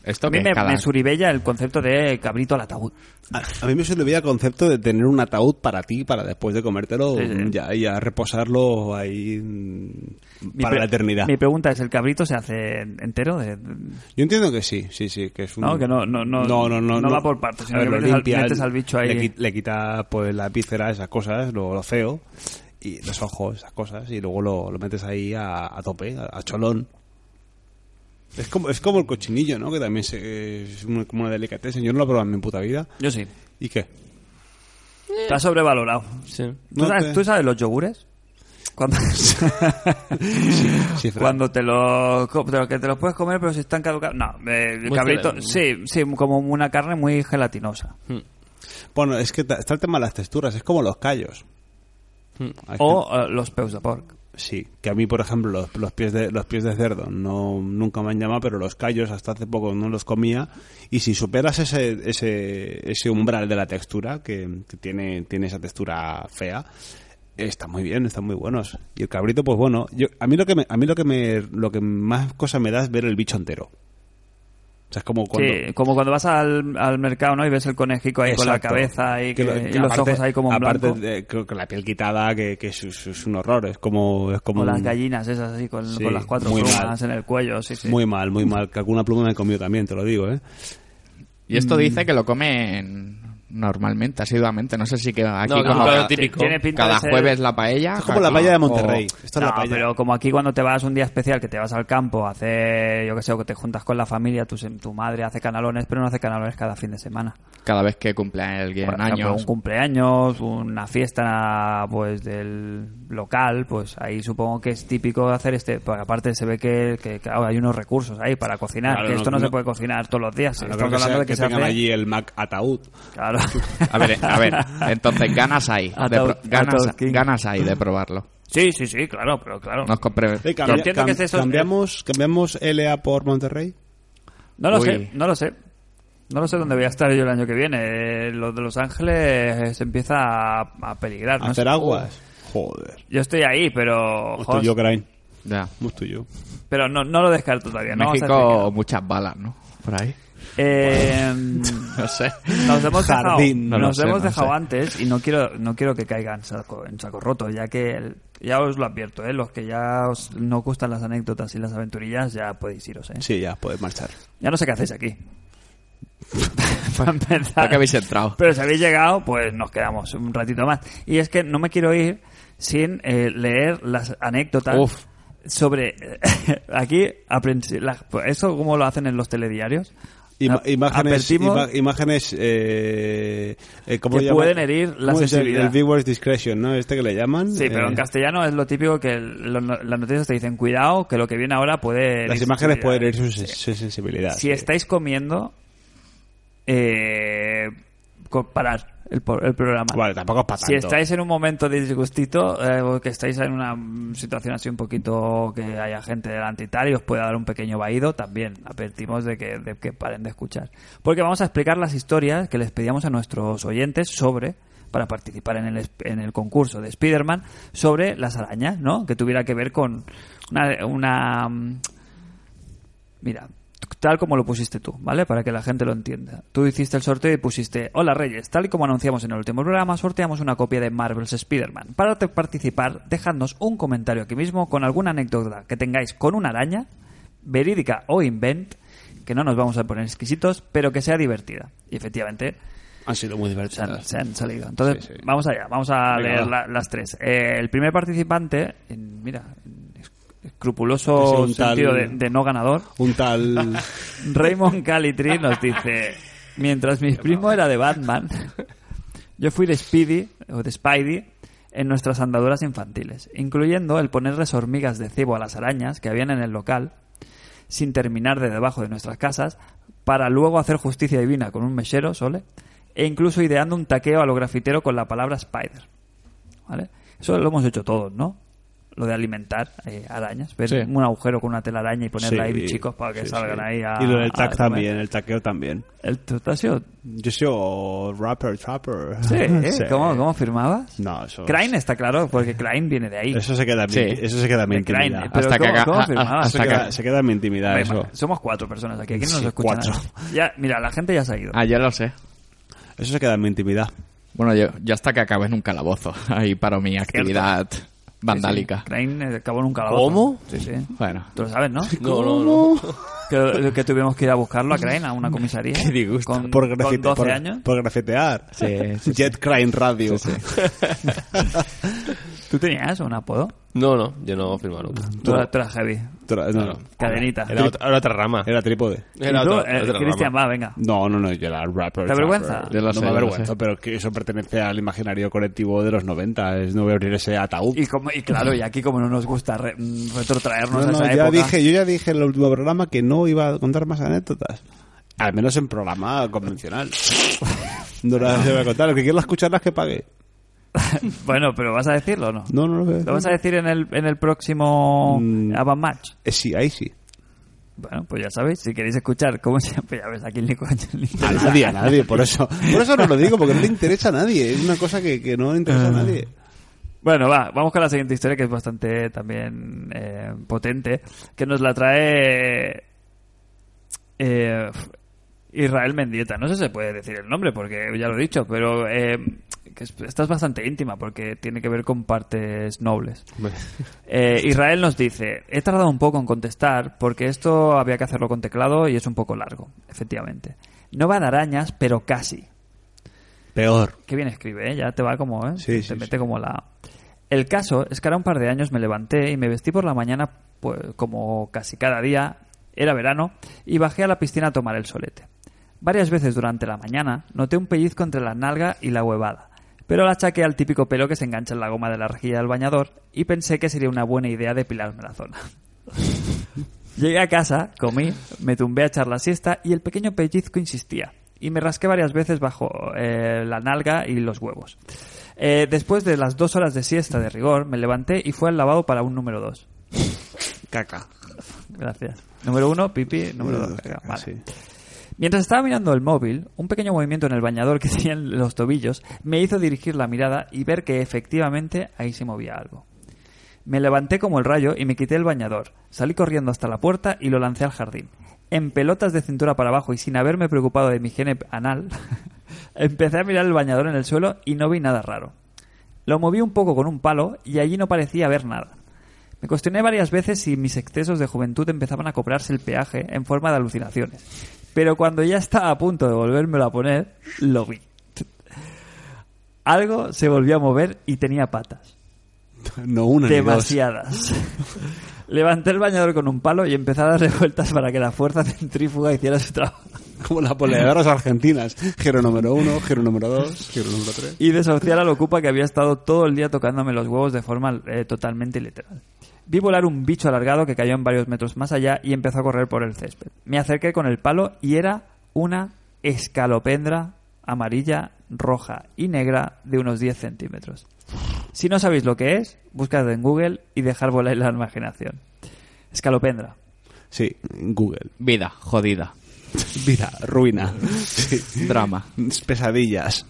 esto, A mí me, me suribella el concepto de cabrito al ataúd. a, a mí me olvidar el concepto de tener un ataúd para ti para después de comértelo Sí, sí. ya y a reposarlo ahí Mi para la eternidad Mi pregunta es, ¿el cabrito se hace entero? De, Yo entiendo que sí, sí, sí, que es un... No, que no- no- no- no, no, no, no va por partes, sino A ver, que lo metes al- limpia, metes al bicho ahí. Le, le quita pues la víscera, esas cosas, lo, lo feo, y los ojos, esas cosas, y luego lo, lo metes ahí a, a tope, a, a cholón. Es como, es como el cochinillo, ¿no? Que también se- es una, como una delicatessen. Yo no lo he probado en mi puta vida. Yo sí. ¿Y qué? Está sobrevalorado. Sí. ¿Tú, No sabes, te- tú sabes los yogures? Cuando, Sí, Fran. cuando te los co- te lo- que te los puedes comer pero si están caducados. No, eh, el Muy cabrito, sí, sí, como una carne muy gelatinosa. Bueno, es que ta- está el tema de las texturas, es como los callos. Hay O eh, los peus de porc. Sí, que a mí, por ejemplo, los, los pies de los pies de cerdo no nunca me han llamado, pero los callos hasta hace poco no los comía. Y si superas ese ese, ese umbral de la textura, que, tiene, tiene esa textura fea, Están muy bien, están muy buenos. Y el cabrito, pues bueno, yo, a mí lo que me, a mí lo que me, lo que más cosa me da es ver el bicho entero. O sea, es como cuando... Sí, como cuando vas al, al mercado, ¿no? Y ves el conejico ahí con la Exacto. cabeza y, Que que- y que los aparte- ojos ahí como en aparte blanco. de- con con la piel quitada, que, que es, es- un horror. Es como... Es como O las un- gallinas esas así, con, Sí, con las cuatro plumas mal. en el cuello, sí, sí. Muy mal, muy mal. Que alguna pluma me he comido también, te lo digo, ¿eh? Y esto dice que lo comen normalmente, asiduamente. No sé si que aquí No, como cada, típico. Tiene pinta cada de ser- jueves la paella. Es como la aquí, paella de o- Monterrey. Esto es la No, paella. pero como aquí cuando te vas un día especial, que te vas al campo a hacer, yo que sé, o que te juntas con la familia, tu, tu madre hace canalones, pero no hace canalones cada fin de semana. Cada vez que cumple alguien Por ejemplo, años. un cumpleaños, una fiesta pues del local, pues ahí supongo que es típico hacer este, porque aparte se ve que, que, claro, hay unos recursos ahí para cocinar, Claro, que no- esto no, se puede cocinar todos los días. Estamos hablando sea- de que, que se tengan hace... allí el Mac ataúd. Claro. A ver, a ver. Entonces, ganas hay. De pro- ganas, ganas hay de probarlo. sí, sí, sí, claro, pero claro. Nos compré... Yo entiendo que es eso, cambiamos, cambiamos LA por Monterrey. No lo Uy. sé, no lo sé. No lo sé dónde voy a estar yo el año que viene. Eh, Lo de Los Ángeles se empieza a, a peligrar. ¿no? Hacer aguas. Joder. Yo estoy ahí, pero... Muy jos, tuyo, Crane. Ya. Muy tuyo. pero no, no lo descarto todavía. No vamos a México, decir muchas balas, ¿no? Por ahí. Que no. Eh, No sé. nos hemos dejado, Jardín, no lo nos sé, hemos no dejado sé. antes y no quiero no quiero que caigan en saco, en saco roto, ya que el- ya os lo advierto, ¿eh? los que ya os no gustan las anécdotas y las aventurillas ya podéis iros. ¿eh? Sí, ya, puedes marchar. Ya no sé qué hacéis aquí. Para empezar. ¿Por qué habéis entrado? Pero si habéis llegado, pues nos quedamos un ratito más. Y es que no me quiero ir sin eh, leer las anécdotas Uf. sobre... aquí, pues eso como lo hacen en los telediarios. Ima- imágenes, ima- imágenes eh, eh, ¿cómo que pueden herir la ¿Cómo es el- sensibilidad. El, viewer's discretion, ¿no? Este que le llaman. Sí, pero eh, en castellano es lo típico que el- lo- las noticias te dicen, cuidado, que lo que viene ahora puede... Las imágenes pueden herir sensibilidades". su, su sensibilidad. Si sí. estáis comiendo, eh, parar el, el programa. Vale, tampoco es para Si estáis en un momento de disgustito, eh, o que estáis en una situación así un poquito que haya gente delante y tal, y os pueda dar un pequeño vaído, también advertimos de que, de que paren de escuchar. Porque vamos a explicar las historias que les pedíamos a nuestros oyentes sobre, para participar en el, en el concurso de Spider-Man, sobre las arañas, ¿no? Que tuviera que ver con una... una mm, mira, tal como lo pusiste tú, ¿vale? Para que la gente lo entienda. Tú hiciste el sorteo y pusiste, hola Reyes, tal y como anunciamos en el último programa, sorteamos una copia de Marvel's Spider-Man. Para participar, dejadnos un comentario aquí mismo con alguna anécdota que tengáis con una araña, verídica o invent, que no nos vamos a poner exquisitos, pero que sea divertida. Y efectivamente, Han sido muy se han, divertidas. se han salido. Entonces, Sí, sí. vamos allá, vamos a Venga, leer la- las tres. Eh, el primer participante, en- mira, en escrupuloso tal- sentido de- de no ganador, Un tal... Raymond Calitri nos dice, mientras mi primo era de Batman, yo fui de Speedy, o de Spidey, en nuestras andaduras infantiles, incluyendo el ponerles hormigas de cebo a las arañas que habían en el local, sin terminar de debajo de nuestras casas, para luego hacer justicia divina con un mechero, sole, e incluso ideando un taqueo a lo grafitero con la palabra Spider. ¿Vale? Eso lo hemos hecho todos, ¿no? Lo de alimentar eh, arañas, ver Sí. un agujero con una telaraña y ponerla Sí, ahí chicos para que sí, salgan sí. ahí a Y lo del tag también, el taqueo también. El tutasio. Yo soy rapper, trapper. Sí, ¿eh? Sí. ¿Cómo, ¿Cómo firmabas? No, eso... Crane está claro, porque Crane viene de ahí. Eso se queda en mi, Sí. eso se queda en mi intimidad. pero Hasta que ¿cómo, firmabas? hasta queda, que- se queda en mi intimidad eso. Somos cuatro personas aquí, aquí no nos Sí, escucha cuatro. Ya, mira, la gente ya se ha ido. Ah, yo lo sé. Eso se queda en mi intimidad. Bueno, yo, yo hasta que acabé en un calabozo. Ahí paro mi actividad vandálica. Sí, sí. Crane acabó en un calabozo. ¿Cómo? Sí, sí. Bueno, Tú lo sabes, ¿no? No, no, no. Que, que tuvimos que ir a buscarlo a Crane, a una comisaría. Qué disgusto. Con, Por, con grafite- 12 por, años. por grafitear. Sí, sí, Jet Crane Radio. ¿Tú tenías un apodo? No, no, yo no firmo nunca. Tú, eras-. Tra- no, no. Cadenita. Era otra, era otra rama. Era trípode. Era Eh, otra Cristian, va, venga. No, no, no, yo era rapper. ¿Te avergüenza? trapper. Yo lo no sé, me avergüenza, pero que eso pertenece al imaginario colectivo de los 90. Es, no voy a abrir ese ataúd. Y, como, y claro, y aquí como no nos gusta re- mm, retrotraernos No, a no, esa ya época... dije, yo ya dije en el último programa que no iba a contar más anécdotas. Al menos en programa convencional. No las voy a contar. El que quiera escucharlas que pague. bueno, pero ¿vas a decirlo o no? No, no lo veo. ¿Lo vas a decir en el, en el próximo Mm. Avant Match? Eh, sí, ahí sí. Bueno, pues ya sabéis, si queréis escuchar cómo se... Pues ya ves, coño le A interesa. nadie, a nadie. Por eso, por eso no lo digo, porque no le interesa a nadie. Es una cosa que, que no le interesa a nadie. Bueno, va, vamos con la siguiente historia que es bastante también eh, potente, que nos la trae eh, Israel Mendieta. No sé si se puede decir el nombre porque ya lo he dicho, pero eh, que es- esta es bastante íntima porque tiene que ver con partes nobles. Eh, Israel nos dice, he tardado un poco en contestar porque esto había que hacerlo con teclado y es un poco largo, efectivamente. No va de arañas, pero casi. Peor. Qué bien escribe, ¿eh? Ya te va como, ¿eh? Sí, te sí, mete sí. como la... El caso es que ahora un par de años me levanté y me vestí por la mañana, pues como casi cada día, era verano, y bajé a la piscina a tomar el solete. Varias veces durante la mañana noté un pellizco entre la nalga y la huevada, pero la achaqué al típico pelo que se engancha en la goma de la rejilla del bañador y pensé que sería una buena idea depilarme la zona. Llegué a casa, comí, me tumbé a echar la siesta y el pequeño pellizco insistía. Y me rasqué varias veces bajo eh, la nalga y los huevos. Eh, después de las dos horas de siesta de rigor, me levanté y fue al lavado para un número dos. Caca. Gracias. Número uno, pipi. Número dos, caca. Vale. Sí. Mientras estaba mirando el móvil, un pequeño movimiento en el bañador que tenía en los tobillos me hizo dirigir la mirada y ver que efectivamente ahí se movía algo. Me levanté como el rayo y me quité el bañador. Salí corriendo hasta la puerta y lo lancé al jardín. En pelotas de cintura para abajo y sin haberme preocupado de mi higiene anal, empecé a mirar el bañador en el suelo y no vi nada raro. Lo moví un poco con un palo y allí no parecía haber nada. Me cuestioné varias veces si mis excesos de juventud empezaban a cobrarse el peaje en forma de alucinaciones. Pero cuando ya estaba a punto de volvérmelo a poner, lo vi. Algo se volvió a mover y tenía patas. No una ni dos. Demasiadas. Levanté el bañador con un palo y empecé a darle vueltas para que la fuerza centrífuga hiciera su trabajo. Como las poleadoras argentinas. Giro número uno, giro número dos, giro número tres. y desahuciar a la ocupa que había estado todo el día tocándome los huevos de forma eh, totalmente literal. Vi volar un bicho alargado que cayó en varios metros más allá y empezó a correr por el césped. Me acerqué con el palo y era una escalopendra amarilla, roja y negra de unos 10 centímetros. Si no sabéis lo que es, buscad en Google y dejar volar la imaginación. Escalopendra. Sí, Google. Vida, jodida. Vida, ruina. Sí. Drama. Pesadillas.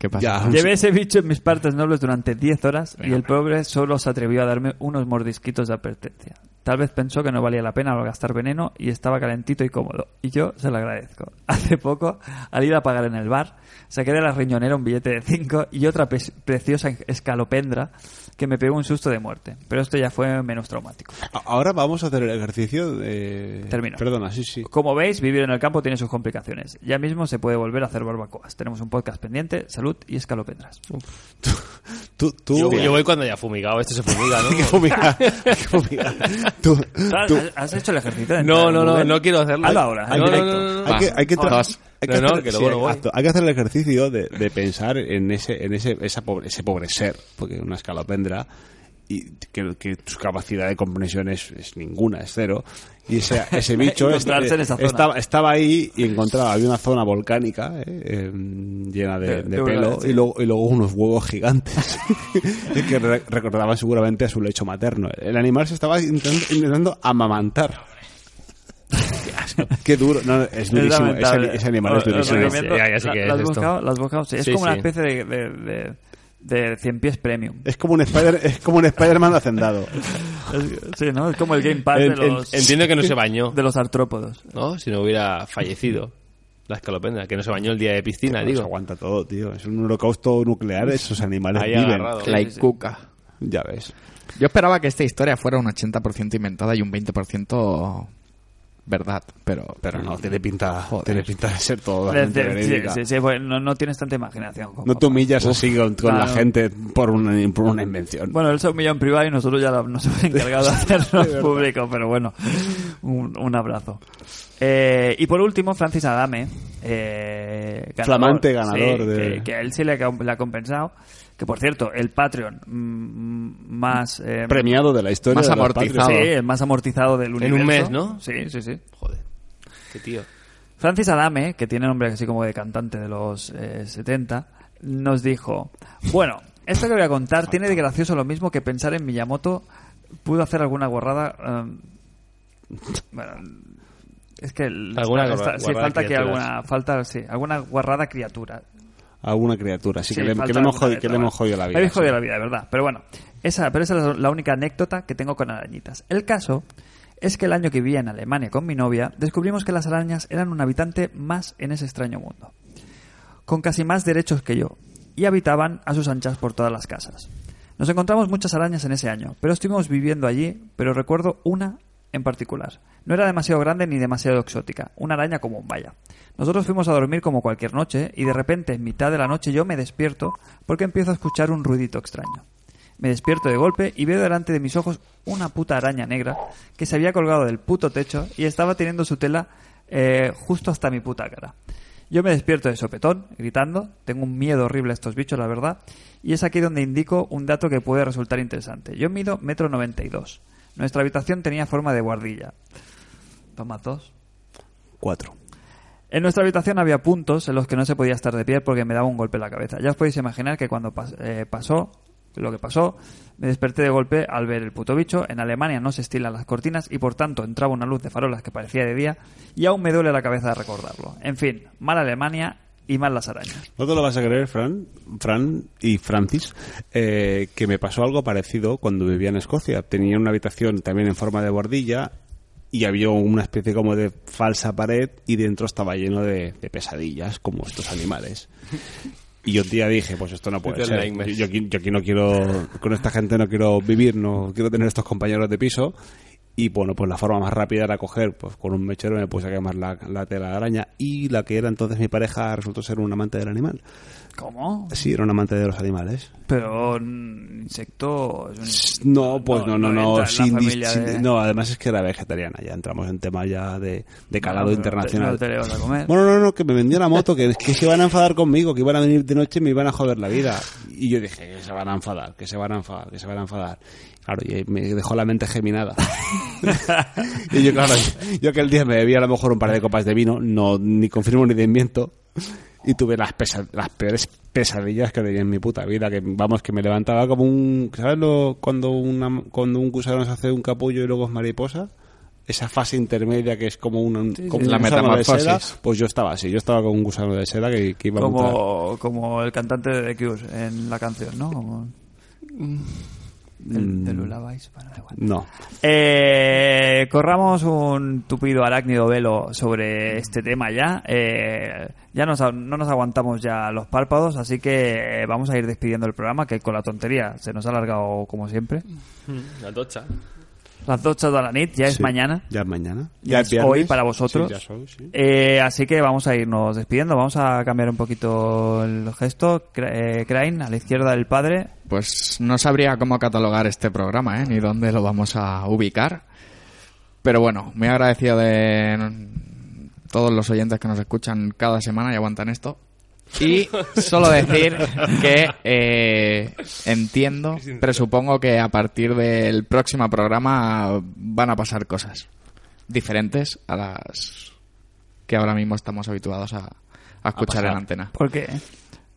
¿Qué pasa? Ya. Llevé ese bicho en mis partes nobles durante 10 horas y el pobre solo se atrevió a darme unos mordisquitos de advertencia. Tal vez pensó que no valía la pena gastar veneno y estaba calentito y cómodo. Y yo se lo agradezco. Hace poco, al ir a pagar en el bar, saqué de la riñonera un billete de 5 y otra preciosa escalopendra que me pegó un susto de muerte. Pero esto ya fue menos traumático. Ahora vamos a hacer el ejercicio de... Termino. Perdona, sí, sí. Como veis, vivir en el campo tiene sus complicaciones. Ya mismo se puede volver a hacer barbacoas. Tenemos un podcast pendiente, salud y escalopendras. Tú, tú... Yo, yo voy cuando ya fumigado. Este se fumiga, Hay que ¿no? fumigar, hay que fumigar. Tú, tú- ¿Has- ¿Has hecho el ejercicio? de No, no, no, no quiero hacerlo. Hazlo ahora, No, en no, directo. no, no, no. hay que, hay que, hay que No, no, hacer, que sí, luego no voy. exacto. Hay que hacer el ejercicio de, de pensar en ese en ese esa pobre, ese pobre ser porque una escalopendra y que, que su capacidad de comprensión es, es ninguna es cero y ese, ese bicho es- Encontrarse en esa zona. estaba, estaba ahí y encontraba había una zona volcánica eh, eh, llena de, De- de de una- pelo y, luego, y luego unos huevos gigantes que re- recordaban seguramente a su lecho materno el animal se estaba intentando, intentando amamantar Qué duro, no, es durísimo. Ese, lamentable. ese animal es durísimo. ¿la has es buscado? Es como una especie de, de, de, de 100 pies premium. Es como un Spider, es como un Spider-Man hacendado. Sí, ¿no? Es como el Game Pass de en- los, Entiendo que no se bañó, de los artrópodos. ¿no? Si no hubiera fallecido la escalopendra, que no se bañó el día de piscina, Se digo. aguanta todo, tío. Es un holocausto nuclear, esos animales Ahí viven. agarrado. La sí, sí. cuca. Ya ves. Yo esperaba que esta historia fuera un 80% inventada y un 20% verdad, pero... Pero no, tiene pinta, Joder. tiene pinta de ser todo De- totalmente de- sí, verídica. sí, sí, bueno, no, no tienes tanta imaginación. como No te humillas así con, con la gente por una, por una invención. Bueno, él se humilló en privado y nosotros ya nos hemos encargado de hacerlo en público, pero bueno, un, un abrazo. Eh, y por último, Francis Adame, eh, Flamante ganador sí, de- que, que a él sí le ha, le ha compensado. Que por cierto, el Patreon mm, más eh, Premiado de la historia. Más de amortizado. sí, el más amortizado del universo. un mes, ¿no? Sí, sí, sí. Joder, qué tío. Francis Adame, que tiene nombre así como de cantante de los eh, 70, nos dijo, bueno, esto que voy a contar tiene de gracioso lo mismo que pensar en Miyamoto pudo hacer alguna guarrada... em, bueno, es que... el- Alguna está- guarra- sí, guarrada falta que criaturas. alguna... Falta, sí, alguna guarrada criatura. A alguna criatura. Así Sí, que, le, que le hemos jodido, que le letra, hemos jodido la vida. Habéis sí. jodido la vida, de verdad. Pero bueno, esa, pero esa es la única anécdota que tengo con arañitas. El caso es que el año que vivía en Alemania con mi novia, descubrimos que las arañas eran un habitante más en ese extraño mundo, con casi más derechos que yo, y habitaban a sus anchas por todas las casas. Nos encontramos muchas arañas en ese año, pero estuvimos viviendo allí, pero recuerdo una en particular. No era demasiado grande ni demasiado exótica, una araña común, vaya. Nosotros fuimos a dormir como cualquier noche y de repente en mitad de la noche yo me despierto porque empiezo a escuchar un ruidito extraño. Me despierto de golpe y veo delante de mis ojos una puta araña negra que se había colgado del puto techo y estaba teniendo su tela eh, justo hasta mi puta cara. Yo me despierto de sopetón, gritando, tengo un miedo horrible a estos bichos, la verdad, y es aquí donde indico un dato que puede resultar interesante. Yo mido metro noventa y dos. Nuestra habitación tenía forma de guardilla. Toma dos. Cuatro. En nuestra habitación había puntos en los que no se podía estar de pie porque me daba un golpe en la cabeza. Ya os podéis imaginar que cuando pas- eh, pasó lo que pasó, me desperté de golpe al ver el puto bicho. En Alemania no se estilan las cortinas y por tanto entraba una luz de farolas que parecía de día y aún me duele la cabeza de recordarlo. En fin, mal Alemania y mal las arañas. No te lo vas a creer, Fran, Fran y Francis, eh, que me pasó algo parecido cuando vivía en Escocia. Tenía una habitación también en forma de bordilla y había una especie como de falsa pared y dentro estaba lleno de, de pesadillas, como estos animales. Y un día dije, pues esto no puede ser. Yo, yo aquí no quiero, con esta gente no quiero vivir, no quiero tener estos compañeros de piso. Y bueno, pues la forma más rápida era coger, pues con un mechero me puse a quemar la, la tela de araña y la que era entonces mi pareja resultó ser un amante del animal. ¿Cómo? Sí, era un amante de los animales. Pero insecto es un No, pues no, no, no. la sin de- No, además es que era vegetariana. Ya entramos en tema ya de, de calado No, internacional. no te le vas a comer. Bueno, no, no, que me vendió la moto, que, que se iban a enfadar conmigo, que iban a venir de noche y me iban a joder la vida. Y yo dije, que se van a enfadar, que se van a enfadar, que se van a enfadar. Claro, y me dejó la mente geminada. y yo, claro, yo aquel día me bebía a lo mejor un par de copas de vino, no ni confirmo ni desmiento, y tuve las, pesa- las peores pesadillas que tenía en mi puta vida, que vamos, que me levantaba como un... ¿Sabes lo, cuando, una, cuando un gusano se hace un capullo y luego es mariposa? Esa fase intermedia que es como, una, como La un gusano de seda, metamorfosis. pues yo estaba así, yo estaba con un gusano de seda que, que iba a mutar. como, como el cantante de The Cure en la canción, ¿no? Como... De Lullabies, bueno, da igual. No. Eh, corramos un tupido arácnido velo sobre este tema ya. Eh, ya nos, no nos aguantamos ya los párpados, así que eh, vamos a ir despidiendo el programa, que con la tontería se nos ha alargado como siempre. La tocha. Las 8 de la nit, ya es Sí. mañana. Ya es mañana. Ya es hoy para vosotros. Sí, ya es hoy, sí. Eh, así que vamos a irnos despidiendo. Vamos a cambiar un poquito el gesto. Eh, Crane, a la izquierda del padre. Pues no sabría cómo catalogar este programa, ¿eh? ni dónde lo vamos a ubicar. Pero bueno, muy agradecido de todos los oyentes que nos escuchan cada semana y aguantan esto. Y solo decir que eh, entiendo, presupongo que a partir del próximo programa van a pasar cosas diferentes a las que ahora mismo estamos habituados a, a escuchar en pasar. antena. ¿Por qué?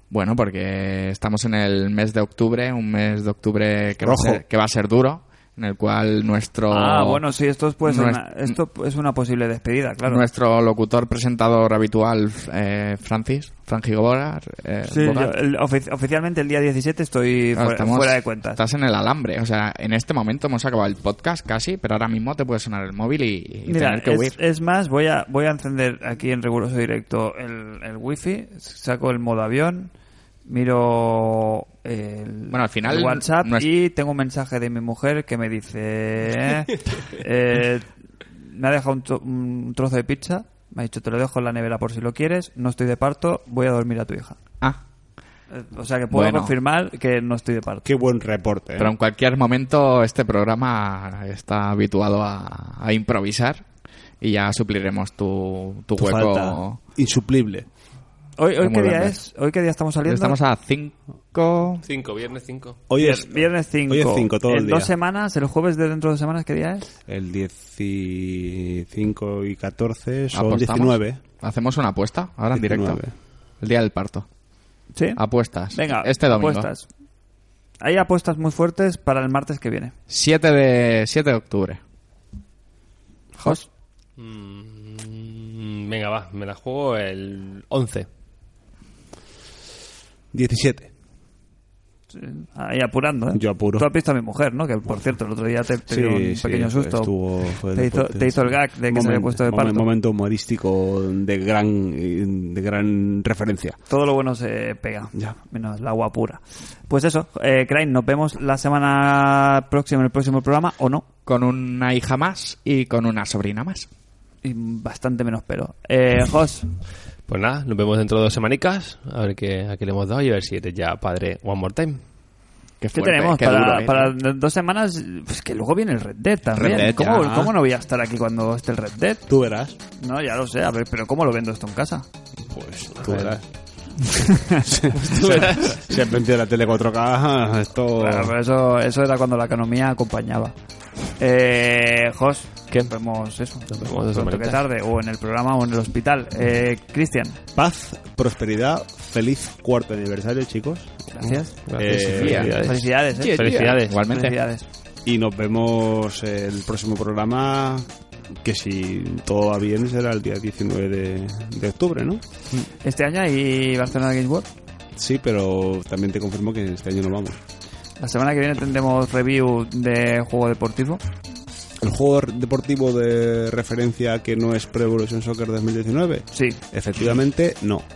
Bueno, porque estamos en el mes de octubre, un mes de octubre que, va a, ser, que va a ser duro, en el cual nuestro Ah, bueno, sí, esto es, pues, Nues- una, esto es una posible despedida, claro. nuestro locutor presentador habitual, eh, Francis, Franji Gobora, eh, Sí, yo, Bogart. el- ofici- oficialmente el día 17 estoy Claro, fuera, estamos- fuera de cuentas. Estás en el alambre, o sea, en este momento hemos acabado el podcast casi, pero ahora mismo te puede sonar el móvil y, y Mira, tener que es, huir. es más, voy a, voy a encender aquí en riguroso directo el, el wifi, saco el modo avión, miro el, Bueno, al final, el WhatsApp no es- y tengo un mensaje de mi mujer que me dice, eh, eh, me ha dejado un, tro- un trozo de pizza, me ha dicho te lo dejo en la nevera por si lo quieres, no estoy de parto, voy a dormir a tu hija. Ah, Eh, O sea que puedo Bueno. confirmar que no estoy de parto. Qué buen reporte. ¿eh? pero en cualquier momento este programa está habituado a, a improvisar y ya supliremos tu, tu, Tu hueco. falta insuplible. Hoy, hoy qué día es? ¿Hoy qué día estamos saliendo? Estamos a 5... 5, viernes 5. Hoy es Viernes 5. Hoy es 5 todo en el día. dos semanas, el jueves de dentro de dos semanas, ¿qué día es? El 15 y 14 son ¿Apostamos? 19. Hacemos una apuesta ahora en 19. directo. El día del parto. Sí. Apuestas. Venga, este domingo. apuestas. Hay apuestas muy fuertes para el martes que viene. 7 de, 7 de octubre. Jos. Mm, venga, va, me la juego el 11. 17. Ahí apurando, ¿eh? Yo apuro. Tú has visto a mi mujer, ¿no? Que por cierto, el otro día te, te Sí, dio un sí, pequeño susto. estuvo- fue te, hizo, te hizo el gag de que se había puesto de parto. momento humorístico de gran, de gran referencia. Todo lo bueno se pega, Ya. menos el agua pura. Pues eso, eh, Crane, nos vemos la semana próxima en el próximo programa, ¿o no? Con una hija más y con una sobrina más. Y bastante menos pero. Eh, Jos, Pues nada, nos vemos dentro de dos semanicas. A ver qué, a qué le hemos dado y a ver si eres ya padre one more time. Qué, ¿qué tenemos qué para, duro, ¿eh? para dos semanas? Pues que luego viene el Red Dead también. Red Dead, ¿Cómo, ya. ¿Cómo no voy a estar aquí cuando esté el Red Dead? Tú verás. No, ya lo sé, a ver, pero ¿cómo lo vendo esto en casa? Pues tú ver. verás. Si has vendido la tele 4K, esto... Bueno, pero eso, eso era cuando la economía acompañaba. Eh, Jos, ¿Qué? Nos vemos eso. Nos vemos pronto que tarde, o en el programa o en el hospital. Eh, Cristian, Paz, prosperidad, feliz cuarto aniversario, chicos. gracias. Gracias Eh, y felicidades. Felicidades, eh. Felicidades. Igualmente. Felicidades. Y nos vemos el próximo programa, que si todo va bien será el día 19 de, de octubre, ¿no? Este año hay Barcelona Games World. Sí, pero también te confirmo que este año no vamos. La semana que viene tendremos review de juego deportivo. ¿El juego deportivo de referencia que no es Pro Evolution Soccer 2019? Sí. Efectivamente, no.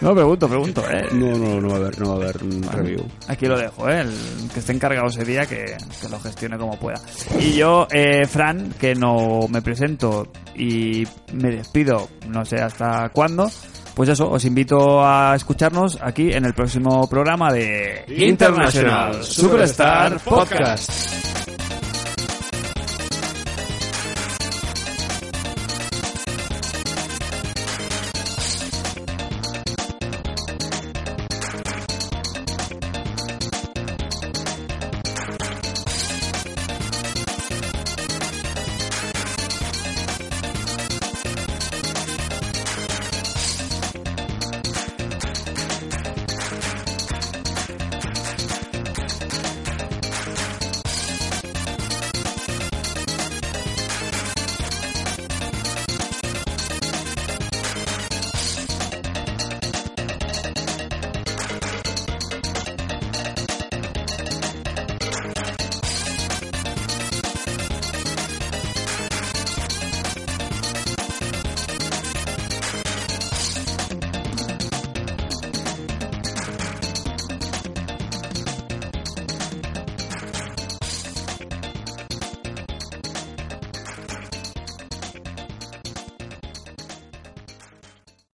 No, pregunto, pregunto, eh. No, no, no va a haber, no va a haber review. Aquí lo dejo, ¿eh? El que esté encargado ese día que, que lo gestione como pueda. Y yo, eh, Fran, que no me presento y me despido, no sé hasta cuándo, pues eso, os invito a escucharnos aquí en el próximo programa de International Superstar Podcast.